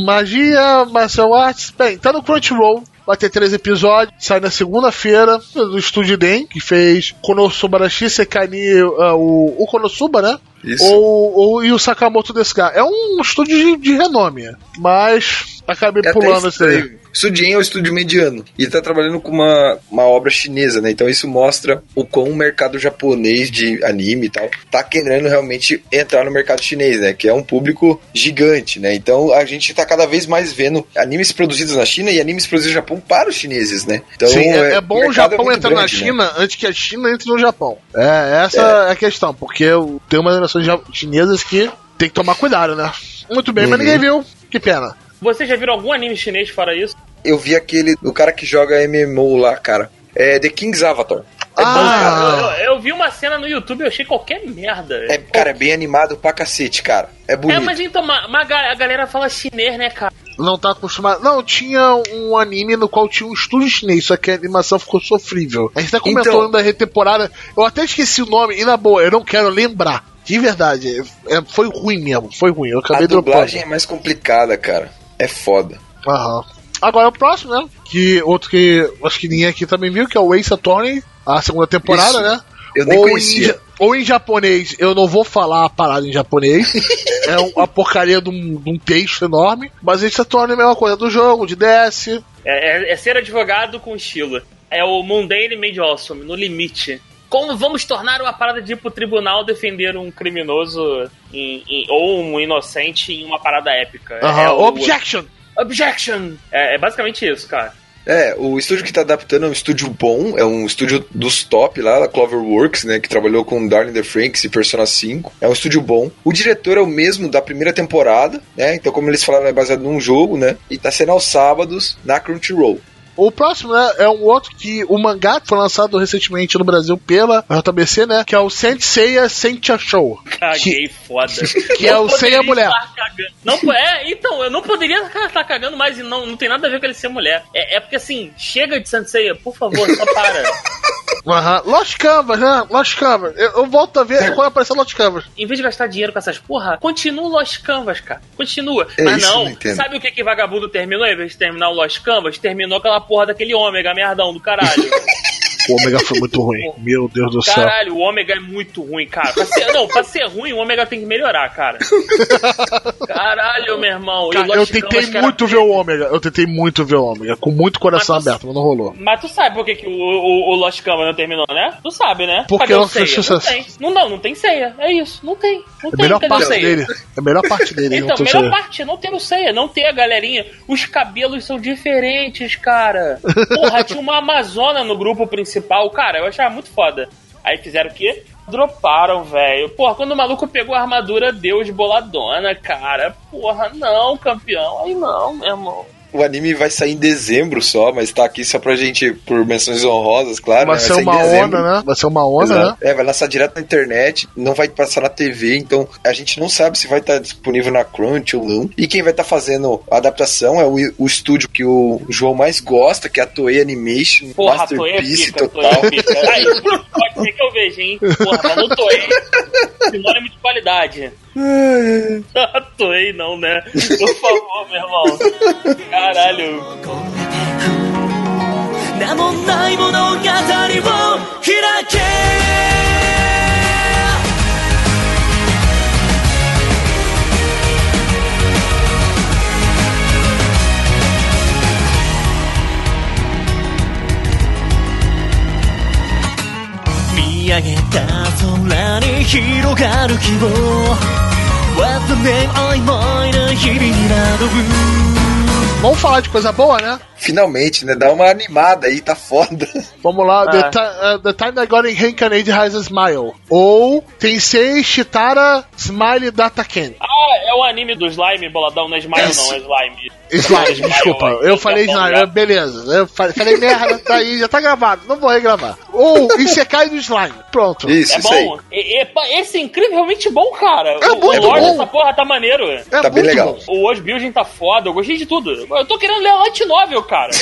Speaker 1: Magia, Martial Arts. Bem, tá no Crunchyroll. Vai ter três episódios. Sai na segunda-feira. Do estúdio Den, que fez Konosuba Rashi Sekani, ah, o, o Konosuba, né?
Speaker 3: Isso.
Speaker 1: Ou, ou, e o Sakamoto desse cara. É um estúdio de, de renome. Mas acabei
Speaker 3: É
Speaker 1: pulando esse aí.
Speaker 3: Estudien é o estúdio mediano. E ele tá trabalhando com uma, uma obra chinesa, né? Então isso mostra o quão o mercado japonês de anime e tal tá querendo realmente entrar no mercado chinês, né? Que é um público gigante, né? Então a gente tá cada vez mais vendo animes produzidos na China e animes produzidos no Japão para os chineses, né? Então,
Speaker 1: Sim, é, é bom o Japão
Speaker 3: muito
Speaker 1: entrar na
Speaker 3: grande, né?
Speaker 1: China antes que a China entre no Japão. É, essa é, a questão, porque tem umas ja- chinesas que tem que tomar cuidado, né? Muito bem, mas
Speaker 3: Uhum.
Speaker 1: ninguém viu. Que pena.
Speaker 2: Vocês já viram algum anime chinês fora isso?
Speaker 3: Eu vi aquele do cara que joga MMO lá, cara. É The King's Avatar. É bom, cara.
Speaker 1: Ah,
Speaker 2: Eu, eu- eu vi uma cena no YouTube e eu achei qualquer merda.
Speaker 3: É, cara, é bem animado pra cacete, cara. É
Speaker 2: É,
Speaker 3: bonito.
Speaker 2: mas então, ma- ma- a galera fala chinês, né, cara?
Speaker 1: não tá acostumado. Não, tinha um anime no qual tinha um estúdio chinês, só que a animação ficou sofrível. A gente tá comentando
Speaker 3: Então-
Speaker 1: da temporada. Eu até esqueci o nome, e na boa, eu não quero lembrar. De verdade, é- foi ruim mesmo, foi ruim. Eu acabei
Speaker 3: A dublagem
Speaker 1: dropando.
Speaker 3: é mais complicada, cara. É foda.
Speaker 1: Aham. Agora o próximo, né? Que outro que acho que ninguém aqui também viu, que é o Ace Attorney, a segunda temporada,
Speaker 3: Isso.
Speaker 1: né?
Speaker 3: Eu nem
Speaker 1: ou Em,
Speaker 3: conhecia.
Speaker 1: ja- ou em japonês, eu não vou falar a parada em japonês. é um- uma porcaria de um, de um texto enorme. Mas Ace Attorney é a mesma coisa do jogo, de DS.
Speaker 2: É, é- é ser advogado com estilo. É o Mundane Made Awesome, no limite. Como vamos tornar uma parada de ir pro tribunal defender um criminoso em- em- ou um inocente em uma parada épica? É o-
Speaker 1: Objection!
Speaker 2: Objection! É, é basicamente isso, cara.
Speaker 3: É, o estúdio que tá adaptando é um estúdio bom, é um estúdio dos top lá, da Cloverworks, né, que trabalhou com Darling the Franks e Persona 5. É um estúdio bom. O diretor é o mesmo da primeira temporada, né? Então, como eles falaram, é baseado num jogo, né? E tá sendo aos sábados na Crunchyroll.
Speaker 1: O próximo, né, é um outro que o mangá foi lançado recentemente no Brasil pela JBC, né? Que é o Senseiya Sentia Show.
Speaker 2: Caguei foda.
Speaker 1: que é o
Speaker 2: poderia
Speaker 1: Sem a Mulher.
Speaker 2: Não, é, então, eu não poderia estar cagando mais e não, não tem nada a ver com ele ser mulher. É, é porque assim, chega de Senseiya, por favor, só para.
Speaker 1: Aham. Lost Canvas, né? Lost Canvas. Eu, eu volto a ver quando aparecer Lost Canvas.
Speaker 2: em vez de gastar dinheiro com essas porra, continua o Lost Canvas, cara. Continua.
Speaker 3: É
Speaker 2: Mas
Speaker 3: que
Speaker 2: não,
Speaker 3: não
Speaker 2: sabe o que que vagabundo terminou? Em vez de terminar o Lost Canvas, terminou aquela porra daquele ômega, merdão do caralho.
Speaker 1: O Ômega foi muito ruim. Meu Deus do céu.
Speaker 2: Caralho, o ômega é muito ruim, cara. Pra ser, não, pra ser ruim, o ômega tem que melhorar, cara. Caralho, meu irmão.
Speaker 1: Cara, eu tentei muito ver o Ômega. Eu tentei muito ver o Ômega. Com muito coração
Speaker 2: Mas tu-
Speaker 1: aberto, mas não rolou.
Speaker 2: Mas tu sabe por que, que o, o, o Lost Canvas não terminou, né? Tu sabe, né?
Speaker 1: Porque
Speaker 2: Cadê
Speaker 1: não fez
Speaker 2: ceia?
Speaker 1: sucesso.
Speaker 2: Não tem. Não, não, não tem ceia. É isso. Não tem. Não
Speaker 1: É a
Speaker 2: tem.
Speaker 1: melhor
Speaker 2: Cadê
Speaker 1: parte
Speaker 2: ceia?
Speaker 1: dele. É a melhor parte dele.
Speaker 2: Então,
Speaker 1: não tô
Speaker 2: melhor
Speaker 1: sabendo.
Speaker 2: parte, não ter o ceia, não ter a galerinha. Os cabelos são diferentes, cara. Porra, tinha uma Amazona no grupo principal, cara, eu achava muito foda. Aí fizeram o quê? Droparam, velho. Porra, quando o maluco pegou a armadura, Deus boladona, cara. Porra, não, campeão. Aí não, meu irmão.
Speaker 3: O anime vai sair em dezembro só, mas tá aqui só pra gente, por menções honrosas, claro.
Speaker 1: Vai
Speaker 3: né?
Speaker 1: ser
Speaker 3: sair em
Speaker 1: uma
Speaker 3: dezembro.
Speaker 1: onda, né? Vai ser uma onda,
Speaker 3: Exato.
Speaker 1: né?
Speaker 3: É, vai lançar direto na internet, não vai passar na TV, então a gente não sabe se vai estar disponível na Crunch ou não. E quem vai estar fazendo a adaptação é o, o estúdio que o João mais gosta, que é a Toei Animation,
Speaker 2: Porra, Toei é
Speaker 3: Masterpiece
Speaker 2: pica,
Speaker 3: total.
Speaker 2: Toei é pica. Aí, pode ser que eu veja, hein? Porra, mas não Toei. Sinônimo de qualidade. Toei não, né? Por favor, meu irmão. Caralho.
Speaker 5: 名もない物語を開け見上げた空に 広がる希望 What the name 曖昧な日々など
Speaker 1: Vamos falar de coisa boa, né?
Speaker 3: Finalmente, né? Dá uma animada aí, tá foda.
Speaker 1: Vamos lá. The,
Speaker 2: Ah.
Speaker 1: ti- uh, the Time I Got in Reincarnated Has a Smile. Ou Tensei Shitara Smile Data Ken.
Speaker 2: Ah, é o anime do slime boladão, não é Smile, não, é slime.
Speaker 1: Slime,
Speaker 2: Smile,
Speaker 1: desculpa.
Speaker 2: aí,
Speaker 1: Eu falei
Speaker 2: tá bom,
Speaker 1: slime,
Speaker 2: já.
Speaker 1: beleza. Eu falei, falei merda, tá aí, já tá gravado. Não vou regravar. Ou Isekai do Slime. Pronto.
Speaker 3: Isso,
Speaker 2: É
Speaker 3: isso aí.
Speaker 2: bom. E- e- esse é incrivelmente bom, cara.
Speaker 1: É
Speaker 2: o,
Speaker 1: bom,
Speaker 2: o
Speaker 1: é bom.
Speaker 2: dessa porra tá maneiro.
Speaker 1: É
Speaker 3: Tá bem
Speaker 1: muito
Speaker 3: legal.
Speaker 1: bom.
Speaker 2: O World Building tá foda, eu gostei de tudo. Eu tô querendo ler a Light Novel, cara.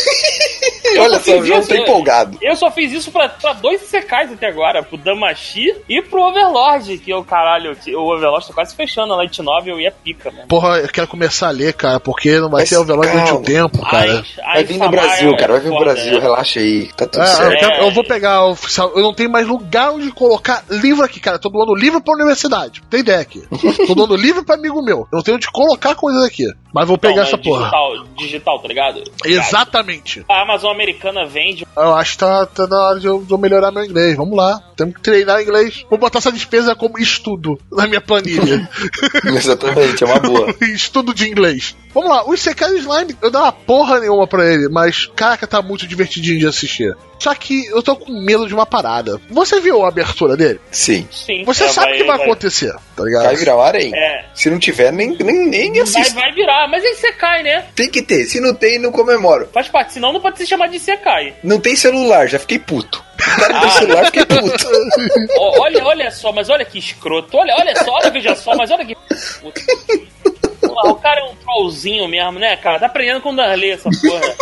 Speaker 2: Eu
Speaker 3: Olha
Speaker 2: só
Speaker 3: o João tá
Speaker 2: eu-
Speaker 3: empolgado.
Speaker 2: Eu só fiz isso pra, pra dois secais até agora, pro Damashi e pro Overlord, que o caralho, que o Overlord tá quase fechando a Light Novel e é pica, mano.
Speaker 1: Porra, eu quero começar a ler, cara, porque não vai
Speaker 3: Mas
Speaker 1: ter overlord durante um tempo, cara.
Speaker 2: Ai, ai,
Speaker 3: Vai vir no Brasil,
Speaker 2: é
Speaker 3: cara. Vai vir no Brasil.
Speaker 2: né?
Speaker 3: Relaxa aí. Tá tudo
Speaker 1: É, eu,
Speaker 3: certo.
Speaker 1: quero- eu vou pegar o oficial. Eu não tenho mais lugar onde colocar livro aqui, cara. Eu tô doando livro pra universidade. Tem ideia aqui. tô doando livro pra amigo meu. Eu não tenho onde colocar coisas aqui. Mas vou pegar
Speaker 2: Não,
Speaker 1: essa
Speaker 2: é
Speaker 1: porra.
Speaker 2: digital, digital, tá ligado?
Speaker 1: Exatamente.
Speaker 2: A Amazon americana vende.
Speaker 1: Eu acho que tá, tá na hora de eu, de eu melhorar meu inglês. Vamos lá. Temos que treinar inglês. Vou botar essa despesa como estudo na minha planilha.
Speaker 3: Exatamente, é uma boa.
Speaker 1: estudo de inglês. Vamos lá, o Isekai Slime, eu dou uma porra nenhuma pra ele, mas caraca, tá muito divertidinho de assistir. Só que eu tô com medo de uma parada. Você viu a abertura dele?
Speaker 3: Sim.
Speaker 2: Sim.
Speaker 1: Você
Speaker 2: é,
Speaker 1: sabe o que vai, acontecer, tá ligado?
Speaker 3: Vai virar um harém.
Speaker 2: É.
Speaker 3: Se não tiver, nem, nem, nem
Speaker 2: Vai,
Speaker 3: assiste.
Speaker 2: vai virar, mas aí você cai, né?
Speaker 3: Tem que ter. Se não tem, não comemoro.
Speaker 2: Faz parte, senão não pode se chamar de Sekai.
Speaker 3: Não tem celular, já fiquei puto. O cara não tem
Speaker 2: Ah.
Speaker 3: celular, fiquei puto.
Speaker 2: Olha, olha só, mas olha que escroto. Olha, olha só, olha, veja só, mas olha que. Porra, o cara é um trollzinho mesmo, né, cara? Tá aprendendo com o Darley essa porra.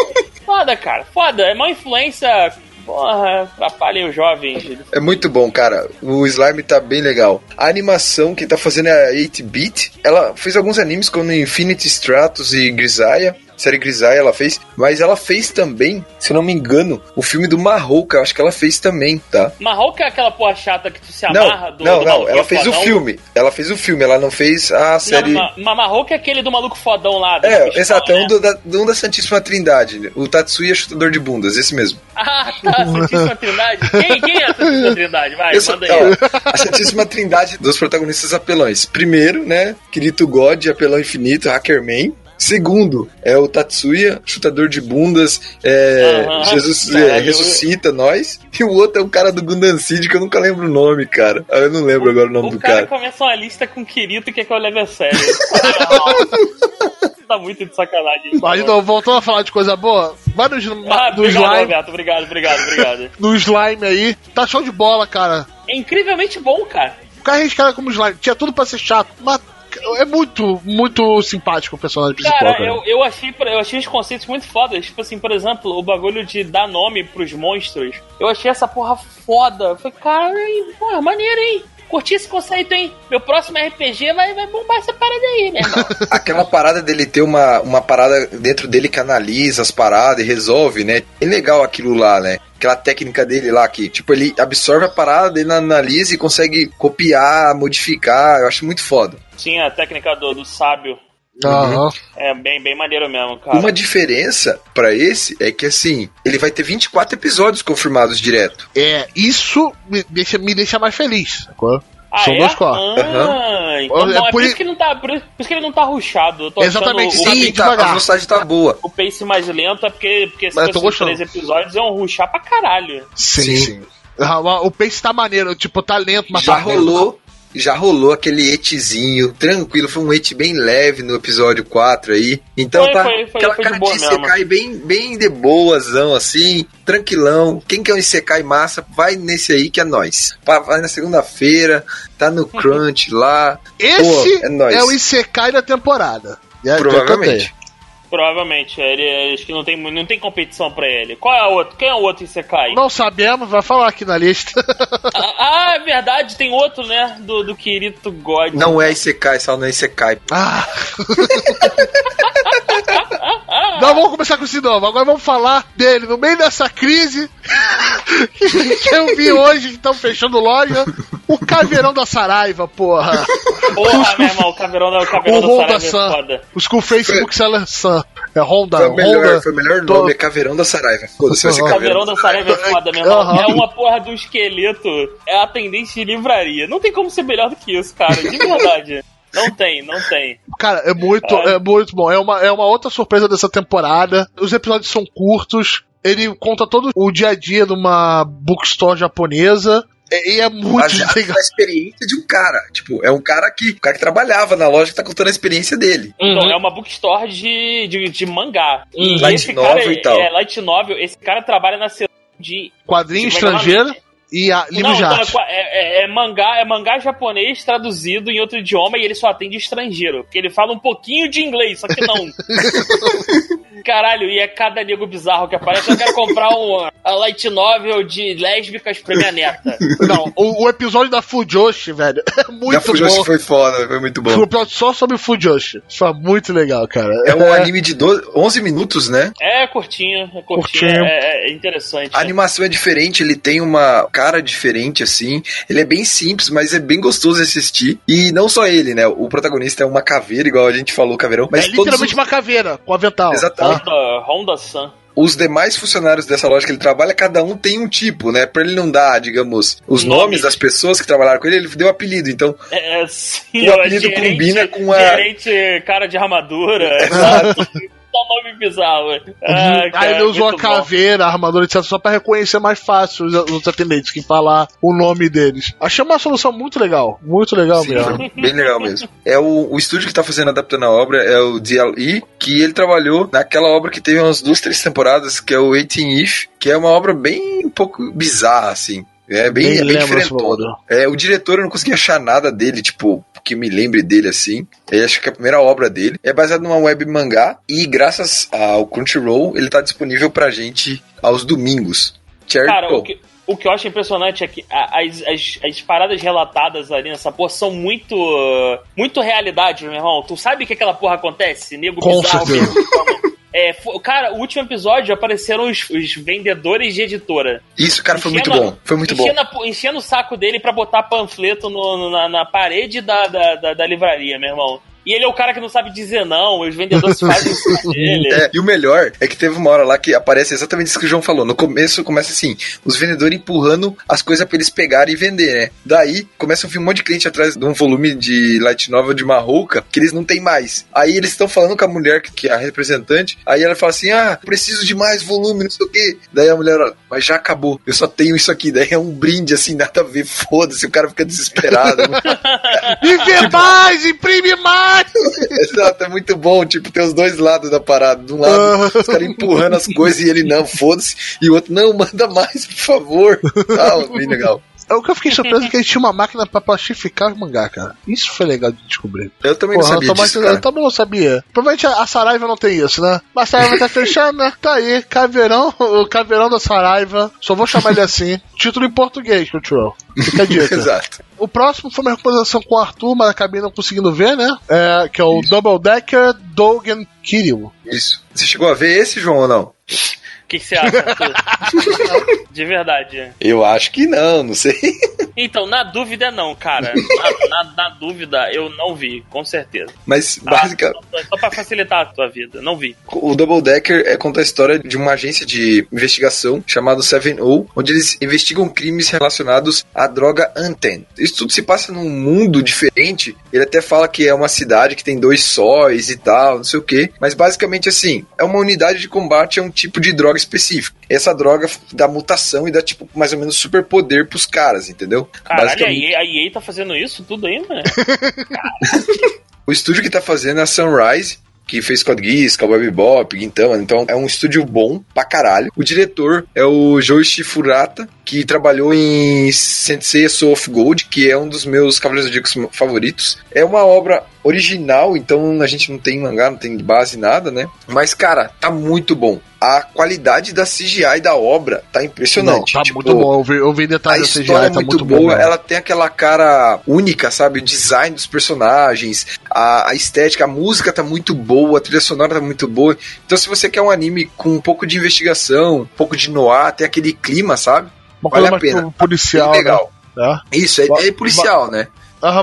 Speaker 2: Foda, cara, foda. É uma influência. Porra, atrapalha aí os jovens.
Speaker 3: É muito bom, cara. O slime tá bem legal. A animação que tá fazendo é a 8-bit. Ela fez alguns animes como Infinity Stratos e Grisaya. Série Grisaya ela fez, mas ela fez também, se não me engano, o filme do Marrouca, acho que ela fez também, tá?
Speaker 2: Marroco é aquela porra chata que tu se
Speaker 3: Não,
Speaker 2: amarra do.
Speaker 3: não,
Speaker 2: do
Speaker 3: não, ela fez o
Speaker 2: fodão.
Speaker 3: filme. Ela fez o filme, ela não fez a série.
Speaker 2: Não, ma- Marroco é aquele do maluco fodão lá.
Speaker 3: É,
Speaker 2: pistola,
Speaker 3: exato, é um,
Speaker 2: né?
Speaker 3: do, da, um da Santíssima Trindade. O Tatsuya Chutador de Bundas, esse mesmo.
Speaker 2: Ah, tá, Santíssima Trindade. Quem, quem é a Santíssima Trindade? Vai,
Speaker 3: sou-
Speaker 2: manda aí.
Speaker 3: ó, a Santíssima Trindade dos protagonistas apelões. Primeiro, né, Kirito God, apelão infinito, Hackerman. Segundo, é o Tatsuya, chutador de bundas, é,
Speaker 2: Aham.
Speaker 3: Jesus é,
Speaker 2: Caralho.
Speaker 3: ressuscita nós. E o outro é o cara do Gundam Seed, que eu nunca lembro o nome, cara. Ah, Eu não lembro agora o nome
Speaker 2: O
Speaker 3: do
Speaker 2: cara,
Speaker 3: cara.
Speaker 2: começa uma lista com Kirito que é que eu leve a sério. tá muito de sacanagem.
Speaker 1: Mas então, voltando a falar de coisa boa, vai no,
Speaker 2: Ah,
Speaker 1: no
Speaker 2: obrigado,
Speaker 1: slime.
Speaker 2: Roberto. Obrigado, obrigado, obrigado.
Speaker 1: No slime aí, tá show de bola, cara.
Speaker 2: É incrivelmente bom, cara.
Speaker 1: O cara arriscado como slime, tinha tudo pra ser chato, mas é muito, muito simpático o personagem principal,
Speaker 2: Cara,
Speaker 1: cara.
Speaker 2: eu, eu, achei, eu achei os conceitos muito fodas. Tipo assim, por exemplo, o bagulho de dar nome pros monstros. Eu achei essa porra foda. Eu falei, cara, porra, maneiro, hein? Curti esse conceito, hein? Meu próximo RPG vai, vai bombar essa parada aí, meu irmão.
Speaker 3: Aquela parada dele ter uma, uma parada dentro dele que analisa as paradas e resolve, né? É legal aquilo lá, né? aquela técnica dele lá que, tipo, ele absorve a parada, ele analisa e consegue copiar, modificar. Eu acho muito foda.
Speaker 2: Sim, a técnica do, do sábio.
Speaker 1: Aham.
Speaker 2: É bem, bem maneiro mesmo, cara.
Speaker 3: Uma diferença pra esse é que, assim, ele vai ter 24 episódios confirmados direto.
Speaker 1: É, isso me deixa, me deixa mais feliz. sacou?
Speaker 2: Ah,
Speaker 1: São
Speaker 2: é?
Speaker 1: dois cortes.
Speaker 2: Ah, então,
Speaker 1: É
Speaker 2: não, é
Speaker 1: por
Speaker 2: por isso que ele não tá, por isso por isso que ele não tá ruxado. Eu tô
Speaker 1: Exatamente,
Speaker 2: o,
Speaker 1: sim.
Speaker 3: Tá, a velocidade tá boa.
Speaker 2: o pace mais lento é porque, porque
Speaker 1: gostando.
Speaker 2: três episódios iam ruxar pra caralho.
Speaker 1: Sim,
Speaker 3: Sim.
Speaker 1: sim. Ah, O pace tá maneiro, tipo, tá lento, mas
Speaker 3: Já
Speaker 1: tá
Speaker 3: rolou, já rolou aquele etizinho, tranquilo, foi um eti bem leve no episódio 4 aí. Então
Speaker 2: Foi,
Speaker 3: tá
Speaker 2: foi, foi,
Speaker 3: aquela
Speaker 2: foi
Speaker 3: cara de. Isekai bem, bem de boazão, assim, tranquilão. Quem quer um Isekai massa, vai nesse aí que é nós. Vai na segunda-feira, tá no Crunch lá.
Speaker 1: Esse
Speaker 3: Pô, é nóis.
Speaker 1: é o Isekai da temporada. É,
Speaker 3: Provavelmente.
Speaker 2: Provavelmente, ele acho que não tem, não tem competição pra ele. Qual é o outro? Quem é o outro Isekai?
Speaker 1: Não sabemos, vai falar aqui na lista.
Speaker 2: Ah, ah, é verdade, tem outro, né? Do, do Kirito God.
Speaker 3: Não é Isekai, só não é Isekai.
Speaker 1: Ah. Não, vamos começar com esse novo. Agora vamos falar dele no meio dessa crise que eu vi hoje que estão fechando loja. O caveirão da Saraiva, porra.
Speaker 2: Porra, meu irmão, o caveirão da, o
Speaker 1: O
Speaker 2: caveirão da
Speaker 1: Honda
Speaker 2: Saraiva é foda.
Speaker 1: Os com o Facebook Seller Sun. É Honda.
Speaker 3: Foi o melhor,
Speaker 1: Honda.
Speaker 3: foi o melhor
Speaker 1: Tô-
Speaker 3: nome, é Caveirão da Saraiva. Foda-se,
Speaker 2: O
Speaker 3: Caveirão.
Speaker 2: caveirão da Saraiva é foda, meu irmão.
Speaker 1: Aham.
Speaker 2: É uma porra do esqueleto. É atendente de livraria. Não tem como ser melhor do que isso, cara. De verdade. Não tem, não tem.
Speaker 1: Cara, é muito,
Speaker 2: É.
Speaker 1: é muito bom. É uma, é uma outra surpresa dessa temporada. Os episódios são curtos. Ele conta todo o dia a dia de uma bookstore japonesa. E é muito
Speaker 3: baseado
Speaker 1: legal.
Speaker 3: na experiência de um cara. Tipo, é um cara que. O cara que trabalhava na loja que tá contando a experiência dele.
Speaker 2: Então,
Speaker 1: Uhum.
Speaker 2: é uma bookstore de, de, de mangá.
Speaker 1: Uhum.
Speaker 2: E
Speaker 3: Light
Speaker 2: esse
Speaker 3: novel
Speaker 2: cara,
Speaker 3: e tal.
Speaker 2: É, light novel. Esse cara trabalha na seção de
Speaker 1: Quadrinho estrangeiro e a, livro
Speaker 2: Não,
Speaker 1: de
Speaker 2: então,
Speaker 1: arte.
Speaker 2: é, é- é mangá, é mangá japonês traduzido em outro idioma e ele só atende estrangeiro. Porque ele fala um pouquinho de inglês, só que não. Caralho, e é cada nego bizarro que aparece. Eu quero comprar um a light novel de lésbicas pra minha neta.
Speaker 1: Não, o, o episódio da Fujoshi, velho, é muito
Speaker 3: Já Fujoshi
Speaker 1: bom.
Speaker 3: foi foda, foi muito
Speaker 1: Foi
Speaker 3: bom.
Speaker 1: um episódio só sobre o Fujoshi. Foi muito legal, cara.
Speaker 3: É um anime de 12, 11 minutos, né?
Speaker 2: É curtinho, é curtinho,
Speaker 1: Curtinho.
Speaker 2: É, é interessante.
Speaker 3: A animação é diferente, ele tem uma cara diferente, assim. Ele é bem simples, mas é bem gostoso de assistir. E não só ele, né? O protagonista é uma caveira, igual a gente falou, caveirão. Mas
Speaker 1: é literalmente
Speaker 3: os,
Speaker 1: uma caveira com avental.
Speaker 3: Exatamente.
Speaker 1: Tá?
Speaker 2: Honda, Honda Sun.
Speaker 3: os demais funcionários dessa loja que ele trabalha, cada um tem um tipo, né? Pra ele não dar, digamos, os
Speaker 2: Nome.
Speaker 3: nomes das pessoas que trabalharam com ele, ele deu apelido. Então,
Speaker 2: É, é, sim,
Speaker 3: O
Speaker 2: ó,
Speaker 3: apelido combina com a-
Speaker 2: Gerente cara de armadura.
Speaker 3: Exato.
Speaker 2: Só nome bizarro. Ah,
Speaker 1: Aí
Speaker 2: cara,
Speaker 1: ele usou a
Speaker 2: muito bom.
Speaker 1: caveira, a armadura, etc., só pra reconhecer mais fácil os, os atendentes que falar o nome deles. Achei uma solução muito legal. Muito legal
Speaker 3: Sim,
Speaker 1: mesmo.
Speaker 3: bem legal mesmo. É o, o estúdio que tá fazendo adaptando a obra é o DLE, que ele trabalhou naquela obra que teve umas duas, três temporadas, que é o 18 If, que é uma obra bem um pouco bizarra, assim. É bem, é bem
Speaker 1: valor.
Speaker 3: É, o diretor eu não consegui achar nada dele, tipo, que me lembre dele assim. Eu acho que é a primeira obra dele. É baseado numa web mangá e graças ao Crunchyroll ele tá disponível pra gente aos domingos. Cherry
Speaker 2: Cara, o que, o que eu acho impressionante é que as, as, as paradas relatadas ali nessa porra são muito. Muito realidade, meu irmão. Tu sabe que aquela porra acontece? Nego
Speaker 1: Com
Speaker 2: bizarro
Speaker 1: certeza.
Speaker 2: É, cara, o último episódio apareceram os, os vendedores de editora.
Speaker 3: Isso, cara, foi muito
Speaker 2: Enchendo-
Speaker 3: bom. Foi muito bom.
Speaker 2: enchendo, a- enchendo o saco dele pra botar panfleto no- na, na parede da, da, da, da livraria, meu irmão. E ele é o cara que não sabe dizer não, os vendedores fazem isso com ele.
Speaker 3: É, e o melhor é que teve uma hora lá que aparece exatamente isso que o João falou. No começo começa assim, os vendedores empurrando as coisas pra eles pegarem e vender, né? Daí começa a vir um monte de cliente atrás de um volume de light novel de Marrouca que eles não tem mais. Aí eles estão falando com a mulher que, é a representante, aí ela fala assim: "Ah, preciso de mais volume, não sei o quê". Daí a mulher, "Ó, mas já acabou. Eu só tenho isso aqui". Daí é um brinde assim, nada a ver, foda-se, o cara fica desesperado.
Speaker 1: E vê mais, imprime mais!
Speaker 3: Exato, é muito bom, tipo, tem os dois lados da parada. De um lado, os caras empurrando as coisas e ele não, foda-se. E o outro, não, manda mais, por favor. Ah, bem legal.
Speaker 1: É O que eu fiquei surpreso é que ele tinha uma máquina pra plastificar os mangá, cara. Isso foi legal de descobrir.
Speaker 3: Eu também
Speaker 1: Porra,
Speaker 3: não sabia
Speaker 1: eu,
Speaker 3: disso,
Speaker 1: eu também não sabia. Provavelmente a, a Saraiva não tem isso, né? Mas a Saraiva tá fechando, né? Tá aí, Caveirão, o Caveirão da Saraiva. Só vou chamar ele assim. Título em português, Control. Fica a dica.
Speaker 3: Exato.
Speaker 1: O próximo foi uma recomendação com o Arthur, mas acabei não conseguindo ver, né? É, que é o Double Decker Dogen Kiryu.
Speaker 3: Isso. Você chegou a ver esse, João, ou não?
Speaker 2: O que, que você acha? Arthur? De verdade.
Speaker 3: Eu acho que não, não sei.
Speaker 2: Então, na dúvida, não, cara. Na, na- na dúvida, eu não vi, com certeza.
Speaker 3: Mas,
Speaker 2: Ah,
Speaker 3: basicamente,
Speaker 2: só, só pra facilitar a tua vida, não vi.
Speaker 3: o Double Decker é, conta a história de uma agência de investigação chamada 7O, onde eles investigam crimes relacionados à droga Anten. Isso tudo se passa num mundo diferente. Ele até fala que é uma cidade que tem dois sóis e tal, não sei o que. Mas basicamente assim, é uma unidade de combate a um tipo de droga específico. Essa droga dá mutação e dá tipo mais ou menos superpoder pros caras, entendeu?
Speaker 2: Caralho, a
Speaker 3: Basicamente-
Speaker 2: EA, a EA tá fazendo isso tudo ainda?
Speaker 3: O estúdio que tá fazendo é a Sunrise, que fez Code Geass, Cowboy Bebop, então, então é um estúdio bom pra caralho. O diretor é o Joichi Furata, que trabalhou em Sensei Soul of Gold, que é um dos meus Cavaleiros Zodíacos favoritos. É uma obra original, então a gente não tem mangá, não tem base, nada, né? Mas, cara, tá muito bom. A qualidade da CGI da obra tá
Speaker 1: Não,
Speaker 3: impressionante.
Speaker 1: tá
Speaker 3: Tipo,
Speaker 1: muito bom. Eu vi, eu vi detalhes da CGI,
Speaker 3: é
Speaker 1: tá
Speaker 3: muito, boa,
Speaker 1: bom.
Speaker 3: ela tem aquela cara única, sabe? O design dos personagens, a, a estética, a música tá muito boa, a trilha sonora tá muito boa. Então, se você quer um anime com um pouco de investigação, um pouco de noir, tem aquele clima, sabe?
Speaker 1: Uma
Speaker 3: vale a pena.
Speaker 1: policial,
Speaker 3: Bem legal.
Speaker 1: né? É.
Speaker 3: Isso, é, é policial, né?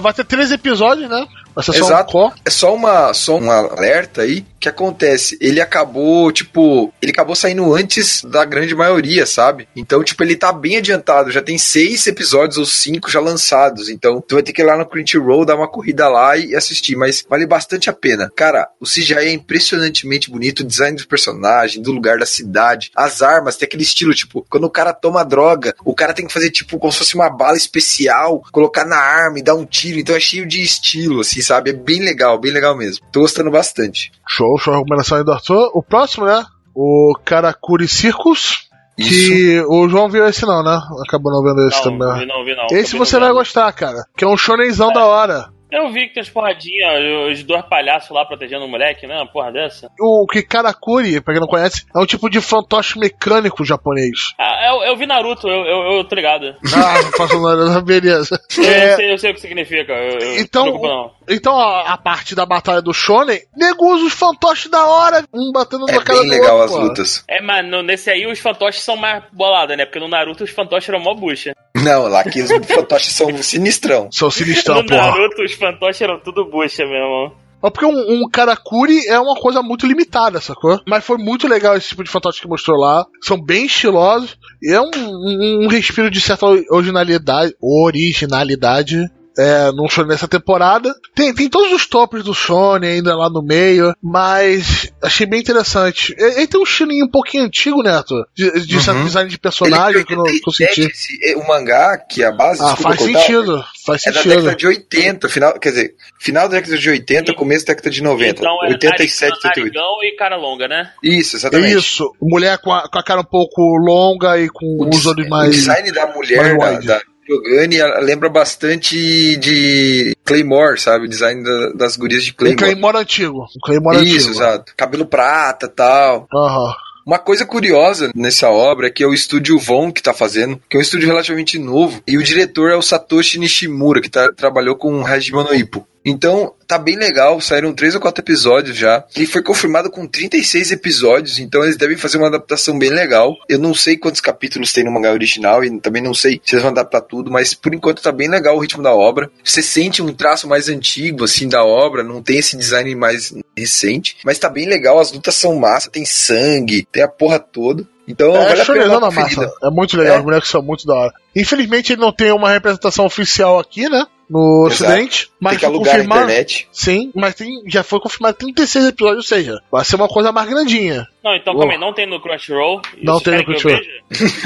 Speaker 1: Vai ter três episódios, né? Vai ser só um
Speaker 3: Exato. É só uma só um alerta aí que acontece. Ele acabou, tipo, ele acabou saindo antes da grande maioria, sabe? Então, tipo, ele tá bem adiantado. Já tem seis episódios ou cinco já lançados. Então, tu vai ter que ir lá no Crunchyroll, dar uma corrida lá e assistir. Mas vale bastante a pena. Cara, o CGI é impressionantemente bonito. O design do personagem, do lugar da cidade, as armas, tem aquele estilo, tipo, quando o cara toma droga, o cara tem que fazer, tipo, como se fosse uma bala especial, colocar na arma e dar um tiro. Então é cheio de estilo, assim, sabe? É bem legal, bem legal mesmo. Tô gostando bastante.
Speaker 1: Show, show, recomendação aí do Arthur. O próximo, né? O Karakuri Circus.
Speaker 3: Isso.
Speaker 1: Que o João viu esse não, né? Acabou não vendo esse
Speaker 2: Não,
Speaker 1: também.
Speaker 2: vi não, vi não.
Speaker 1: Esse
Speaker 2: Acabei
Speaker 1: você
Speaker 2: não
Speaker 1: vai gostar, cara. Que é um shonenzão da hora.
Speaker 2: Eu vi que tem as porradinhas, os dois palhaços lá protegendo o moleque, né? Uma porra dessa.
Speaker 1: O que Karakuri, pra quem não conhece, é um tipo de fantoche mecânico japonês.
Speaker 2: Ah, eu, eu vi Naruto, eu, eu, eu tô ligado.
Speaker 1: Ah, não faço nada, beleza.
Speaker 2: Eu,
Speaker 1: É,
Speaker 2: sei, eu sei o que significa. Eu,
Speaker 1: Então,
Speaker 2: não me preocupo, não.
Speaker 1: então a, a parte da batalha do Shonen, nego usa os fantoches da hora, um batendo
Speaker 3: É
Speaker 1: na cara
Speaker 3: bem
Speaker 1: do
Speaker 3: legal
Speaker 1: outro.
Speaker 3: as
Speaker 1: porra.
Speaker 3: lutas.
Speaker 2: É, mas no- nesse aí os fantoches são mais bolados, né? Porque no Naruto os fantoches eram mó bucha.
Speaker 3: Não, lá que os fantoches são sinistrão.
Speaker 1: São sinistrão,
Speaker 2: no
Speaker 1: porra.
Speaker 2: Naruto os fantoches eram tudo bucha, meu irmão.
Speaker 1: É porque um, um Karakuri é uma coisa muito limitada, sacou? Mas foi muito legal esse tipo de fantoche que mostrou lá. São bem estilosos. E é um, um- um respiro de certa originalidade. Originalidade. É, num shonen nessa temporada. Tem, tem todos os topos do shonen ainda lá no meio, mas achei bem interessante. Ele, ele tem um estilinho um pouquinho antigo, Neto, de, de certo
Speaker 3: Uhum.
Speaker 1: design de personagem
Speaker 3: Ele
Speaker 1: que eu, não- que eu
Speaker 3: 87,
Speaker 1: senti.
Speaker 3: esse- é, o mangá, que é a base,
Speaker 1: Ah, faz
Speaker 3: cortar,
Speaker 1: sentido, faz
Speaker 3: É da
Speaker 1: sentido.
Speaker 3: década de 80, final, quer dizer, final da década de 80, começo da década de 90.
Speaker 2: Então é
Speaker 3: 87,
Speaker 2: narigão,
Speaker 3: 88.
Speaker 2: narigão e cara longa, né?
Speaker 3: Isso, exatamente.
Speaker 1: Isso, mulher com a, com a cara um pouco longa e com
Speaker 3: O,
Speaker 1: os
Speaker 3: des-
Speaker 1: olhos
Speaker 3: o
Speaker 1: mais.
Speaker 3: design da mulher,
Speaker 1: mais
Speaker 3: da,
Speaker 1: wide.
Speaker 3: da Yogani, ela lembra bastante de Claymore, sabe? O design da- das gurias de
Speaker 1: Um
Speaker 3: Claymore.
Speaker 1: Claymore antigo. Um Claymore
Speaker 3: Isso,
Speaker 1: antigo.
Speaker 3: exato. Cabelo prata tal.
Speaker 1: Aham.
Speaker 3: Uma coisa curiosa nessa obra é que é o estúdio Von que tá fazendo, que é um estúdio relativamente novo, e o diretor é o Satoshi Nishimura, que tá- trabalhou com o Hajime no Ippo. Então, tá bem legal, saíram três ou quatro episódios já. Ele foi confirmado com 36 episódios, então eles devem fazer uma adaptação bem legal. Eu não sei quantos capítulos tem no mangá original e também não sei se eles vão adaptar tudo, mas por enquanto tá bem legal o ritmo da obra. Você sente um traço mais antigo, assim, da obra, não tem esse design mais recente, mas tá bem legal, as lutas são massa, tem sangue, tem a porra toda. Então,
Speaker 1: É,
Speaker 3: vale a pena
Speaker 1: na massa. É muito legal,
Speaker 3: É.
Speaker 1: os bonecos são muito da hora. Infelizmente ele não tem uma representação oficial aqui, né? No
Speaker 3: Exato.
Speaker 1: ocidente. Mas
Speaker 3: Tem que alugar na
Speaker 1: confirmado.
Speaker 3: internet.
Speaker 1: Sim, mas tem, já foi confirmado 36 episódios, ou seja, vai ser uma coisa mais grandinha.
Speaker 2: Não, então aí, não tem no Crunchyroll.
Speaker 1: Não tem no Crunchyroll.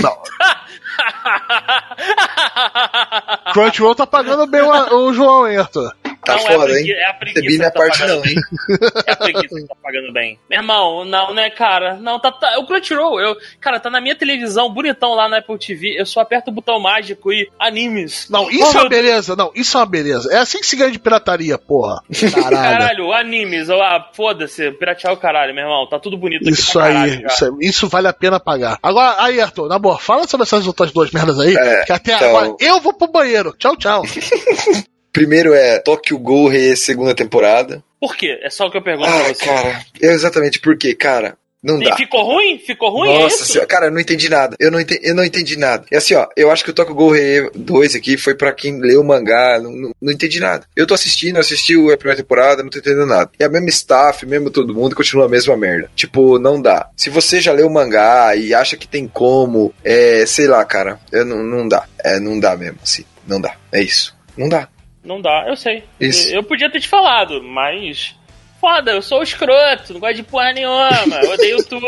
Speaker 1: Não. Crunchyroll tá pagando bem o, o João, hein, Arthur?
Speaker 3: Tá
Speaker 2: não, é a
Speaker 3: foda,
Speaker 2: pregui-
Speaker 3: hein?
Speaker 2: É a preguiça
Speaker 3: Recebi minha
Speaker 2: que tá
Speaker 3: parte
Speaker 2: pagando
Speaker 3: não,
Speaker 2: bem.
Speaker 3: hein?
Speaker 2: É a preguiça que tá pagando bem. Meu irmão, não, né, cara? Não, tá, tá. O Crunchyroll, eu, cara, tá na minha televisão, bonitão lá na Apple TV. Eu só aperto o botão mágico e animes.
Speaker 1: Não, isso
Speaker 2: Oh,
Speaker 1: é uma beleza. Não, isso é uma beleza. É assim que se ganha de pirataria, porra. Caralho.
Speaker 2: Caralho, animes, ah, foda-se, piratear o caralho, meu irmão. Tá tudo bonito aqui
Speaker 1: Isso aí,
Speaker 2: caralho, cara.
Speaker 1: isso, aí, isso vale a pena pagar. Agora, aí, Arthur, na boa, fala sobre essas outras duas merdas aí,
Speaker 3: É,
Speaker 1: que até
Speaker 3: então-
Speaker 1: agora eu vou pro banheiro. Tchau, tchau.
Speaker 3: Primeiro é Tokyo Ghoul segunda temporada.
Speaker 2: Por quê? É só o que eu pergunto pra
Speaker 3: Ah,
Speaker 2: você.
Speaker 3: cara, é exatamente porque, cara, Não
Speaker 2: E
Speaker 3: dá.
Speaker 2: ficou ruim? Ficou ruim? é
Speaker 3: Nossa
Speaker 2: isso?
Speaker 3: senhora, cara, eu não entendi nada. Eu não entendi, eu não entendi nada. E assim, ó, eu acho que o Tokugou Rei 2 aqui foi pra quem leu o mangá, não, não, não entendi nada. Eu tô assistindo, assisti a primeira temporada, não tô entendendo nada. E a mesma staff, mesmo todo mundo, continua a mesma merda. Tipo, não dá. Se você já leu o mangá e acha que tem como, é, sei lá, cara, eu não, não dá. É, não dá mesmo, assim. Não dá. É isso. Não dá.
Speaker 2: Não dá, eu sei.
Speaker 3: Isso.
Speaker 2: Eu podia ter te falado, mas. Foda, eu sou o escroto, não gosto de porra nenhuma, eu odeio tudo.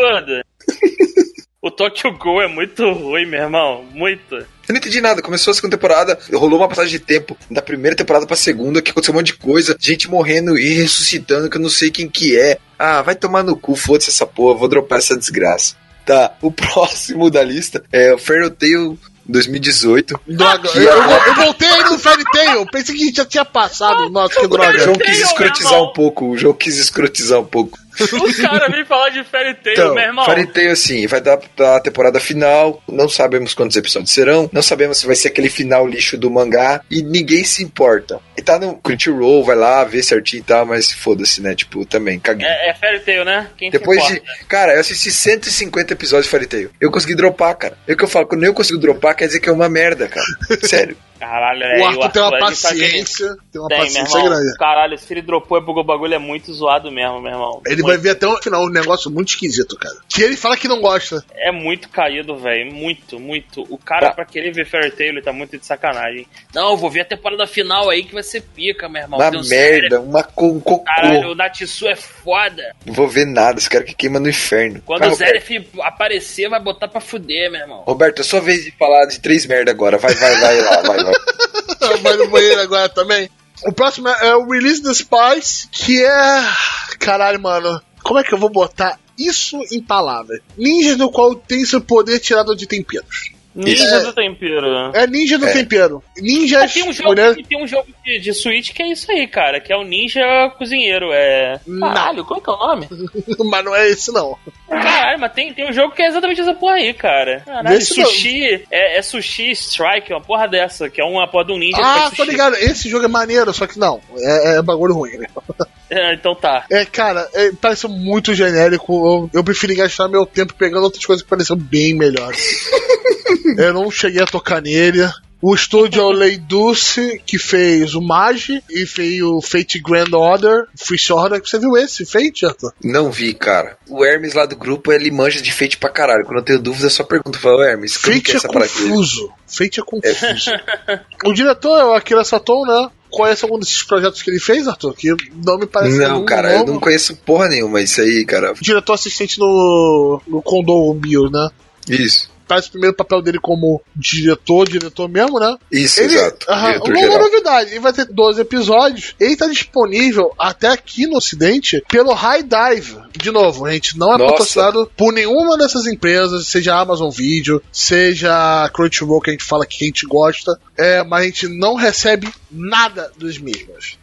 Speaker 2: o Tokyo Go é muito ruim, meu irmão. Muito.
Speaker 3: Eu não entendi nada. Começou a segunda temporada, rolou uma passagem de tempo da primeira temporada pra segunda, que aconteceu um monte de coisa, gente morrendo e ressuscitando, que eu não sei quem que é. Ah, vai tomar no cu, foda-se essa porra, vou dropar essa desgraça. Tá, o próximo da lista é o Fairy Tail 2018.
Speaker 1: Droga,
Speaker 3: Que
Speaker 1: eu, eu- voltei aí no Fairy Tail. Pensei que a gente já tinha passado. Nossa, que
Speaker 3: O
Speaker 1: droga.
Speaker 3: João quis
Speaker 2: Tail,
Speaker 3: escrotizar um pouco, o João quis escrotizar um pouco.
Speaker 2: O cara vem falar de Fairy Tail,
Speaker 3: Então,
Speaker 2: meu irmão.
Speaker 3: Fairy Tail, assim, vai dar a temporada final, não sabemos quantos episódios serão, não sabemos se vai ser aquele final lixo do mangá, e ninguém se importa. E tá no Crunchyroll, vai lá, ver certinho e tal, mas foda-se, né, tipo, também, caguei.
Speaker 2: É, é Fairy Tail, né? Quem
Speaker 3: Depois de. Cara, eu assisti 150 episódios de Fairy Tail. Eu consegui dropar, cara. É o que eu falo, quando eu consigo dropar, quer dizer que é uma merda, cara. Sério.
Speaker 2: Caralho, é,
Speaker 1: O Arthur tem uma
Speaker 2: ele tá querendo-
Speaker 1: paciência. Tem uma
Speaker 2: Tem,
Speaker 1: paciência
Speaker 2: irmão.
Speaker 1: grande.
Speaker 2: Caralho, se ele dropou é porque o bagulho é muito zoado mesmo, meu irmão.
Speaker 1: Ele
Speaker 2: Muito.
Speaker 1: vai ver até o final um negócio muito esquisito, cara. Que ele fala que não gosta.
Speaker 2: É muito caído, velho. Muito, muito. O cara,
Speaker 3: Tá.
Speaker 2: pra querer ver Fairy Tail, ele tá muito de sacanagem. Não, eu vou ver a temporada final aí que vai ser pica, meu irmão.
Speaker 3: Uma
Speaker 2: Tem um
Speaker 3: merda, uma co um cocô.
Speaker 2: Caralho, o Natsu é foda.
Speaker 3: Não vou ver nada, esse cara que queima no inferno.
Speaker 2: Quando
Speaker 3: Vai,
Speaker 2: o
Speaker 3: Roberto.
Speaker 2: Zeref aparecer, vai botar pra fuder, meu irmão.
Speaker 3: Roberto, é sua vez de falar de três merda agora. Vai, vai, vai lá, vai, vai.
Speaker 1: Vai no banheiro agora também. O próximo é é o Release the Spice, que é. Caralho, mano. Como é que eu vou botar isso em palavras? Ninja do qual tem seu poder tirado de temperos.
Speaker 2: Ninja
Speaker 1: É.
Speaker 2: do tempero.
Speaker 1: É ninja do
Speaker 3: É.
Speaker 1: tempero. Ninjas.
Speaker 2: Tem um jogo,
Speaker 1: mulher-
Speaker 2: tem um jogo de, de Switch que é isso aí, cara, que é o Ninja Cozinheiro. É. Caralho, qual é que é o nome?
Speaker 1: Mas não é esse, não.
Speaker 2: Caralho, mas tem, tem um jogo que é exatamente essa porra aí, cara. Caralho, sushi. É, é sushi strike, uma porra dessa, que é uma porra de um ninja
Speaker 1: Ah, tô ligado. Esse jogo é maneiro, só que não. É, é bagulho ruim, né?
Speaker 2: É, então tá.
Speaker 1: É, cara, é, parece muito genérico. Eu, eu preferi gastar meu tempo pegando outras coisas que pareciam bem melhores. eu não cheguei a tocar nele. O estúdio é o Lei Dulce, que fez o Magi e fez o Fate Grand Order, Free Order. Você viu esse, Fate, Arthur?
Speaker 3: Não vi, cara. O Hermes lá do grupo, ele manja de fate pra caralho. Quando eu tenho dúvida, eu só pergunto. Fala, Hermes,
Speaker 1: Fate
Speaker 3: que é
Speaker 1: é confuso. Fate é confuso. o diretor é o Akira Satou, né? Conhece algum desses projetos que ele fez, Arthur? Que não me parece
Speaker 3: Não, cara, eu não conheço porra nenhuma isso aí, cara.
Speaker 1: Diretor assistente no, no Condor Bio, né?
Speaker 3: Isso.
Speaker 1: Faz o primeiro papel dele como diretor, diretor mesmo, né?
Speaker 3: Isso,
Speaker 1: Ele,
Speaker 3: exato. Diretor
Speaker 1: uma novidade, ele vai ter 12 episódios. Ele tá disponível até aqui no ocidente pelo High Dive. De novo, a gente não é
Speaker 3: Nossa.
Speaker 1: patrocinado por nenhuma dessas empresas, seja Amazon Video, seja Crunchyroll, que a gente fala que a gente gosta, é, mas a gente não recebe nada dos mesmos.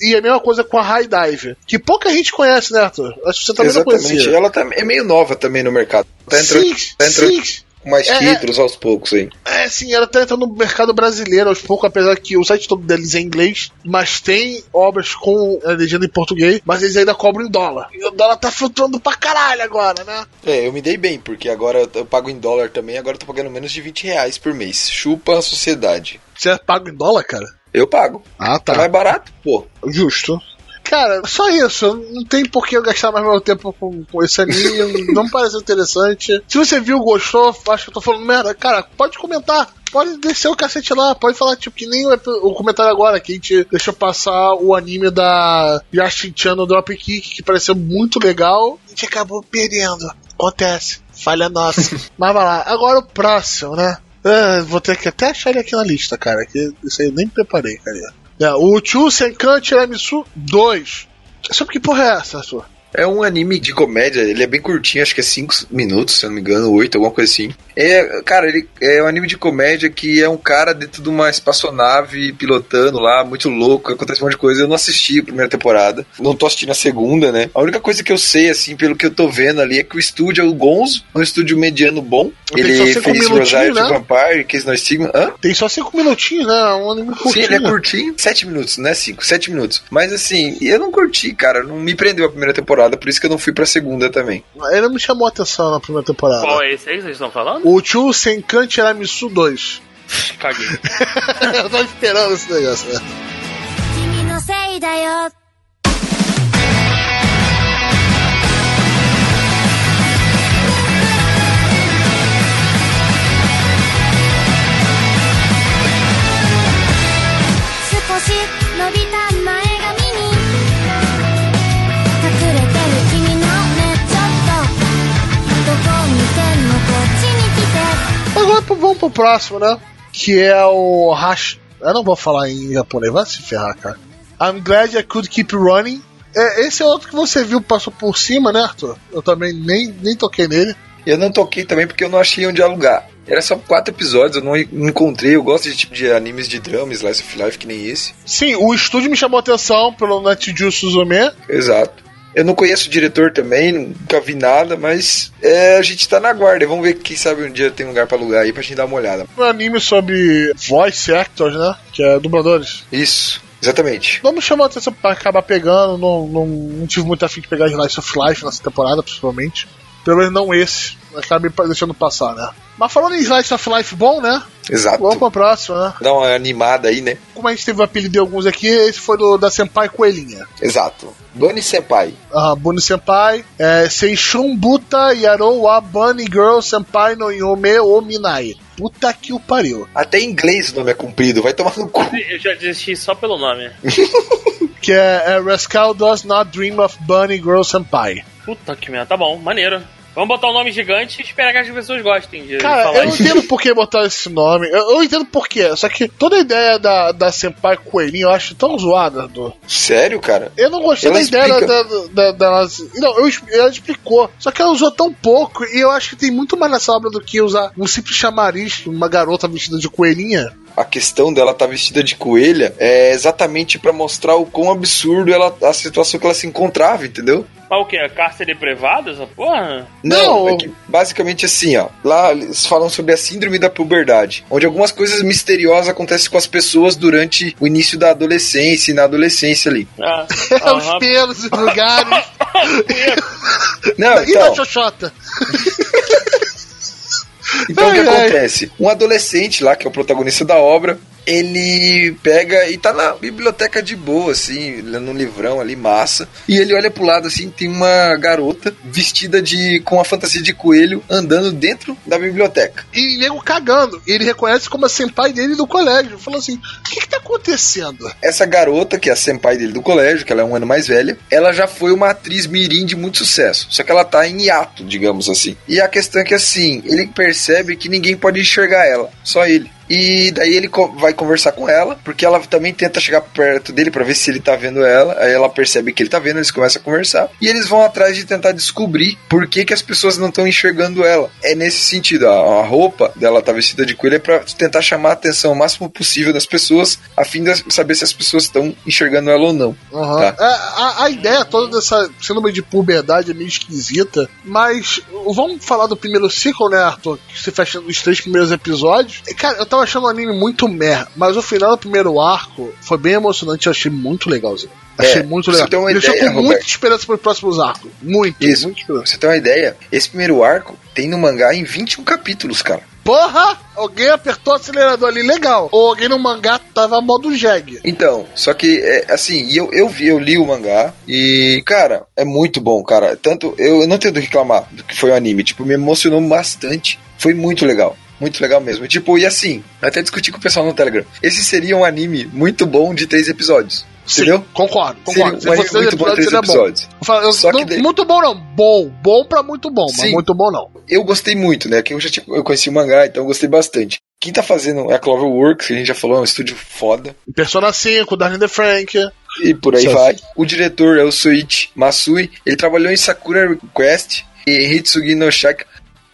Speaker 1: E a mesma coisa com a High Dive, que pouca gente conhece, né, Arthur? Acho que você também não
Speaker 3: Exatamente.
Speaker 1: conhecia.
Speaker 3: Ela tá, é meio nova também no mercado. Tá entrando,
Speaker 1: sim,
Speaker 3: tá entrando
Speaker 1: sim.
Speaker 3: Mais
Speaker 1: É,
Speaker 3: títulos aos poucos aí.
Speaker 1: É, sim, ela tá entrando no mercado brasileiro aos poucos, apesar que o site todo deles é em inglês, mas tem obras com a legenda em português, mas eles ainda cobram em dólar. E o dólar tá flutuando pra caralho agora, né?
Speaker 3: É, eu me dei bem, porque agora eu, eu pago em dólar também, agora eu tô pagando menos de 20 reais por mês. Chupa a sociedade.
Speaker 1: Você é pago em dólar, cara?
Speaker 3: Eu pago.
Speaker 1: Ah,
Speaker 3: Tá mais barato, pô.
Speaker 1: Justo. Cara, só isso. Não tem por que eu gastar mais meu tempo com, com esse anime. não me parece interessante. Se você viu, gostou, acho que eu tô falando merda. Cara, pode comentar. Pode descer o cacete lá. Pode falar, tipo, que nem o, o comentário agora, que a gente deixou passar o anime da Yashin-chan no Dropkick, que pareceu muito legal. A gente acabou perdendo. Acontece. Falha nossa. Mas vai lá. Agora o próximo, né? É, vou ter que até achar ele aqui na lista, cara. Que isso aí eu nem preparei, cara. É, o Chu Senkan Tiramisu 2. Sabe que porra é essa, Arthur?
Speaker 3: É um anime de comédia, ele é bem curtinho, acho que é 5 minutos, se eu não me engano, 8, alguma coisa assim. É, cara, ele é um anime de comédia que é um cara dentro de uma espaçonave pilotando lá, muito louco, acontece um monte de coisa. Eu não assisti a primeira temporada, não tô assistindo a segunda, né? A única coisa que eu sei, assim, pelo que eu tô vendo ali, é que o estúdio é o Gonzo, um estúdio mediano bom.
Speaker 1: Só
Speaker 3: Ele fez Rosário de
Speaker 1: né?
Speaker 3: Vampire, Case No Stigma. Hã?
Speaker 1: Tem só 5 minutinhos, né? Um anime
Speaker 3: Sim,
Speaker 1: curtinho.
Speaker 3: ele é curtinho, 7 minutos, não é 5, 7 minutos. Mas assim, eu não curti, cara, não me prendeu a primeira temporada temporada, por isso que eu não fui pra segunda também.
Speaker 1: Ele não me chamou a atenção na primeira temporada.
Speaker 2: Qual é esse aí que vocês estão falando?
Speaker 1: O Chu Senkan Tiramisu 2.
Speaker 2: Caguei.
Speaker 1: eu tava esperando esse negócio, né?
Speaker 4: 君のせいだよ
Speaker 1: Vamos pro próximo, né? Que é o Hash. Eu não vou falar em japonês, vai se ferrar, cara. I'm glad I could keep running. É, esse é outro que você viu, passou por cima, né, Arthur? Eu também nem, nem toquei nele.
Speaker 3: Eu não toquei também porque eu não achei onde alugar. Era só quatro episódios, eu não encontrei. Eu gosto de tipo de animes de drama, Slice of Life, que nem esse.
Speaker 1: Sim, o estúdio me chamou a atenção pelo Netju Suzume.
Speaker 3: Exato. Eu não conheço o diretor também, nunca vi nada, mas é, a gente tá na guarda. Vamos ver quem sabe um dia tem lugar pra alugar aí pra gente dar uma olhada.
Speaker 1: Um anime sobre voice actors, né? Que é dubladores.
Speaker 3: Isso, exatamente.
Speaker 1: Não me chamou a atenção pra acabar pegando, não, não, não tive muito afim de pegar Slice of Life nessa temporada, principalmente. Pelo menos não esse. Acabei pa- deixando passar, né? Mas falando em Slice of Life bom, né?
Speaker 3: Exato.
Speaker 1: Vamos pra próxima, né?
Speaker 3: Dá uma animada aí, né?
Speaker 1: Como a gente teve o apelido de alguns aqui, esse foi do, da Senpai Coelhinha.
Speaker 3: Exato. Bunny Senpai.
Speaker 1: Ah, Bunny Senpai, é, Seishun Buta Yarou wa Bunny Girl Senpai no Yome o Minai. Puta que o pariu.
Speaker 3: Até em inglês o nome é comprido, vai tomar no cu.
Speaker 2: Eu já desisti só pelo nome.
Speaker 1: Que é, é Rascal Does Not Dream of Bunny Girl Senpai.
Speaker 2: Puta que merda, tá bom, maneiro. Vamos botar um nome gigante e esperar que as pessoas gostem de
Speaker 1: Cara,
Speaker 2: falar
Speaker 1: eu não
Speaker 2: isso.
Speaker 1: entendo por que botar esse nome. Eu, eu entendo por quê. Só que toda a ideia da, da Senpai Coelhinha eu acho tão zoada. Do...
Speaker 3: Sério, cara?
Speaker 1: Eu não gostei
Speaker 3: Ela
Speaker 1: da ideia
Speaker 3: explica.
Speaker 1: da, da, da, delas. Não, eu, ela explicou. Só que ela usou tão pouco e eu acho que tem muito mais nessa obra do que usar um simples chamariz, uma garota vestida de coelhinha.
Speaker 3: A questão dela estar vestida de coelha é exatamente pra mostrar o quão absurdo ela, a situação que ela se encontrava, entendeu?
Speaker 2: Mas o que? É cárcere privado essa porra?
Speaker 3: Não,
Speaker 1: Não.
Speaker 3: é que basicamente assim, ó. Lá eles falam sobre a síndrome da puberdade, onde algumas coisas misteriosas acontecem com as pessoas durante o início da adolescência e na adolescência ali.
Speaker 2: Ah,
Speaker 1: Os pelos, os lugares.
Speaker 3: Não,
Speaker 1: e da
Speaker 3: então,
Speaker 1: Xoxota.
Speaker 3: então o que acontece? Um adolescente lá, que é o protagonista da obra, ele pega e tá na biblioteca de boa, assim, lendo um livrão ali, massa. E ele olha pro lado, assim, tem uma garota vestida de com a fantasia de coelho andando dentro da biblioteca.
Speaker 1: E nego cagando. E ele reconhece como a senpai dele do colégio. Falou assim: o que, que tá acontecendo?
Speaker 3: Essa garota, que é a senpai dele do colégio, que ela é um ano mais velha, ela já foi uma atriz mirim de muito sucesso. Só que ela tá em hiato, digamos assim. E a questão é que, assim, ele percebe que ninguém pode enxergar ela, só ele. E daí ele vai conversar com ela, porque ela também tenta chegar perto dele pra ver se ele tá vendo ela. Aí ela percebe que ele tá vendo, eles começam a conversar. E eles vão atrás de tentar descobrir por que, que as pessoas não estão enxergando ela. É nesse sentido, a, roupa dela tá vestida de coelho é pra tentar chamar a atenção o máximo possível das pessoas, a fim de saber se as pessoas estão enxergando ela ou não.
Speaker 1: Aham.
Speaker 3: Tá.
Speaker 1: É, a, a ideia toda dessa síndrome de puberdade é meio esquisita, mas vamos falar do primeiro ciclo, né, Arthur? Que você fecha os três primeiros episódios. Cara, eu tava achando o anime muito mer, mas o final do primeiro arco foi bem emocionante, eu achei muito legalzinho. Achei
Speaker 3: É,
Speaker 1: muito
Speaker 3: você
Speaker 1: legal.
Speaker 3: tem uma
Speaker 1: deixou
Speaker 3: ideia,
Speaker 1: com muita
Speaker 3: Roberto?
Speaker 1: esperança para os próximos arcos. Muito,
Speaker 3: Isso.
Speaker 1: muito esperança.
Speaker 3: você ter uma ideia, esse primeiro arco tem no mangá em 21 capítulos, cara.
Speaker 1: Porra! Alguém apertou o acelerador ali, legal. Ou alguém no mangá tava modo jegue.
Speaker 3: Então, só que, é, assim, eu, eu vi, eu li o mangá e, cara, é muito bom, cara. Tanto, eu, eu não tenho do que reclamar do que foi o anime. Tipo, me emocionou bastante. Foi muito legal. Muito legal mesmo. E, Tipo, e assim, até discuti com o pessoal no Telegram. Esse seria um anime muito bom de três episódios. Entendeu?
Speaker 1: Sim, concordo, concordo.
Speaker 3: Seria um anime muito bom de três
Speaker 1: bom.
Speaker 3: episódios.
Speaker 1: Eu eu-
Speaker 3: Só que
Speaker 1: não-
Speaker 3: daí-
Speaker 1: Muito bom não, bom. Bom pra muito bom, mas
Speaker 3: Sim.
Speaker 1: muito bom não.
Speaker 3: Eu gostei muito, né? Que eu já tinha, eu conheci o mangá, então eu gostei bastante. Quem tá fazendo é a Cloverworks, que a gente já falou, é um estúdio foda.
Speaker 1: Persona 5, Darling the Frank.
Speaker 3: E por aí
Speaker 1: Só
Speaker 3: vai. O diretor é o Suichi Masui. Ele trabalhou em Sakura Quest e Hitsugi no Shaka.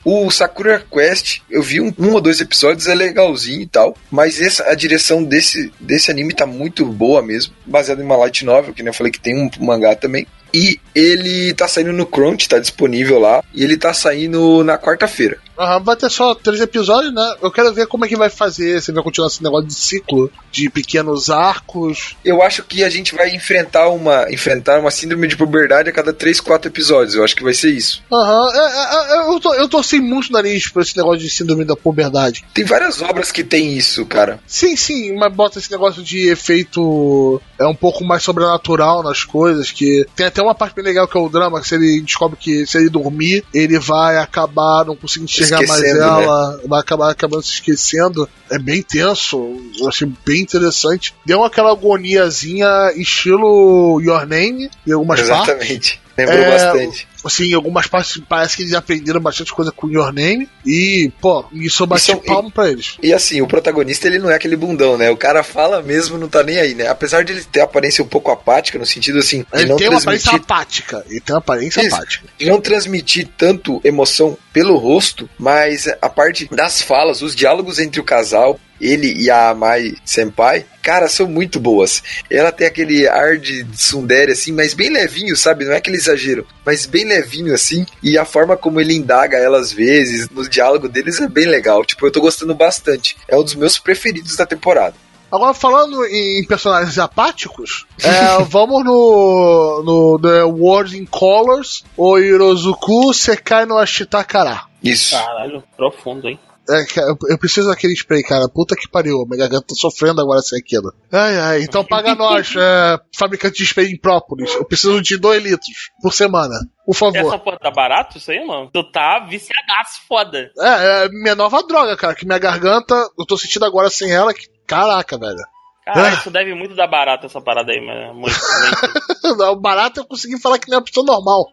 Speaker 3: O Sakura Quest, eu vi um, um ou dois episódios, é legalzinho e tal. Mas essa, a direção desse, desse anime tá muito boa mesmo. Baseado em uma light novel, que nem eu falei que tem um mangá também. E ele tá saindo no Crunch, tá disponível lá. E ele tá saindo na quarta-feira.
Speaker 1: Aham, vai ter só três episódios, né? Eu quero ver como é que vai fazer, se vai continuar esse negócio de ciclo, de pequenos arcos.
Speaker 3: Eu acho que a gente vai enfrentar uma, enfrentar uma síndrome de puberdade a cada 3, 4 episódios. Eu acho que vai ser isso.
Speaker 1: Aham, é, é, é, eu, tô, eu torci muito nariz por esse negócio de síndrome da puberdade.
Speaker 3: Tem várias obras que tem isso, cara.
Speaker 1: Sim, sim, mas bota esse negócio de efeito é um pouco mais sobrenatural nas coisas, que tem até uma parte bem legal que é o drama, que se ele descobre que se ele dormir, ele vai acabar não conseguindo enxergar mais
Speaker 3: Esquecendo,
Speaker 1: ela, vai acabar acabando se esquecendo. É bem tenso, eu achei bem interessante. Deu aquela agoniazinha estilo Your Name, em algumas partes.
Speaker 3: Exatamente. Lembrou
Speaker 1: É,
Speaker 3: bastante.
Speaker 1: Assim, em algumas partes parece que eles aprenderam bastante coisa com Your Name. E, pô, isso eu bati
Speaker 3: é-
Speaker 1: palmo pra eles.
Speaker 3: E assim, o protagonista ele não é aquele bundão, né? O cara fala mesmo, não tá nem aí, né? Apesar de ele ter aparência um pouco apática, no sentido assim,
Speaker 1: Ele
Speaker 3: não
Speaker 1: tem uma aparência
Speaker 3: transmitir
Speaker 1: apática. Ele tem uma aparência
Speaker 3: Isso.
Speaker 1: apática.
Speaker 3: não transmitir tanto emoção pelo rosto, mas a parte das falas, os diálogos entre o casal, ele e a Mai Senpai, cara, são muito boas. Ela tem aquele ar de tsundere, assim, mas bem levinho, sabe? Não é aquele exagero, mas bem levinho, assim. E a forma como ele indaga ela às vezes, no diálogo deles é bem legal. Tipo, eu tô gostando bastante. É um dos meus preferidos da temporada.
Speaker 1: Agora, falando em personagens apáticos, é, vamos no, no The World in Colors, o Hirozuku Sekai no Ashitakara.
Speaker 3: Isso.
Speaker 2: Caralho, profundo, hein?
Speaker 1: É, cara, eu, preciso daquele spray, cara. Puta que pariu. Minha garganta tá sofrendo agora sem aquilo. Ai, ai. Então paga nós, é, fabricante de spray em própolis. Eu preciso de 2 litros por semana. Por favor.
Speaker 2: Essa porra tá barato isso aí, mano? Tu tá viciadaço, foda.
Speaker 1: É, é minha nova droga, cara. Que minha garganta, eu tô sentindo agora sem ela. Que, caraca, velho.
Speaker 2: Caralho,
Speaker 1: Ah.
Speaker 2: isso deve muito dar barato essa parada aí, mas é muito.
Speaker 1: o barato eu consegui falar que nem é uma pessoa normal.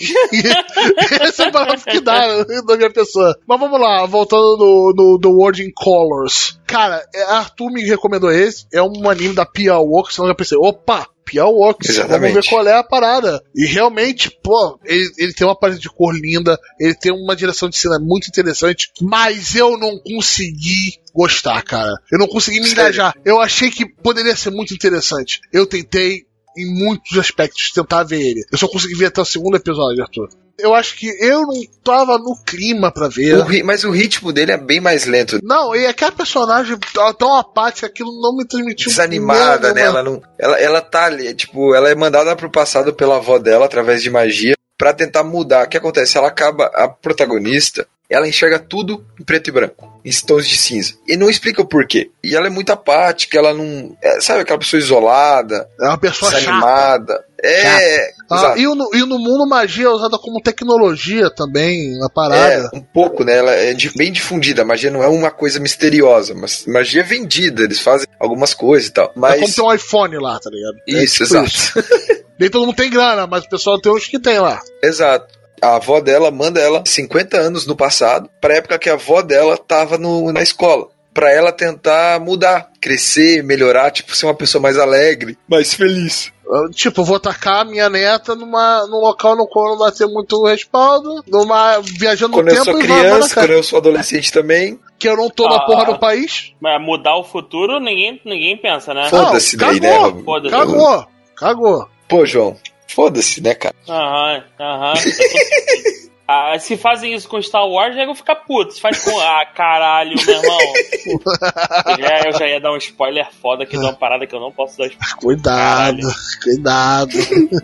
Speaker 1: Esse é o barato que dá da minha pessoa. Mas vamos lá, voltando no, no The World in Colors. Cara, é, Arthur me recomendou esse. É um anime da Pia Works. Então eu já pensei, opa, Pia Works. Vamos ver qual é a parada. E realmente, pô, ele, ele tem uma paleta de cor linda. Ele tem uma direção de cena muito interessante. Mas eu não consegui gostar, cara. Eu não consegui me
Speaker 3: Sério?
Speaker 1: engajar. Eu achei que poderia ser muito interessante. Eu tentei em muitos aspectos tentar ver ele. Eu só consegui ver até o segundo episódio, Arthur. Eu acho que eu não tava no clima pra ver.
Speaker 3: O mas o ritmo dele é bem mais lento.
Speaker 1: Não, e aquela personagem tão- tão apática, aquilo não me transmitiu
Speaker 3: desanimada, né? Ela não, ela, ela tá ali, tipo, ela é mandada pro passado pela avó dela através de magia pra tentar mudar. O que acontece? Ela acaba a protagonista, ela enxerga tudo em preto e branco, em tons de cinza. E não explica o porquê. E ela é muito apática, ela não, é, sabe aquela pessoa isolada,
Speaker 1: É uma pessoa chata.
Speaker 3: desanimada. É,
Speaker 1: Ah,
Speaker 3: exato.
Speaker 1: e, no, e no mundo magia é usada como tecnologia também, na
Speaker 3: É,
Speaker 1: parada.
Speaker 3: um pouco, né? Ela é bem difundida. A magia não é uma coisa misteriosa, mas magia é vendida. Eles fazem algumas coisas e tal.
Speaker 1: É, como
Speaker 3: Mas.
Speaker 1: ter um iPhone lá, tá ligado? É
Speaker 3: Isso,
Speaker 1: tipo
Speaker 3: exato.
Speaker 1: Nem todo mundo tem grana, mas o pessoal tem uns que tem lá.
Speaker 3: Exato. A avó dela manda ela 50 anos no passado, pra época que a avó dela tava no, na escola. Pra ela tentar mudar, crescer, melhorar, tipo, ser uma pessoa mais alegre, mais feliz.
Speaker 1: Eu, Tipo, eu vou tacar a minha neta numa, num local no qual não vai ter muito respaldo, numa, viajando
Speaker 3: Quando
Speaker 1: no
Speaker 3: eu
Speaker 1: tempo
Speaker 3: sou
Speaker 1: e vai
Speaker 3: criança, quando eu sou adolescente também,
Speaker 1: que eu não tô na
Speaker 2: Ah.
Speaker 1: porra do país.
Speaker 2: Mas mudar o futuro, ninguém, ninguém pensa, né?
Speaker 3: Foda-se daí, né,
Speaker 1: cagou. Cagou, cagou.
Speaker 3: Pô, João, foda-se, né, cara?
Speaker 2: Aham, aham. Ah, se fazem isso com Star Wars, já vou ficar puto. Se faz com. Ah, caralho, meu irmão. Eu já, eu já ia dar um spoiler foda aqui de uma parada que eu não posso dar spoiler.
Speaker 1: Cuidado, cuidado.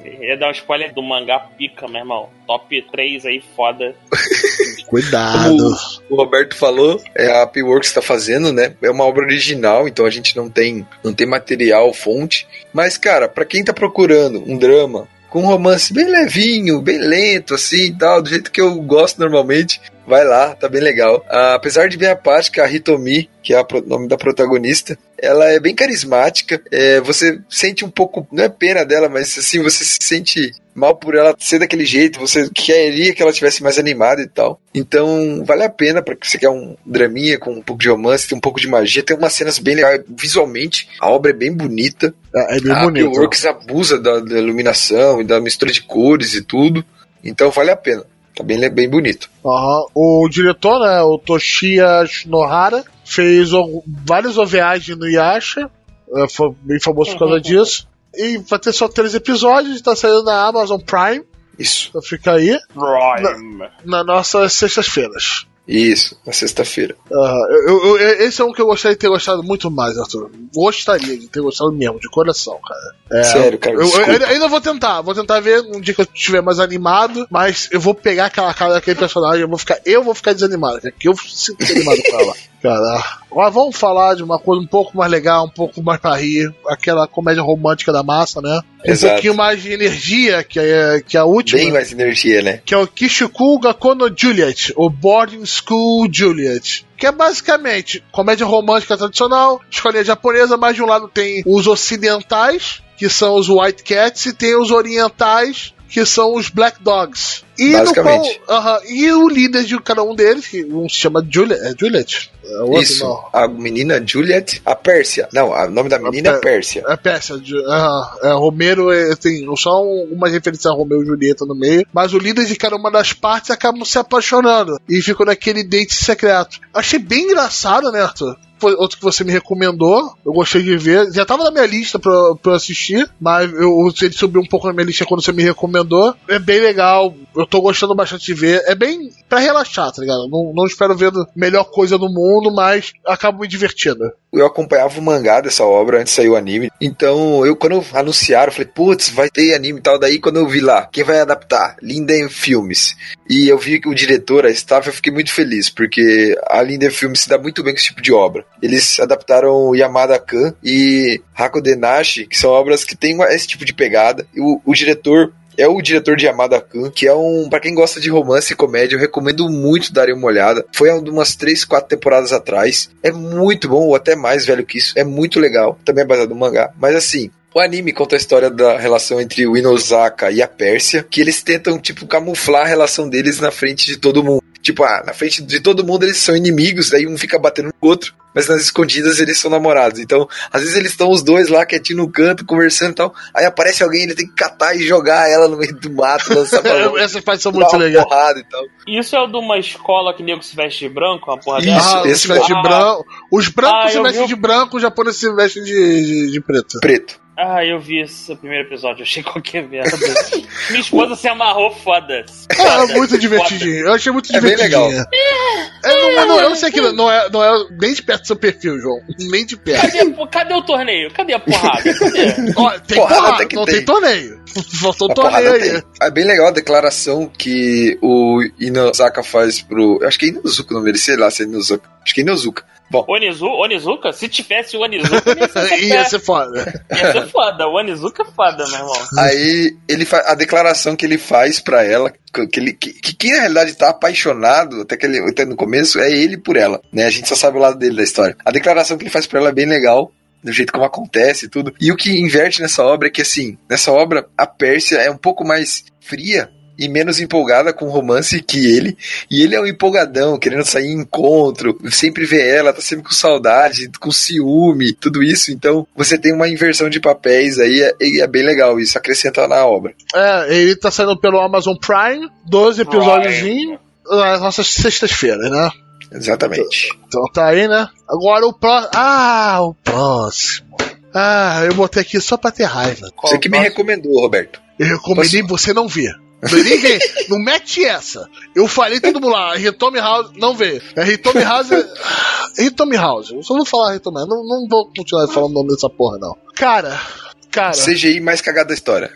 Speaker 2: Eu ia dar um spoiler do mangá pica, meu irmão. Top 3 aí, foda.
Speaker 1: Cuidado.
Speaker 3: o Roberto falou, é a P-Works está fazendo, né? É uma obra original, então a gente não tem, não tem material, fonte. Mas, cara, pra quem tá procurando um drama com um romance bem levinho, bem lento, assim e tal, do jeito que eu gosto normalmente, vai lá, tá bem legal. Ah, apesar de bem apática, a Hitomi, que é o nome da protagonista, ela é bem carismática. é, você sente um pouco, não é pena dela, mas assim, você se sente mal por ela ser daquele jeito, você queria que ela tivesse mais animada e tal. Então, vale a pena para você quer um draminha com um pouco de romance, tem um pouco de magia, tem umas cenas bem legais visualmente, a obra é bem bonita.
Speaker 1: É, é bem
Speaker 3: a
Speaker 1: bonito.
Speaker 3: Works abusa da, da iluminação e da mistura de cores e tudo. Então, vale a pena. Tá bem, bem bonito.
Speaker 1: Aham. O diretor, né, o Toshiya Shinohara, fez o- vários OVAs de Nuyasha, é, foi bem famoso por causa disso. E vai ter só três episódios, tá saindo na Amazon Prime,
Speaker 3: Isso.
Speaker 1: então fica aí,
Speaker 2: Prime.
Speaker 1: nas nossas sextas-feiras.
Speaker 3: Isso, na sexta-feira.
Speaker 1: Eu- esse é um que eu gostaria de ter gostado muito mais, Arthur. Gostaria de ter gostado mesmo, de coração, cara. É,
Speaker 3: Sério, cara,
Speaker 1: Eu, eu- eu ainda vou tentar, vou tentar ver um dia que eu estiver mais animado, mas eu vou pegar aquela cara daquele personagem, eu vou ficar, eu vou ficar desanimado, porque eu sinto desanimado com ela. Cara, mas vamos falar de uma coisa um pouco mais legal, um pouco mais pra rir, aquela comédia romântica da massa, né?
Speaker 3: Exato.
Speaker 1: pouquinho mais de energia que é, que é a última.
Speaker 3: Bem mais energia, né?
Speaker 1: Que é o Kishiku Gakono Juliet, o Boarding School Juliet. Que é basicamente comédia romântica tradicional, escolinha japonesa, mas de um lado tem os ocidentais, que são os White Cats, e tem os orientais, que são os Black Dogs. E, no qual,
Speaker 3: Basicamente.
Speaker 1: aham, e o líder de cada um deles, que um se chama Juliet, é Juliet? É outro,
Speaker 3: Isso,
Speaker 1: não.
Speaker 3: a menina Juliet, a Pérsia. Não, o nome da menina
Speaker 1: A
Speaker 3: é Pérsia.
Speaker 1: É Pérsia, aham, é, Romero é, tem só um- uma referência a Romeu e Julieta no meio, mas o líder de cada uma das partes acabam se apaixonando e ficam naquele date secreto. Achei bem engraçado, né, Arthur? Outro que você me recomendou, eu gostei de ver. Já tava na minha lista pra, pra assistir, mas eu, ele subiu um pouco na minha lista quando você me recomendou. É bem legal, eu tô gostando bastante de ver. É bem pra relaxar, tá ligado? Não, não espero ver a melhor coisa do mundo, mas acabo me divertindo.
Speaker 3: Eu acompanhava o mangá dessa obra antes de sair o anime. Então, eu quando anunciaram, eu falei, putz, vai ter anime e tal. Daí, quando eu vi lá, quem vai adaptar? Linden Filmes. E eu vi que o diretor, a staff, eu fiquei muito feliz, porque a Linden Filmes se dá muito bem com esse tipo de obra. Eles adaptaram Yamada Kan e Hakudenashi, que são obras que têm esse tipo de pegada. E o, o diretor é o diretor de Yamada Kun, que é um. Pra quem gosta de romance e comédia, eu recomendo muito darem uma olhada. Foi há umas 3, 4 temporadas atrás. É muito bom, ou até mais velho que isso. É muito legal. Também é baseado no mangá. Mas assim. O anime conta a história da relação entre o Inosaka e a Pérsia, que eles tentam, tipo, camuflar a relação deles na frente de todo mundo. Tipo, ah, na frente de todo mundo eles são inimigos, daí um fica batendo no outro, mas nas escondidas eles são namorados. Então, às vezes eles estão os dois lá quietinho no canto, conversando e tal. Aí aparece alguém, ele tem que catar e jogar ela no meio do mato, lançar pra
Speaker 1: Essas partes são muito legais.
Speaker 3: porrada e tal.
Speaker 2: Isso é o de uma escola que nego se veste de branco, uma porra
Speaker 3: Isso?
Speaker 1: Ah,
Speaker 3: esse
Speaker 1: se veste de branco. Os brancos
Speaker 2: Ah,
Speaker 1: se vestem
Speaker 2: vi
Speaker 1: de branco, os japoneses se vestem de, de, de preto.
Speaker 3: Preto.
Speaker 2: Ah, eu vi esse primeiro episódio, achei qualquer merda. Minha esposa se amarrou, foda.
Speaker 1: Ah,
Speaker 2: Foda,
Speaker 1: muito
Speaker 2: foda.
Speaker 1: divertidinho. Eu achei muito
Speaker 3: É bem
Speaker 1: divertidinho. É, não, é, não, eu não sei que não é, não é nem de perto do seu perfil, João. Nem de perto.
Speaker 2: Cadê, cadê o torneio? Cadê a porrada? Cadê?
Speaker 1: Ó, tem
Speaker 3: Porrada
Speaker 1: porrada,
Speaker 3: que
Speaker 1: não
Speaker 3: tem.
Speaker 1: tem torneio. Faltou
Speaker 3: Uma
Speaker 1: torneio
Speaker 3: porrada
Speaker 1: aí.
Speaker 3: tem. É bem legal a declaração que o Inosaka faz pro. Acho que é Inozuka o nome dele, sei lá se é Inozuka. Acho que é Inozuka. Bom,
Speaker 2: Onizu, Onizuka? Se tivesse o Onizuka, ia ser,
Speaker 1: foda.
Speaker 2: ia ser foda. O Onizuka é foda, meu irmão.
Speaker 3: Aí ele a declaração que ele faz pra ela, que, que ele, que, que quem na realidade tá apaixonado, até, que ele, até no começo, é ele por ela, né? A gente só sabe o lado dele da história. A declaração que ele faz pra ela é bem legal, do jeito como acontece e tudo. E o que inverte nessa obra é que, assim, nessa obra, a Pérsia é um pouco mais fria e menos empolgada com o romance que ele. E ele é um empolgadão, querendo sair em encontro, sempre vê ela, tá sempre com saudade, com ciúme, tudo isso. Então, você tem uma inversão de papéis aí, e é bem legal isso, acrescenta na obra.
Speaker 1: É, ele tá saindo pelo Amazon Prime, 12 episódiozinhos nas nossas sextas-feiras, né?
Speaker 3: Exatamente.
Speaker 1: Então tá aí, né? Agora o próximo. Ah, o próximo. Ah, eu botei aqui só pra ter raiva.
Speaker 3: Você que me recomendou, Roberto.
Speaker 1: Eu recomendei você não ver. Ninguém, não mete essa. Eu falei todo mundo lá, Hitome House, não vê. É Hitome House. É... Hitome House. Eu só vou falar Hitome House. Não, não vou continuar falando o nome dessa porra, não. Cara, cara.
Speaker 3: CGI mais cagada da história.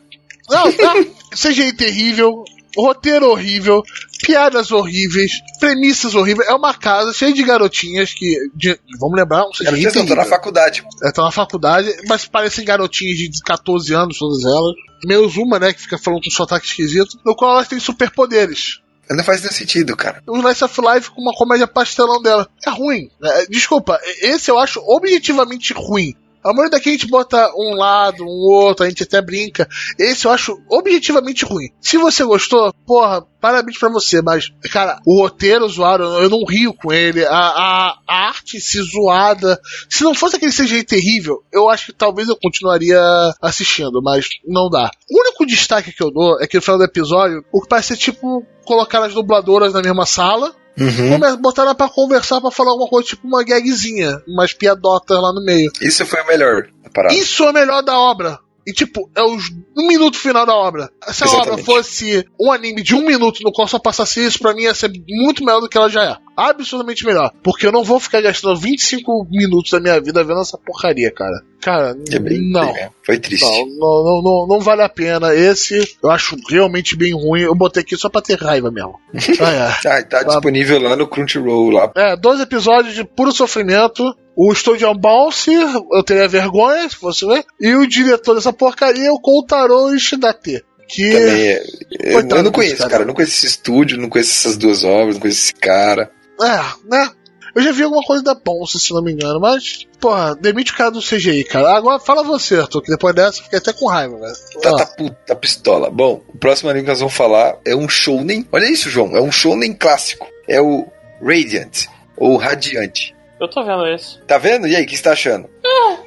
Speaker 1: Não, tá. CGI terrível, roteiro horrível, piadas horríveis, premissas horríveis. É uma casa cheia de garotinhas que. de- vamos lembrar, um
Speaker 3: já tá na faculdade.
Speaker 1: Estão na faculdade, mas parecem garotinhas de 14 anos, todas elas. Menos uma, né, que fica falando com um sotaque esquisito, no qual elas têm superpoderes.
Speaker 3: Não faz nenhum sentido, cara.
Speaker 1: O Slice of Life com uma comédia pastelão dela. É ruim. É, desculpa, esse eu acho objetivamente ruim. A maioria daqui a gente bota um lado, um outro, a gente até brinca. Esse eu acho objetivamente ruim. Se você gostou, porra, parabéns pra você, mas, cara, o roteiro zoado, eu não rio com ele. A, a, a arte se zoada. Se não fosse aquele CGI terrível, eu acho que talvez eu continuaria assistindo, mas não dá. O único destaque que eu dou é que no final do episódio, o que parece ser tipo colocar as dubladoras na mesma sala,
Speaker 3: Uhum.
Speaker 1: come- botar ela pra conversar, pra falar alguma coisa, tipo uma gagzinha, umas piadotas lá no meio.
Speaker 3: Isso foi o melhor da parada.
Speaker 1: Isso é o melhor da obra. E, tipo, é os um minuto final da obra. Se a
Speaker 3: Exatamente.
Speaker 1: obra fosse um anime de um minuto no qual só passasse isso, pra mim ia ser muito melhor do que ela já é. Absurdamente melhor. Porque eu não vou ficar gastando 25 minutos da minha vida vendo essa porcaria, cara. Cara,
Speaker 3: É bem,
Speaker 1: não.
Speaker 3: bem, é. Foi triste.
Speaker 1: Não, não, não, não, não vale a pena. Esse eu acho realmente bem ruim. Eu botei aqui só pra ter raiva mesmo. Ah,
Speaker 3: Ah, tá disponível lá no Crunchyroll lá.
Speaker 1: é. é, dois episódios de puro sofrimento. O Studio Bounce, eu teria vergonha, se fosse ver. E o diretor dessa porcaria é o Koutaro Ishidate. Que.
Speaker 3: Também é. Eu, eu não conheço,
Speaker 1: cara.
Speaker 3: cara. Eu não conheço esse estúdio, não conheço essas duas obras, não conheço esse cara.
Speaker 1: É, né? Eu já vi alguma coisa da Bounce, se não me engano, mas. Porra, demite o cara do CGI, cara. Agora fala você, Arthur, que depois dessa eu fiquei até com raiva, velho.
Speaker 3: Tá,
Speaker 1: Ah.
Speaker 3: tá puta pistola. Bom, o próximo anime que nós vamos falar é um shounen. Olha isso, João. É um shounen clássico. É o Radiant, ou Radiante.
Speaker 2: Eu tô vendo isso.
Speaker 3: Tá vendo? E aí, o que você tá achando?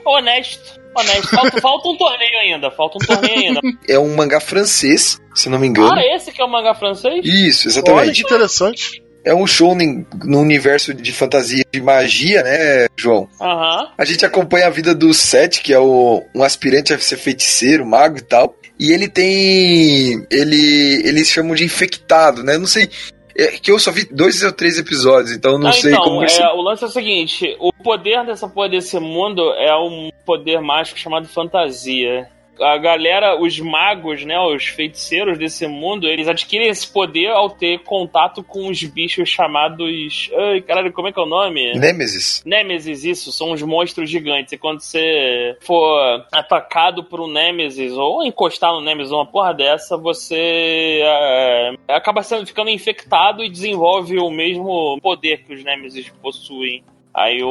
Speaker 2: Honesto. Honesto. Falta, falta um torneio ainda. Falta um torneio ainda.
Speaker 3: É um mangá francês, se não me engano.
Speaker 2: Ah, esse que é o mangá francês?
Speaker 3: Isso,
Speaker 1: Olha
Speaker 3: exatamente.
Speaker 1: que interessante.
Speaker 3: É um shounen no universo de fantasia de magia, né, João?
Speaker 2: Aham.
Speaker 3: A gente acompanha a vida do Seth, que é o, um aspirante a ser feiticeiro, mago e tal. E ele tem. Ele. Eles chamam de infectado, né? Não sei. É que eu só vi dois ou três episódios, então não
Speaker 2: Ah,
Speaker 3: sei
Speaker 2: então,
Speaker 3: como
Speaker 2: é, o lance é o seguinte: o poder dessa porra desse mundo é um poder mágico chamado fantasia. A galera, os magos, né, os feiticeiros desse mundo, eles adquirem esse poder ao ter contato com os bichos chamados. Ai, caralho, como é que é o nome?
Speaker 3: Nemesis.
Speaker 2: Nemesis, isso, são os monstros gigantes. E quando você for atacado por um Nemesis ou encostar no Nemesis, uma porra dessa, você é, acaba sendo, ficando infectado e desenvolve o mesmo poder que os Nemesis possuem. Aí o,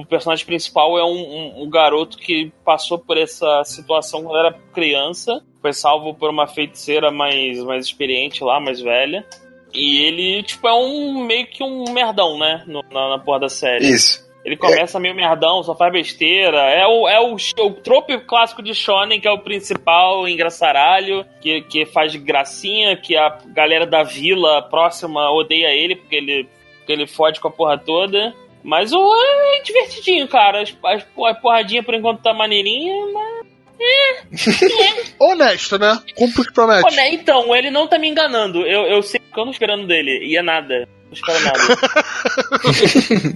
Speaker 2: o personagem principal é um, um- um garoto que passou por essa situação quando era criança, foi salvo por uma feiticeira mais, mais experiente lá, mais velha. E ele, tipo, é um meio que um merdão, né? no- na, na porra da série.
Speaker 3: Isso.
Speaker 2: Ele começa meio merdão, só faz besteira. É o, é o, o trope clássico de Shonen, que é o principal engraçaralho, que, que faz gracinha, que a galera da vila próxima odeia ele, porque ele, porque ele fode com a porra toda. Mas o é divertidinho, cara. As, as, a porradinha por enquanto tá maneirinha, mas.
Speaker 1: Honesto, né? Cumpre o que promete.
Speaker 2: Pô, né, então, ele não tá me enganando. Eu, eu sei que eu não esperando dele. E é nada. Não espero nada.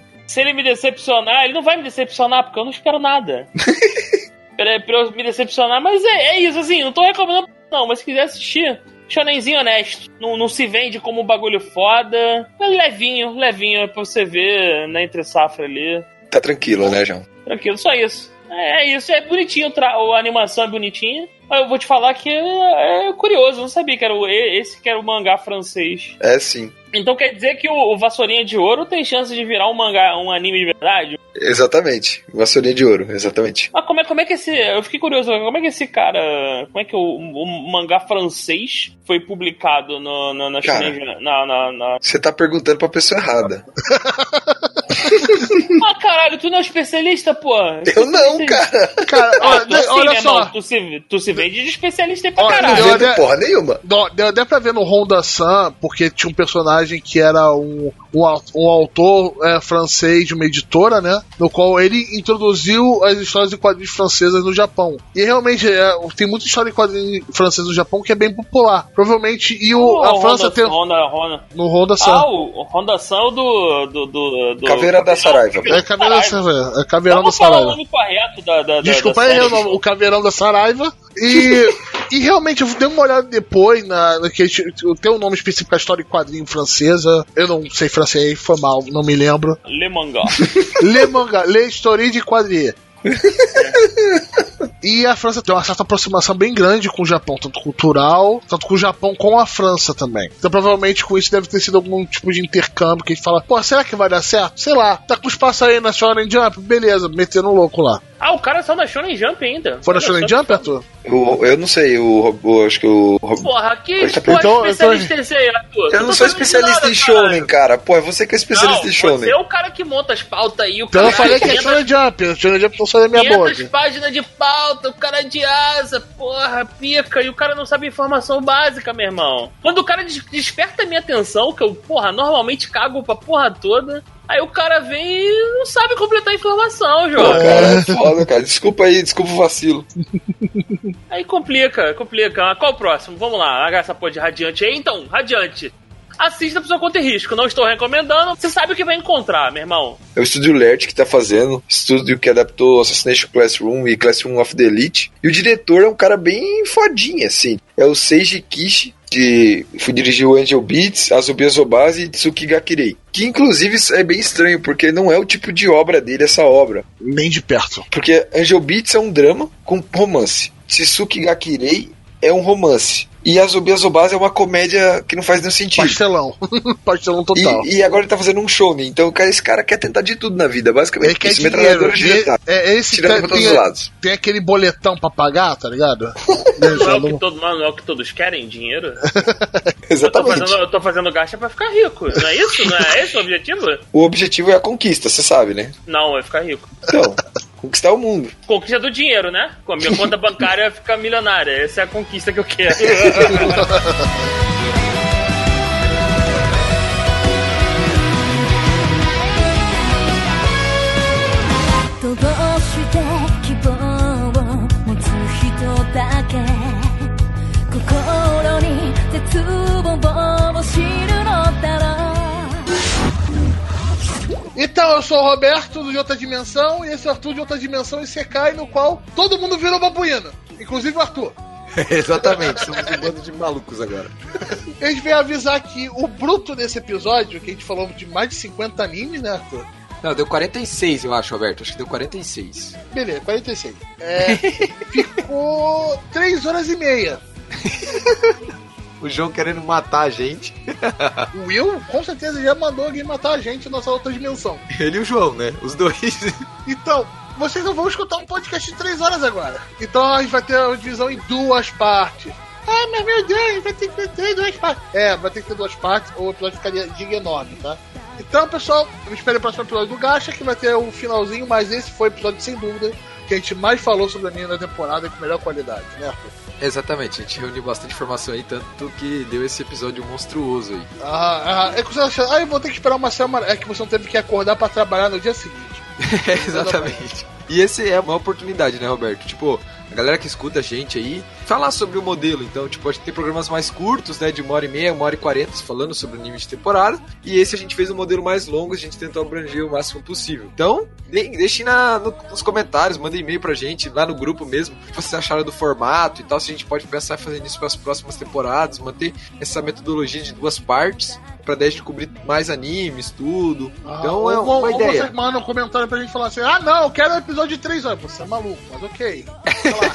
Speaker 2: Se ele me decepcionar, ele não vai me decepcionar, porque eu não espero nada. pra, pra eu me decepcionar, mas é, é isso, assim, não tô recomendando, não, mas se quiser assistir, shonenzinho honesto. Não, não se vende como um bagulho foda. É levinho, levinho, é pra você ver na entre safra ali.
Speaker 3: Tá tranquilo, né, João?
Speaker 2: Tranquilo, só isso. É, é isso, é bonitinho, tra- a animação é bonitinha. Mas Eu vou te falar que é, é curioso, eu não sabia que era o, esse que era o mangá francês.
Speaker 3: É sim.
Speaker 2: Então quer dizer que o, o Vassourinha de Ouro tem chance de virar um mangá, um anime de verdade?
Speaker 3: Exatamente. Vassourinha de ouro, exatamente.
Speaker 2: Mas como é, como é que esse. Eu fiquei curioso, como é que esse cara. Como é que o, o mangá francês foi publicado no, no- na,
Speaker 3: Cara.
Speaker 2: Shonen- na, na, na-
Speaker 3: Você tá perguntando pra pessoa errada.
Speaker 2: Ah, caralho, tu não é especialista, pô?
Speaker 3: Eu não, cara.
Speaker 1: Cara,
Speaker 2: Ah,
Speaker 1: olha,
Speaker 2: assim,
Speaker 1: olha
Speaker 2: meu
Speaker 1: só.
Speaker 2: irmão, tu se, tu se vende de especialista pra
Speaker 1: Olha,
Speaker 2: caralho.
Speaker 3: Não
Speaker 1: até-
Speaker 3: vendo porra nenhuma.
Speaker 1: Dó- Deu até pra ver no Honda Sun, porque tinha um personagem que era um, um, um autor é, francês de uma editora, né? No qual ele introduziu as histórias de quadrinhos francesas no Japão. E realmente é, tem muita história de quadrinhos franceses no Japão que é bem popular. Provavelmente, e o,
Speaker 2: Oh,
Speaker 1: a França
Speaker 2: Honda,
Speaker 1: tem.
Speaker 2: Honda, Honda.
Speaker 1: No Honda Sun.
Speaker 2: Ah, o, Honda Sun é o do, do, do, do.
Speaker 3: Caveira da Saraiva.
Speaker 1: é Caveirão da Saraiva. É Caveirão da Saraiva.
Speaker 2: nome correto da. da
Speaker 1: Desculpa
Speaker 2: da,
Speaker 1: aí,
Speaker 2: da
Speaker 1: o, nome- o Caveirão da Saraiva. E, e realmente, eu dei uma olhada depois na, na que tem um nome específico a história de quadrinho francesa. Eu não sei francês, foi mal, não me lembro.
Speaker 2: Le Mangá.
Speaker 1: Le manga, le histoire de quadrinho. E a França tem uma certa aproximação bem grande com o Japão, tanto cultural, tanto com o Japão com a França também. Então provavelmente com isso deve ter sido algum tipo de intercâmbio que a gente fala, pô, será que vai dar certo? Sei lá, tá com espaço aí na Shonen Jump? Beleza, metendo um louco lá.
Speaker 2: Ah, o cara saiu da Shonen Jump ainda.
Speaker 1: Foi na Shonen
Speaker 2: só.
Speaker 1: Jump, Arthur?
Speaker 3: Eu, eu não sei, o robô, acho que o.
Speaker 2: Porra, que
Speaker 3: Então,
Speaker 2: porra
Speaker 1: então,
Speaker 2: especialista é esse aí, Arthur?
Speaker 3: Eu não
Speaker 2: tô
Speaker 3: sou especialista
Speaker 2: nada,
Speaker 3: em Shonen, cara. Pô, é você que é especialista
Speaker 2: não,
Speaker 3: em Shonen.
Speaker 2: Você é o cara que monta as pautas aí, o
Speaker 1: Então
Speaker 2: cara
Speaker 1: eu falei que é
Speaker 2: 500
Speaker 1: Shonen Jump, a Shonen Jump não sai da minha
Speaker 2: 500
Speaker 1: boca.
Speaker 2: páginas de pauta, o cara de asa, porra, pica, e o cara não sabe informação básica, meu irmão. Quando o cara des- desperta a minha atenção, que eu, porra, normalmente cago pra porra toda, Aí o cara vem e não sabe completar a informação,
Speaker 3: Pô,
Speaker 2: João.
Speaker 3: cara, é foda, cara. Desculpa aí, desculpa o vacilo.
Speaker 2: Aí complica, complica. Mas Qual o próximo? Vamos lá, essa porra de radiante aí. Então, radiante. Assista por sua conta e risco. Não estou recomendando. Você sabe o que vai encontrar, meu irmão.
Speaker 3: É o estúdio Lert que tá fazendo, estúdio que adaptou Assassination Classroom e Classroom of the Elite. E o diretor é um cara bem fodinho, assim. É o Seiji Kishi, que foi dirigiu Angel Beats, Azubi Azobase e Tsuki Gakirei. Que inclusive é bem estranho, porque não é o tipo de obra dele essa obra.
Speaker 1: Nem de perto.
Speaker 3: Porque Angel Beats é um drama com romance. Tsuki Gakirei é um romance. E Azubi Azobase é uma comédia que não faz nenhum sentido.
Speaker 1: Pastelão. Pastelão total.
Speaker 3: E, e agora ele tá fazendo um show, né? Então cara, esse cara quer tentar de tudo na vida, basicamente.
Speaker 1: Ele quer dinheiro.
Speaker 3: metralhadora gigantesca.
Speaker 1: É, é esse
Speaker 3: Tirando
Speaker 1: cara
Speaker 3: pra todos
Speaker 1: tem,
Speaker 3: os lados.
Speaker 1: tem aquele boletão pra pagar, tá ligado?
Speaker 2: Não é o que, todo, não é o que todos querem, dinheiro? Eu tô
Speaker 3: Exatamente.
Speaker 2: fazendo, eu tô fazendo gasto pra ficar rico. Não é isso? Não é esse o objetivo?
Speaker 3: O objetivo é a conquista, você sabe, né?
Speaker 2: Não, é ficar rico.
Speaker 3: Então, Conquistar o mundo.
Speaker 2: Conquista do dinheiro, né? Com a minha conta bancária ficar milionária. Essa é a conquista que eu quero
Speaker 1: Então, eu sou o Roberto do de outra dimensão e esse é o Arthur de outra dimensão e Sekai, no qual todo mundo virou babuína, inclusive o Arthur.
Speaker 6: Exatamente, somos um bando de malucos agora.
Speaker 1: A gente veio avisar que o bruto desse episódio, que a gente falou de mais de 50 animes, né, Arthur?
Speaker 6: Não, deu 46, eu acho, Roberto. Acho que deu 46.
Speaker 1: Beleza, 46. É, ficou 3 horas e meia.
Speaker 6: O João querendo matar a gente.
Speaker 1: O Will, com certeza, já mandou alguém matar a gente na nossa outra dimensão.
Speaker 6: Ele e o João, né? Os dois.
Speaker 1: Então, vocês não vão escutar um podcast de 3 horas agora. Então a gente vai ter a divisão em duas partes. Ah, mas meu Deus, vai ter que ter duas partes. É, vai ter que ter duas partes, ou o episódio ficaria giga enorme, tá? Então, pessoal, eu espero o próximo episódio do Gacha, que vai ter um finalzinho, mas esse foi o episódio, sem dúvida, que a gente mais falou sobre a minha da temporada com melhor qualidade, né, Arthur?
Speaker 6: Exatamente, a gente reuniu bastante informação aí, tanto que deu esse episódio monstruoso aí.
Speaker 1: Ah, ah, é que você acha, ah, eu vou ter que esperar uma semana. É que você não teve que acordar pra trabalhar no dia seguinte.
Speaker 6: Exatamente. E esse é uma oportunidade, né, Roberto? Tipo, a galera que escuta a gente aí, falar sobre o modelo. Então, tipo, a gente tem programas mais curtos, né, de uma hora e meia, uma hora e quarenta, falando sobre o anime de temporada. E esse a gente fez um modelo mais longo, a gente tentou abranger o máximo possível. Então, de- deixem na, no- nos comentários, mandem e-mail pra gente, lá no grupo mesmo, o que vocês acharam do formato e tal, se a gente pode pensar em fazer isso para as próximas temporadas, manter essa metodologia de duas partes, pra daí a gente cobrir mais animes, tudo. Então,
Speaker 1: Ah,
Speaker 6: é
Speaker 1: ou-
Speaker 6: uma
Speaker 1: ou
Speaker 6: ideia.
Speaker 1: Você manda um comentário pra gente falar assim: ah, não, eu quero um episódio de 3 horas. Você é maluco, mas ok. Sei lá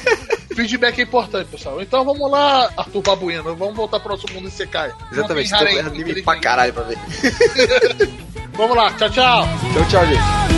Speaker 1: feedback é importante, pessoal. Então vamos lá, Arthur Babuino. Vamos voltar pro nosso mundo e secar.
Speaker 6: Exatamente, estou vendo anime pra caralho pra ver.
Speaker 1: vamos lá, tchau, tchau.
Speaker 6: Tchau, tchau, gente.